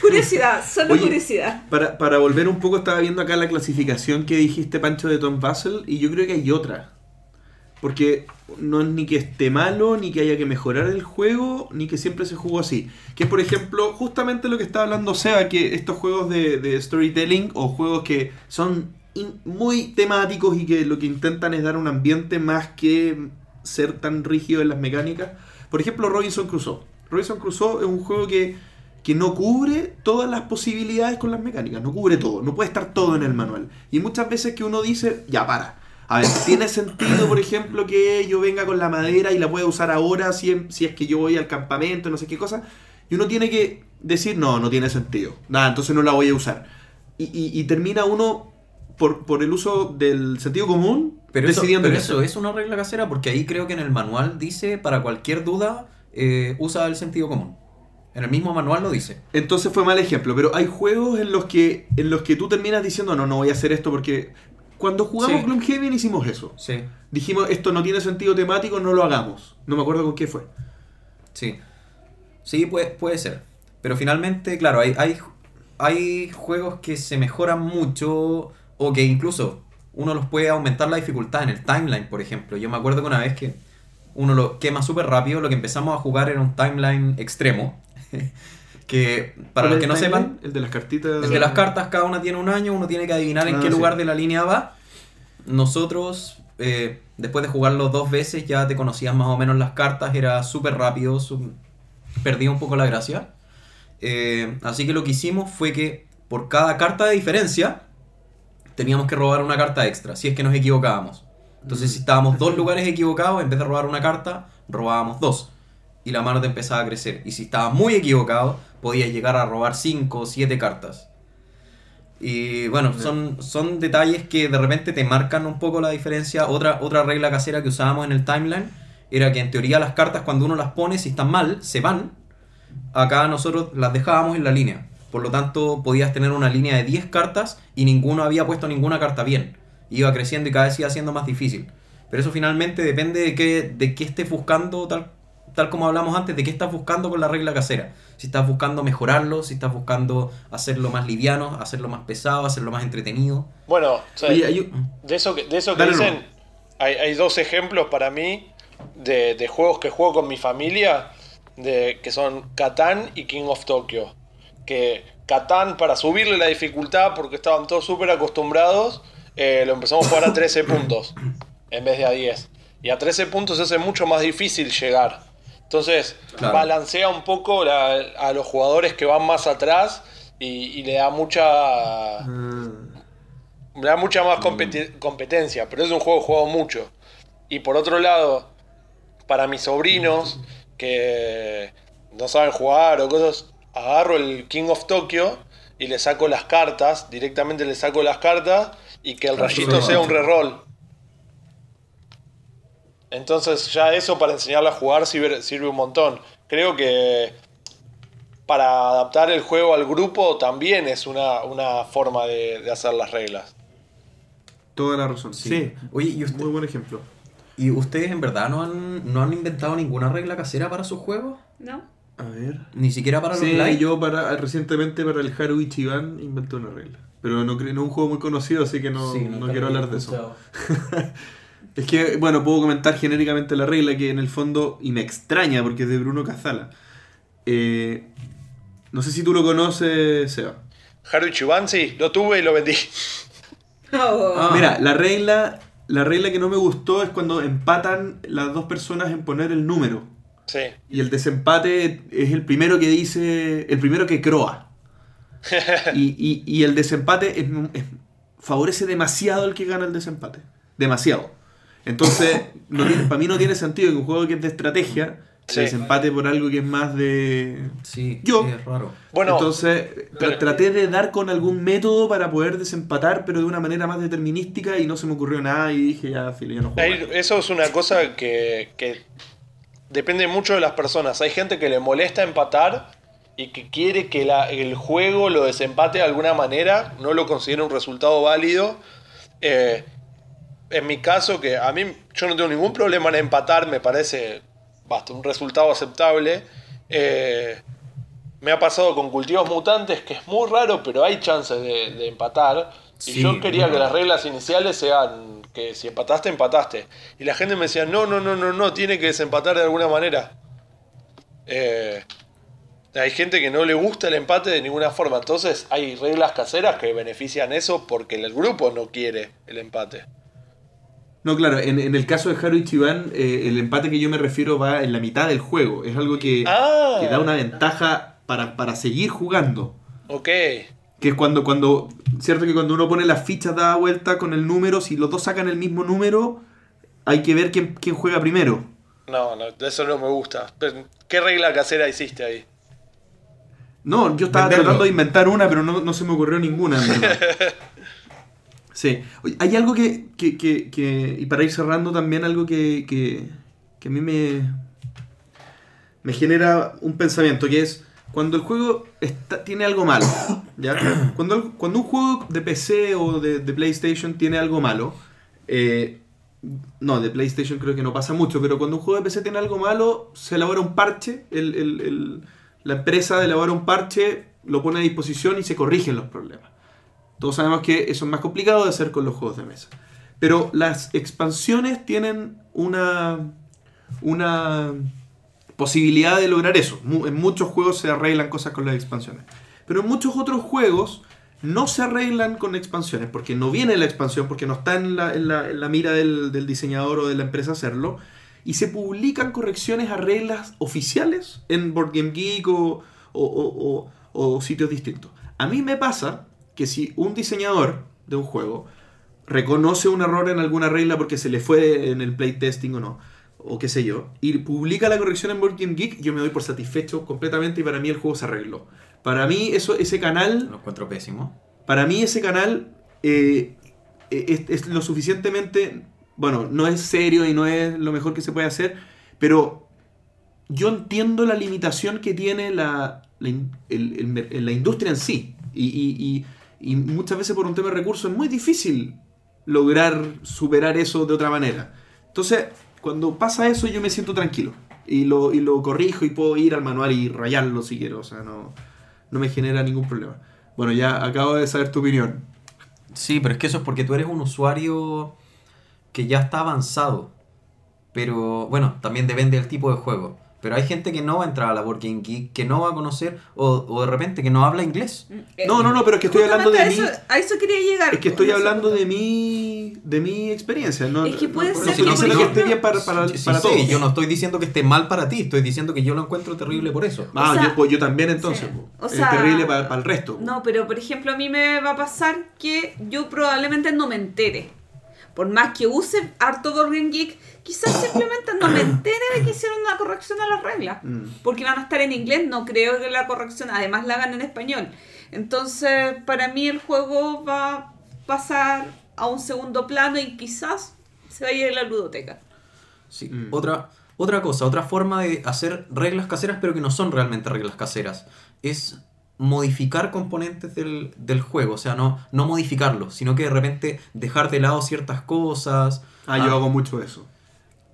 curiosidad, solo Oye, curiosidad. Para, para volver un poco, estaba viendo acá la clasificación que dijiste, Pancho, de Tom Basel, y yo creo que hay otra. Porque no es ni que esté malo, ni que haya que mejorar el juego, ni que siempre se jugó así. Que es, por ejemplo, justamente lo que estaba hablando Seba, que estos juegos de, de storytelling o juegos que son in- muy temáticos y que lo que intentan es dar un ambiente más que ser tan rígido en las mecánicas. Por ejemplo, Robinson Crusoe. Robinson Crusoe es un juego que, que no cubre todas las posibilidades con las mecánicas, no cubre todo, no puede estar todo en el manual. Y muchas veces que uno dice, ya para. A ver, ¿tiene sentido, por ejemplo, que yo venga con la madera y la pueda usar ahora si, si es que yo voy al campamento, no sé qué cosa? Y uno tiene que decir, no, no tiene sentido. Nada, entonces no la voy a usar. Y, y- y termina uno, por, por el uso del sentido común, Pero, eso, decidiendo pero eso es una regla casera porque ahí creo que en el manual dice para cualquier duda eh, usa el sentido común. En el mismo manual lo dice. Entonces fue mal ejemplo, pero hay juegos en los que en los que tú terminas diciendo, no, no voy a hacer esto porque cuando jugamos Sí. Gloomhaven hicimos eso. Sí, Dijimos, esto no tiene sentido temático, no lo hagamos. No me acuerdo con qué fue. sí. Sí, puede, puede ser. Pero finalmente, claro, hay, hay, hay juegos que se mejoran mucho o que incluso uno los puede aumentar la dificultad en el timeline, por ejemplo. Yo me acuerdo que una vez que uno lo quema súper rápido, lo que empezamos a jugar era un timeline extremo. Que para los que no sepan, El de las cartitas. el de las cartas cada una tiene un año, uno tiene que adivinar en Ah, qué sí. lugar de la línea va. Nosotros, eh, después de jugarlo dos veces, ya te conocías más o menos las cartas, era súper rápido, su- perdía un poco la gracia. Eh, así que lo que hicimos fue que por cada carta de diferencia teníamos que robar una carta extra, si es que nos equivocábamos. Entonces, si estábamos dos lugares equivocados, en vez de robar una carta, robábamos dos. Y la mano te empezaba a crecer. Y si estabas muy equivocado, podías llegar a robar cinco o siete cartas. Y bueno, son, son detalles que de repente te marcan un poco la diferencia. Otra, otra regla casera que usábamos en el timeline era que en teoría las cartas cuando uno las pone, si están mal, se van. Acá nosotros las dejábamos en la línea. Por lo tanto, podías tener una línea de 10 cartas y ninguno había puesto ninguna carta bien. Iba creciendo y cada vez iba siendo más difícil. Pero eso finalmente depende de qué, de qué estés buscando, tal, tal como hablamos antes, de qué estás buscando con la regla casera. Si estás buscando mejorarlo, si estás buscando hacerlo más liviano, hacerlo más pesado, hacerlo más entretenido. Bueno, o sea, Oye, hay un- de eso que, de eso que dicen, hay, hay dos ejemplos para mí de, de juegos que juego con mi familia, de, que son Catán y King of Tokyo. Que Catán, para subirle la dificultad, porque estaban todos súper acostumbrados, eh, lo empezamos a jugar a 13 puntos en vez de a 10. Y a 13 puntos es mucho más difícil llegar. Entonces, Claro. balancea un poco la- a los jugadores que van más atrás y, y le da mucha Ah, me da mucha más competi- competencia, pero es un juego jugado mucho. Y por otro lado, para mis sobrinos que no saben jugar o cosas, agarro el King of Tokyo y le saco las cartas, directamente le saco las cartas y que el Claro, rayito sea un reroll. Entonces ya eso para enseñarle a jugar sirve, sirve un montón. Creo que para adaptar el juego al grupo también es una, una forma de, de hacer las reglas. toda la razón. Sí. Oye, ¿y, usted- Muy buen ejemplo. ¿y ustedes en verdad no han, no han inventado ninguna regla casera para sus juegos? ¿No? A ver. Ni siquiera para Sí, los live. yo para, recientemente para el Haru Ichiban inventé una regla. Pero no, cre- no es un juego muy conocido, así que no, Sí, no nunca quiero hablar de eso. Es que, bueno, puedo comentar genéricamente la regla que en el fondo, y me extraña porque es de Bruno Cazala. Eh, no sé si tú lo conoces, Seba. Haru Ichiban, sí, lo tuve y lo vendí. Oh. Ah. Mira, la regla, la regla que no me gustó es cuando empatan las dos personas en poner el número. Sí. Y el desempate es el primero que dice, el primero que croa. Y, y- y el desempate es- es- favorece demasiado al que gana el desempate. Demasiado. Entonces, no tiene- para mí no tiene sentido que un juego que es de estrategia Sí. se desempate por algo que es más de... Sí, Yo. sí, es raro. Bueno, Entonces, tra- pero- traté de dar con algún método para poder desempatar, pero de una manera más determinística y no se me ocurrió nada y dije, ya, filo, ya no juego. ahí- eso es una cosa que, que depende mucho de las personas. Hay gente que le molesta empatar y que quiere que la- el juego lo desempate de alguna manera, no lo considera un resultado válido. Eh, en mi caso, que a mí yo no tengo ningún problema en empatar, me parece basta, un resultado aceptable. Eh, me ha pasado con cultivos mutantes, que es muy raro, pero hay chances de, de empatar. Y yo quería que las reglas iniciales sean que si empataste, empataste. Y la gente me decía, no, no, no, no, no, tiene que desempatar de alguna manera. Eh, hay gente que no le gusta el empate de ninguna forma. Entonces hay reglas caseras que benefician eso porque el grupo no quiere el empate. No, claro, en, en el caso de Haru Ichiban, eh, el empate que yo me refiero va en la mitad del juego. Es algo que, Ah. que da una ventaja para, para seguir jugando. Ok. Que es cuando, cuando, cierto que cuando uno pone las fichas da vuelta con el número, si los dos sacan el mismo número, hay que ver quién, quién juega primero. No, no, eso no me gusta. Pero, ¿Qué regla casera hiciste ahí? No, yo estaba Venderlo. tratando de inventar una, pero no, no se me ocurrió ninguna. en. sí. Oye, hay algo que, que, que- que- y para ir cerrando también, algo que, que, que a mí me, me genera un pensamiento, que es cuando el juego está, tiene algo malo. ¿ya? Cuando, cuando un juego de PC o de, de PlayStation tiene algo malo, eh, no, de PlayStation creo que no pasa mucho, pero cuando un juego de PC tiene algo malo, se elabora un parche, el- el- el- la empresa elabora un parche, lo pone a disposición y se corrigen los problemas. Todos sabemos que eso es más complicado de hacer con los juegos de mesa. Pero las expansiones tienen una, una posibilidad de lograr eso. En muchos juegos se arreglan cosas con las expansiones. Pero en muchos otros juegos no se arreglan con expansiones, porque no viene la expansión, porque no está en la, la- mira del, diseñador o de la empresa hacerlo. Y se publican correcciones a reglas oficiales en Board Game Geek o- o sitios distintos. A mí me pasa que si un diseñador de un juego reconoce un error en alguna regla porque se le fue en el playtesting o no, o qué sé yo, y publica la corrección en Board Game Geek, yo me doy por satisfecho completamente y para mí el juego se arregló. Para mí eso, ese canal Lo encuentro pésimo. para mí ese canal eh, es, es lo suficientemente, bueno, no es serio y no es lo mejor que se puede hacer, pero yo entiendo la limitación que tiene la, la, in- el- el mer- la industria en sí. Y, y- y- y muchas veces por un tema de recursos es muy difícil lograr superar eso de otra manera. Entonces, cuando pasa eso yo me siento tranquilo. Y lo, y lo corrijo y puedo ir al manual y rayarlo si quiero. O sea, no, no me genera ningún problema. Bueno, ya acabo de saber tu opinión. Sí, pero es que eso es porque tú eres un usuario que ya está avanzado. Pero bueno, también depende del tipo de juego. Pero hay gente que no va a entrar a la Board Game Geek, que no va a conocer, o, o de repente que no habla inglés. No, no, no, pero es que estoy hablando de Justamente mí. a eso, eso quería llegar. Es que estoy con ese hablando punto. de mi, de mi experiencia. No, Es que no- puede no- ser si no que, por lo que esté bien para, para, Sí, sí, para sí, todos. yo no estoy diciendo que esté mal para ti, estoy diciendo que yo lo encuentro terrible por eso. Ah, O sea, yo, pues yo también entonces. sí. O es sea, terrible para, para el resto. No, pero por ejemplo a mí me va a pasar que yo probablemente no me entere. Por más que use harto Board Game Geek, quizás simplemente no me entere de que hicieron una corrección a las reglas. Mm. Porque van a estar en inglés, no creo que la corrección además la hagan en español. Entonces, para mí el juego va a pasar a un segundo plano y quizás se vaya de la ludoteca. Sí. Mm. Otra, otra cosa, otra forma de hacer reglas caseras, pero que no son realmente reglas caseras, es modificar componentes del, del juego. O sea, no, no modificarlos, sino que de repente dejar de lado ciertas cosas Ah, yo ah, hago mucho eso.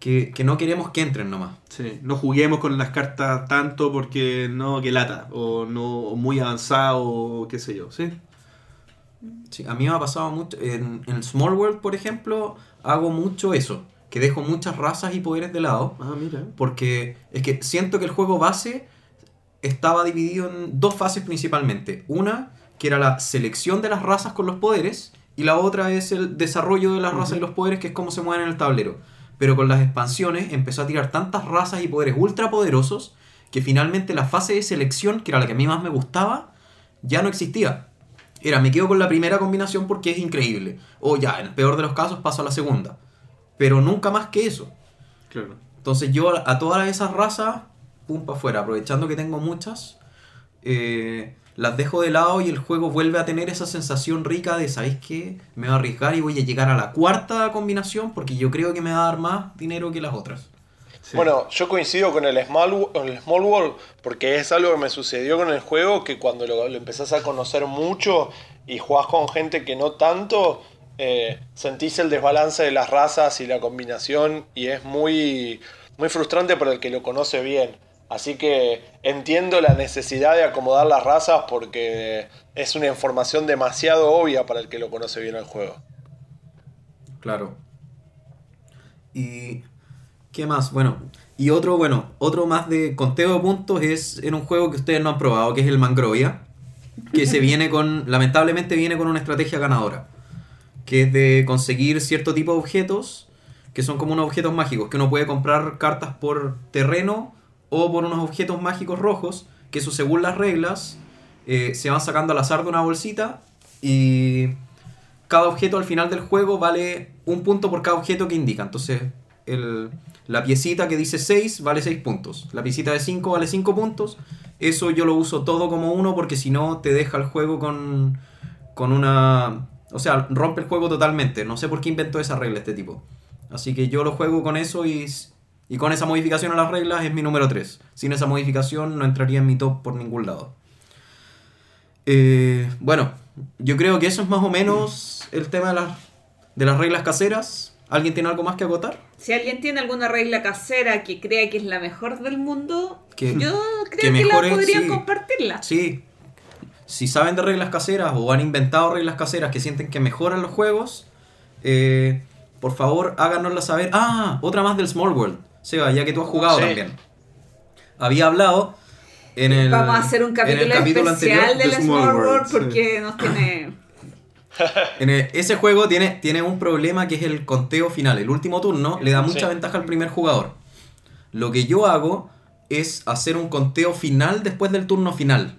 que, que no queremos que entren nomás. Sí. No juguemos con las cartas tanto porque no, que lata. O no o muy avanzado, o qué sé yo. ¿Sí? Sí, a mí me ha pasado mucho. En, en Small World, por ejemplo, hago mucho eso. Que dejo muchas razas y poderes de lado. Ah, mira. Porque es que siento que el juego base estaba dividido en dos fases principalmente. Una, que era la selección de las razas con los poderes, y la otra es el desarrollo de las razas y los poderes, que es cómo se mueven en el tablero. Pero con las expansiones empezó a tirar tantas razas y poderes ultra poderosos que finalmente la fase de selección, que era la que a mí más me gustaba, ya no existía. Era, me quedo con la primera combinación porque es increíble. O ya, en el peor de los casos paso a la segunda. Pero nunca más que eso. Claro. Entonces yo a a todas esas razas, pum para afuera, aprovechando que tengo muchas, eh, las dejo de lado y el juego vuelve a tener esa sensación rica de, ¿sabéis qué? Me voy a arriesgar y voy a llegar a la cuarta combinación porque yo creo que me va a dar más dinero que las otras. Sí. Bueno, yo coincido con el Small, con el small World porque es algo que me sucedió con el juego que cuando lo, lo empezás a conocer mucho y jugás con gente que no tanto, eh, sentís el desbalance de las razas y la combinación y es muy, muy frustrante para el que lo conoce bien. Así que entiendo la necesidad de acomodar las razas porque es una información demasiado obvia para el que lo conoce bien el juego. Claro. Y... ¿Qué más? Bueno, y otro, bueno, otro más de conteo de puntos es en un juego que ustedes no han probado, que es el Mangrovia, que se viene con, lamentablemente viene con una estrategia ganadora, que es de conseguir cierto tipo de objetos, que son como unos objetos mágicos, que uno puede comprar cartas por terreno o por unos objetos mágicos rojos, que eso según las reglas eh, se van sacando al azar de una bolsita y cada objeto al final del juego vale un punto por cada objeto que indica. Entonces, el- la piecita que dice 6 vale 6 puntos. La piecita de 5 vale 5 puntos. Eso yo lo uso todo como uno porque si no te deja el juego con, con una... O sea, rompe el juego totalmente. No sé por qué inventó esa regla este tipo. Así que yo lo juego con eso y, y con esa modificación a las reglas es mi número 3. Sin esa modificación no entraría en mi top por ningún lado. Eh, bueno, yo creo que eso es más o menos el tema de las, de las reglas caseras. ¿Alguien tiene algo más que agotar? Si alguien tiene alguna regla casera que crea que es la mejor del mundo, Que- yo que creo que, la mejore, podrían sí. compartirla. Sí. Si saben de reglas caseras o han inventado reglas caseras que sienten que mejoran los juegos, eh, por favor háganoslas saber. Ah, otra más del Small World. Seba, ya que tú has jugado Sí. también. había hablado en el, Vamos a hacer un capítulo, capítulo especial del de Small World sí. porque nos tiene... En el- ese juego tiene, tiene un problema que es el conteo final. El último turno le da mucha Sí. ventaja al primer jugador. Lo que yo hago es hacer un conteo final después del turno final.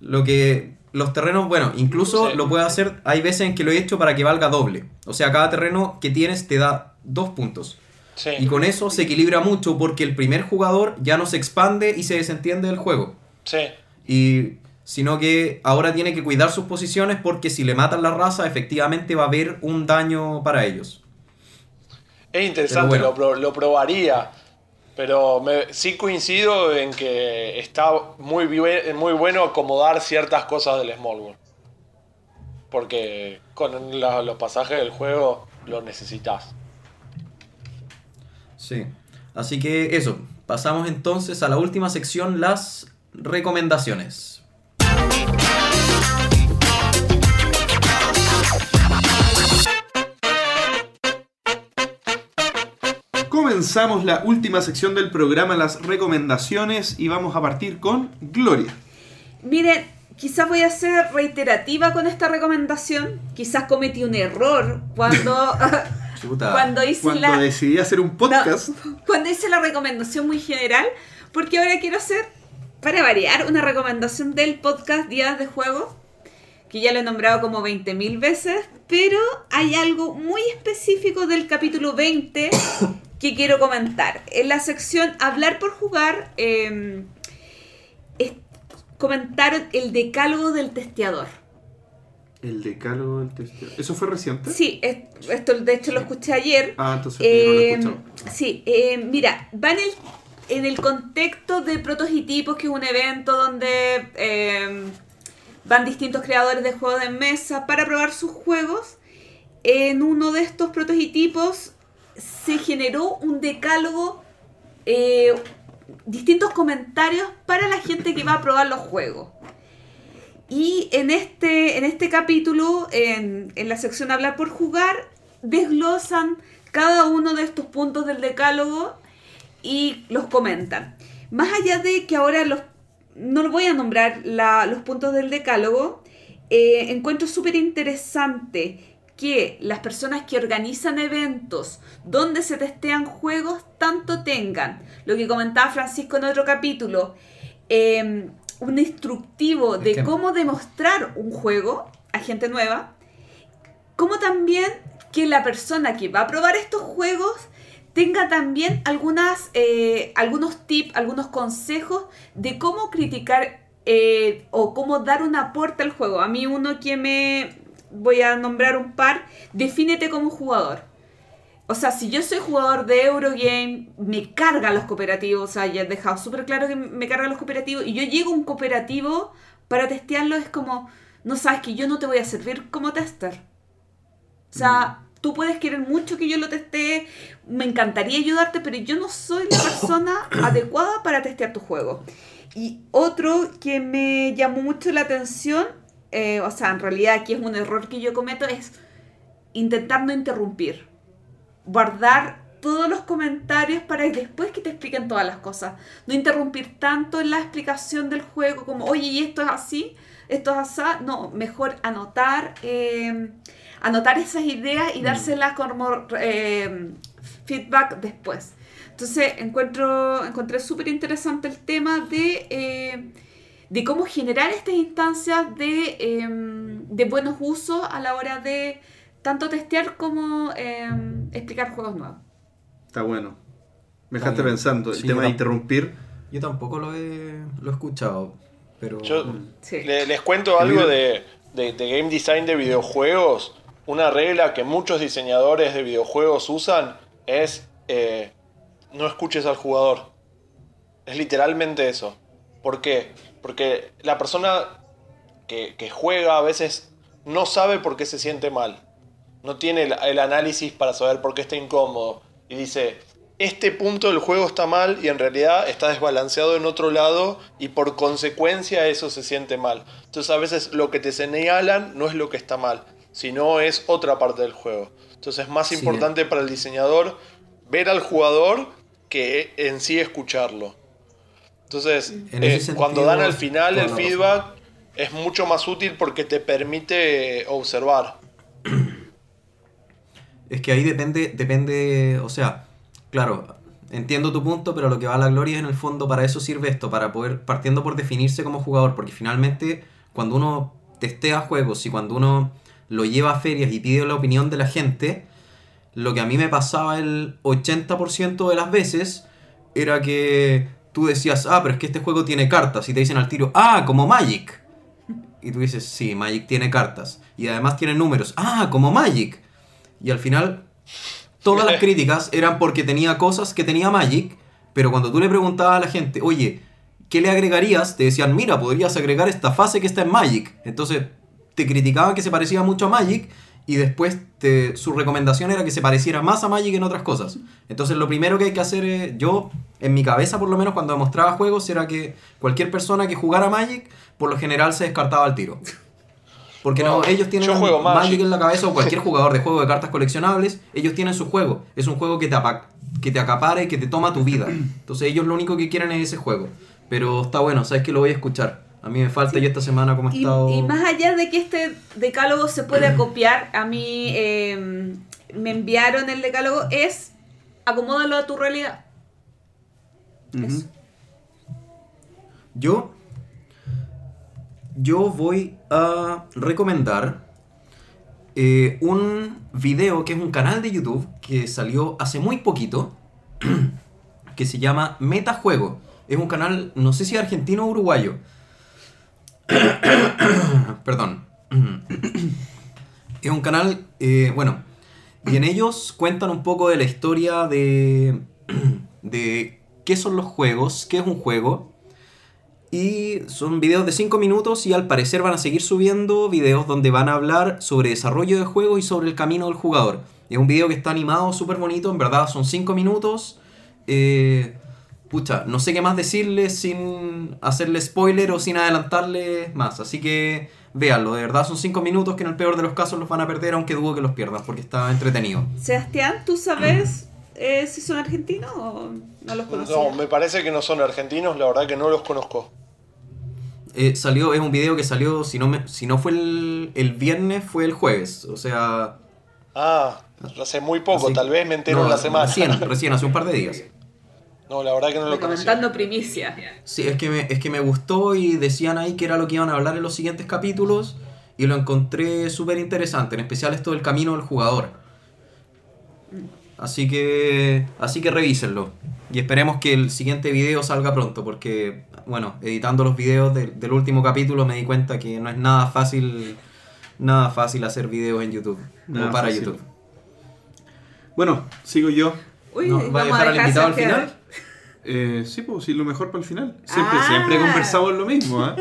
Lo que los terrenos, bueno, incluso Sí. lo puedo hacer, hay veces en que lo he hecho para que valga doble. O sea, cada terreno que tienes te da dos puntos. Sí. Y con eso se equilibra mucho porque el primer jugador ya no se expande y se desentiende del juego. Sí. Y sino que ahora tiene que cuidar sus posiciones porque si le matan la raza, efectivamente va a haber un daño para ellos. Es interesante, lo, pro- lo probaría. Pero me- sí coincido en que está muy, muy bueno acomodar ciertas cosas del Small World. Porque con la- los pasajes del juego lo necesitas. Sí. Así que eso, pasamos entonces a la última sección, las recomendaciones. Comenzamos la última sección del programa, las recomendaciones, y vamos a partir con Gloria. Miren, quizás voy a ser reiterativa con esta recomendación. Quizás cometí un error cuando, Chuta. cuando hice Cuando la... decidí hacer un podcast, No, cuando hice la recomendación muy general, porque ahora quiero hacer, para variar, una recomendación del podcast Días de Juego, que ya lo he nombrado como 20.000 veces, pero hay algo muy específico del capítulo 20 que quiero comentar. En la sección Hablar por Jugar, eh, comentaron el decálogo del testeador. El decálogo del. ¿Eso fue reciente? Sí, es- esto de hecho lo escuché ayer. Ah, entonces Eh, no lo he escuchado. sí, eh, mira, va en el, en el contexto de prototipos, que es un evento donde eh, van distintos creadores de juegos de mesa para probar sus juegos. En uno de estos prototipos se generó un decálogo, eh, distintos comentarios para la gente que va a probar los juegos. Y en este, en este capítulo, en, en la sección Hablar por Jugar, desglosan cada uno de estos puntos del decálogo y los comentan. Más allá de que ahora los, no voy a nombrar los puntos del decálogo, eh, encuentro súper interesante que las personas que organizan eventos donde se testean juegos tanto tengan, lo que comentaba Francisco en otro capítulo, eh, un instructivo de cómo demostrar un juego a gente nueva, como también que la persona que va a probar estos juegos tenga también algunas, eh, algunos tips, algunos consejos de cómo criticar eh, o cómo dar un aporte al juego. A mí uno que me voy a nombrar un par, defínete como jugador. O sea, si yo soy jugador de Eurogame, me cargan los cooperativos, o sea, ya he dejado súper claro que me cargan los cooperativos, y yo llego a un cooperativo para testearlo, es como, no sabes que yo no te voy a servir como tester. O sea, tú puedes querer mucho que yo lo testee, me encantaría ayudarte, pero yo no soy la persona adecuada para testear tu juego. Y otro que me llamó mucho la atención, eh, o sea, en realidad aquí es un error que yo cometo, es intentar no interrumpir. Guardar todos los comentarios para que después que te expliquen todas las cosas. No interrumpir tanto en la explicación del juego como, oye, y esto es así, esto es así. No, mejor anotar, eh, anotar esas ideas y dárselas como eh, feedback después. Entonces encuentro, encontré súper interesante el tema de, eh, de cómo generar estas instancias de, de buenos usos a la hora de tanto testear como eh, explicar juegos nuevos. Está bueno. Me dejaste pensando. El Sí, tema de interrumpir. Yo tampoco lo he, lo he escuchado, pero... Yo Sí. le- les cuento algo de, de- de game design de videojuegos. Una regla que muchos diseñadores de videojuegos usan es eh, no escuches al jugador. Es literalmente eso. ¿Por qué? Porque la persona que, que juega a veces no sabe por qué se siente mal. No tiene el, el análisis para saber por qué está incómodo. Y dice, este punto del juego está mal y en realidad está desbalanceado en otro lado y por consecuencia eso se siente mal. Entonces a veces lo que te señalan no es lo que está mal, sino es otra parte del juego. Entonces es más Sí. importante para el diseñador ver al jugador que en sí escucharlo. Entonces, En eh, sentido, cuando dan al final el feedback, es mucho más útil porque te permite observar. Es que ahí depende, depende, o sea, claro, entiendo tu punto, pero lo que va a la gloria en el fondo para eso sirve esto, para poder, partiendo por definirse como jugador, porque finalmente cuando uno testea juegos y cuando uno lo lleva a ferias y pide la opinión de la gente, lo que a mí me pasaba el 80% de las veces era que tú decías, ah, pero es que este juego tiene cartas, y te dicen al tiro, ah, como Magic. Y tú dices, sí, Magic tiene cartas. Y además tiene números. Ah, como Magic. Y al final, todas las críticas eran porque tenía cosas que tenía Magic, pero cuando tú le preguntabas a la gente, oye, ¿qué le agregarías? Te decían, mira, podrías agregar esta fase que está en Magic. Entonces, te criticaban que se parecía mucho a Magic y después te- su recomendación era que se pareciera más a Magic en otras cosas. Entonces, lo primero que hay que hacer, yo, en mi cabeza por lo menos, cuando mostraba juegos, era que cualquier persona que jugara Magic, por lo general se descartaba al tiro. Porque no, No, ellos tienen yo juego Magic. Magic. en la cabeza o cualquier jugador de juego de cartas coleccionables, ellos tienen su juego. Es un juego que te, que te acapara y que te toma tu vida. Entonces ellos lo único que quieren es ese juego. Pero está bueno, sabes que lo voy a escuchar. A mí me falta y esta semana como he Y, estado... y más allá de que este decálogo se puede copiar, a mí eh, me enviaron el decálogo, es acomódalo a tu realidad. Yo... Yo voy a recomendar eh, un video que es un canal de YouTube que salió hace muy poquito, que se llama Metajuego. Es un canal, no sé si argentino o uruguayo. Perdón. es un canal, eh, bueno, y en ellos cuentan un poco de la historia de, de qué son los juegos, qué es un juego. Y son videos de 5 minutos y al parecer van a seguir subiendo videos donde van a hablar sobre desarrollo de juegos y sobre el camino del jugador. Es un video que está animado, súper bonito, en verdad son 5 minutos. Eh, pucha, no sé qué más decirle sin hacerle spoiler o sin adelantarle más. Así que véanlo, de verdad son 5 minutos que en el peor de los casos los van a perder, aunque dudo que los pierdan, porque está entretenido. Sebastián, ¿tú sabes eh, si son argentinos o no los conoces? No, me parece que no son argentinos, la verdad que no los conozco. Eh, salió, es un video que salió, si no, me- si no fue el, el viernes, fue el jueves. O sea... Ah, hace muy poco, así- tal vez me entero no, en la semana. Recién, recién, hace un par de días. No, la verdad que no lo. Comentando primicia. Sí, es que, me, es que me gustó y decían ahí que era lo que iban a hablar en los siguientes capítulos y lo encontré súper interesante, en especial esto del camino del jugador. Así que, así que revísenlo y esperemos que el siguiente video salga pronto porque, bueno, editando los videos del, del último capítulo me di cuenta que no es nada fácil, nada fácil hacer videos en YouTube, Nada no para fácil. YouTube. Bueno, sigo yo. Uy, No, ¿va a dejar al invitado al final? Eh, sí, pues sí, lo mejor para el final. Siempre, Ah. siempre conversamos lo mismo, ¿eh?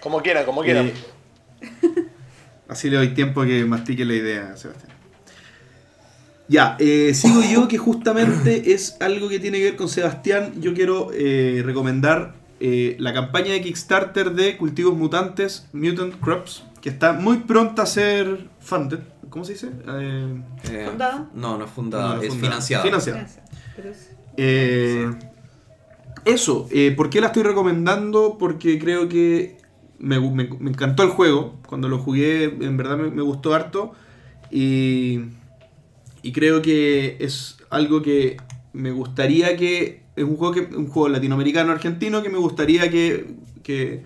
Como quieran, como quieran. Eh, así le doy tiempo a que mastique la idea, Sebastián. Ya, eh, sigo yo que justamente es algo que tiene que ver con Sebastián. Yo quiero eh, recomendar eh, la campaña de Kickstarter de Cultivos Mutantes, Mutant Crops, que está muy pronta a ser funded. ¿Cómo se dice? Eh, ¿Fundada? No, no es fundada, no, es fundada. financiada. Financiada. Es- Eh, eso, eh, ¿por qué la estoy recomendando? Porque creo que me, me- me encantó el juego. Cuando lo jugué, en verdad me, me gustó harto. Y, y creo que es algo que me gustaría que. Es un juego, que, un juego latinoamericano argentino que me gustaría que, que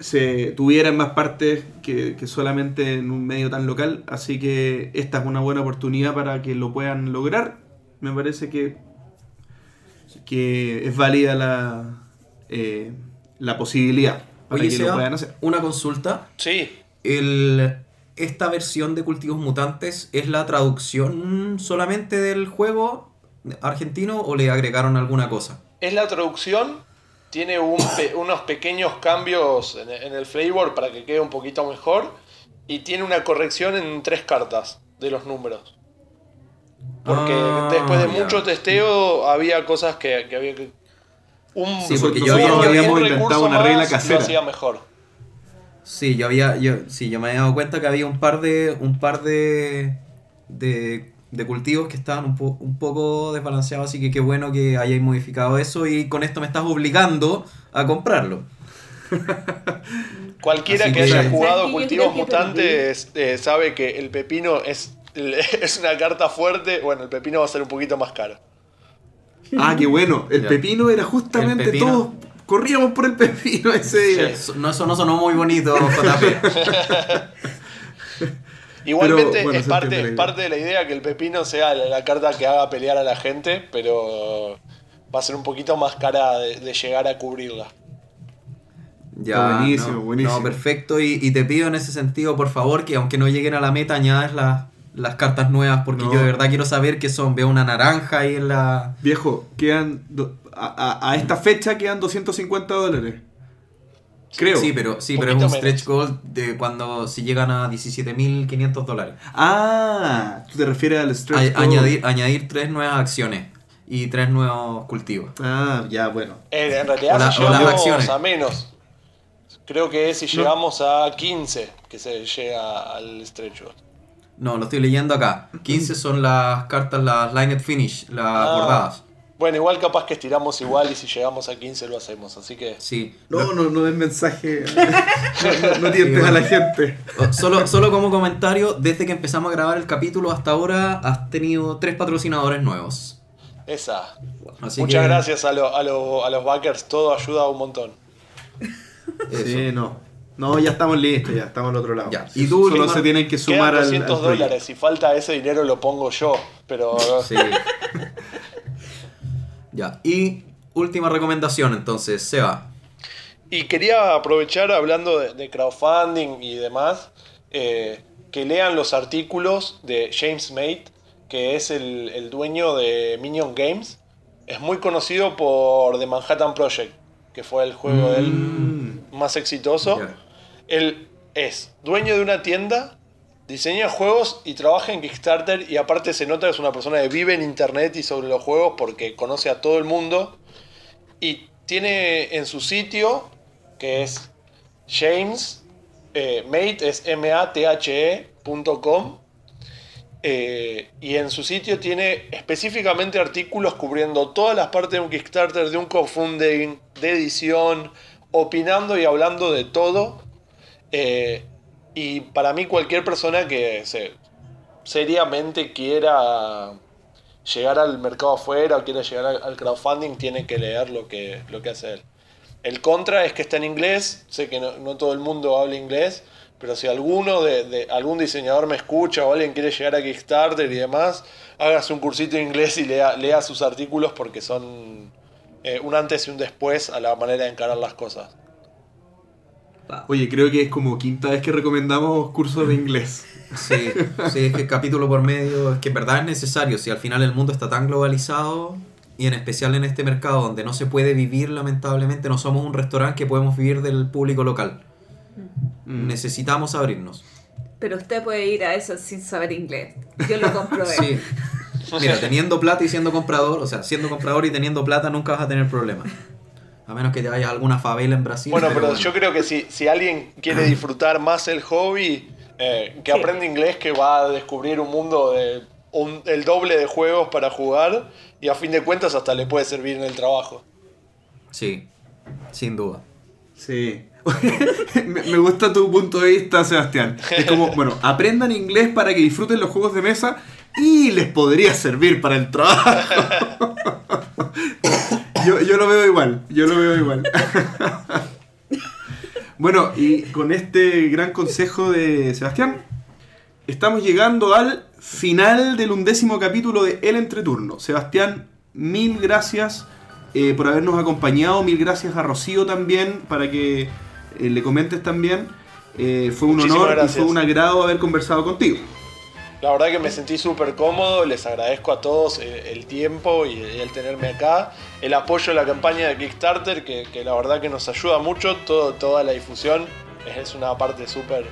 se tuviera en más partes que, que solamente en un medio tan local. Así que esta es una buena oportunidad para que lo puedan lograr. Me parece que, que es válida la, eh, la posibilidad para Oye, que Seba, lo puedan hacer. una consulta. Sí, El, esta versión de Cultivos Mutantes es la traducción solamente del juego argentino o le agregaron alguna cosa? es la traducción. Tiene un pe- unos pequeños cambios en, en el flavor para que quede un poquito mejor. Y tiene una corrección en tres cartas de los números. Porque Ah, después de mucho testeo había cosas que, que había que... Un, Sí, porque yo habíamos inventado una regla casera. Lo hacía mejor. Sí, yo había, yo, sí, yo me había dado cuenta que había un par de, un par de, de de cultivos que estaban un, po- un poco desbalanceados, así que qué bueno que hayáis modificado eso y con esto me estás obligando a comprarlo. Cualquiera que que- haya jugado cultivos mutantes eh, sabe que el pepino es, es una carta fuerte. Bueno, el pepino va a ser un poquito más caro. Ah, qué bueno. El Ya. pepino era justamente pepino. todos corríamos por el pepino ese día. Eso no, eso no sonó muy bonito, JP. Igualmente Pero, bueno, es parte, es idea. parte de la idea que el pepino sea la, la carta que haga pelear a la gente, pero va a ser un poquito más cara de, de llegar a cubrirla. Ya, buenísimo, no, buenísimo. No, perfecto. Y, y te pido en ese sentido, por favor, que aunque no lleguen a la meta, añades las, las cartas nuevas, porque No. yo de verdad quiero saber qué son. Veo una naranja ahí en la... Viejo, quedan. do- a, a- a esta fecha quedan 250 dólares. Creo. Sí, pero, sí, pero es un stretch goal de cuando si llegan a 17.500 dólares. Ah, tú te refieres al stretch A- goal. añadir, añadir tres nuevas acciones y tres nuevos cultivos. Ah, ya, bueno. En realidad, O la- si llegamos acciones. a menos, creo que es si llegamos a 15 que se llega al stretch goal. No, lo estoy leyendo acá. 15 son las cartas, las Lined Finish, las Ah. bordadas. Bueno, igual capaz que estiramos igual y si llegamos a 15 lo hacemos, así que... Sí. No, no, no des mensaje. No, no, no tientes a la gente. Solo, solo como comentario, desde que empezamos a grabar el capítulo hasta ahora has tenido tres patrocinadores nuevos. Esa. Así Muchas que- gracias a, lo- a, lo- a los backers, todo ayuda un montón. Eso. Sí, no. No, ya estamos listos, ya estamos al otro lado. Ya. Y tú, Solo Limar- se tienen que sumar Quedan al, 200 al proyecto. dólares, si falta ese dinero lo pongo yo, pero... Sí. ya. Y última recomendación entonces, Seba. Y quería aprovechar hablando de, de crowdfunding y demás, eh, que lean los artículos de James Mate, que es el, el dueño de Minion Games. Es muy conocido por The Manhattan Project, que fue el juego de él más exitoso. Él es dueño de una tienda, diseña juegos y trabaja en Kickstarter y aparte se nota que es una persona que vive en internet y sobre los juegos porque conoce a todo el mundo y tiene en su sitio que es James eh, Mate es M-A-T-H-E.com eh, y en su sitio tiene específicamente artículos cubriendo todas las partes de un Kickstarter, de un crowdfunding, de edición, opinando y hablando de todo. Eh, y para mí cualquier persona que se, seriamente quiera llegar al mercado afuera o quiera llegar al, crowdfunding tiene que leer lo que, lo que hace él. El contra es que está en inglés, sé que no, no todo el mundo habla inglés, pero si alguno de, de- algún diseñador me escucha o alguien quiere llegar a Kickstarter y demás, hágase un cursito de inglés y lea, lea sus artículos porque son eh, un antes y un después a la manera de encarar las cosas. Oye, creo que es como quinta vez que recomendamos cursos de inglés. Sí, sí, es que capítulo por medio, es que en verdad es necesario, si al final el mundo está tan globalizado y en especial en este mercado donde no se puede vivir lamentablemente, no somos un restaurante que podemos vivir del público local. Mm. Necesitamos abrirnos. Pero usted puede ir a eso sin saber inglés. Yo lo comprobé. Sí. Mira, teniendo plata y siendo comprador, o sea, siendo comprador y teniendo plata nunca vas a tener problemas. A menos que te vayas a alguna favela en Brasil. Bueno, pero bueno. yo creo que si, si alguien quiere disfrutar más el hobby, eh, que Sí. aprende inglés, que va a descubrir un mundo de un- el doble de juegos para jugar y a fin de cuentas hasta le puede servir en el trabajo. Sí, sin duda. Sí. me, me gusta tu punto de vista, Sebastián. Es como, bueno, aprendan inglés para que disfruten los juegos de mesa y les podría servir para el trabajo. yo, yo lo veo igual, yo lo veo igual. bueno, y con este gran consejo de Sebastián, estamos llegando al final del undécimo capítulo de El Entreturno. Sebastián, mil gracias eh, por habernos acompañado. Mil gracias a Rocío también para que eh, le comentes también. Eh, fue un Muchísimas honor y fue un agrado haber conversado contigo. La verdad que me sentí súper cómodo, les agradezco a todos el, el tiempo y, el tenerme acá, el apoyo a la campaña de Kickstarter, que, que la verdad que nos ayuda mucho, todo, toda la difusión es una parte súper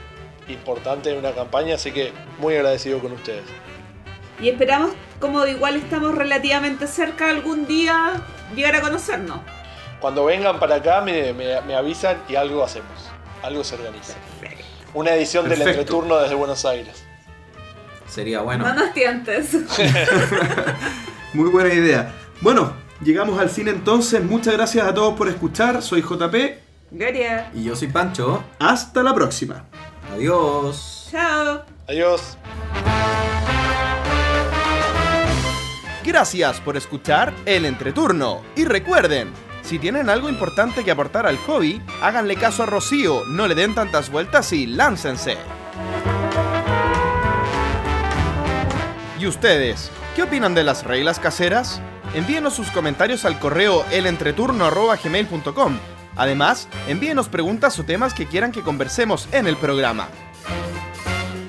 importante de una campaña, así que muy agradecido con ustedes. Y esperamos, como igual estamos relativamente cerca, algún día llegar a conocernos. Cuando vengan para acá me, me- me avisan y algo hacemos, algo se organiza. Una edición del Perfecto. entreturno desde Buenos Aires. Sería bueno. No nos tientes. Muy buena idea. Bueno, llegamos al cine entonces. Muchas gracias a todos por escuchar. Soy JP. Gloria. Y yo soy Pancho. Hasta la próxima. Adiós. Chao. Adiós. Gracias por escuchar El Entreturno. Y recuerden, si tienen algo importante que aportar al hobby, háganle caso a Rocío, no le den tantas vueltas y láncense. ¿Y ustedes? ¿Qué opinan de las reglas caseras? Envíenos sus comentarios al correo elentreturno.gmail.com. Además, envíenos preguntas o temas que quieran que conversemos en el programa.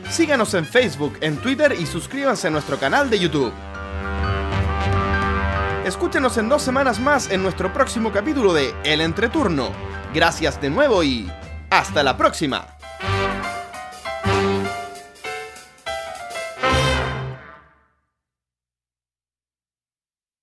Síganos en Facebook, en Twitter y suscríbanse a nuestro canal de YouTube. Escúchenos en dos semanas más en nuestro próximo capítulo de El Entreturno. Gracias de nuevo y hasta la próxima.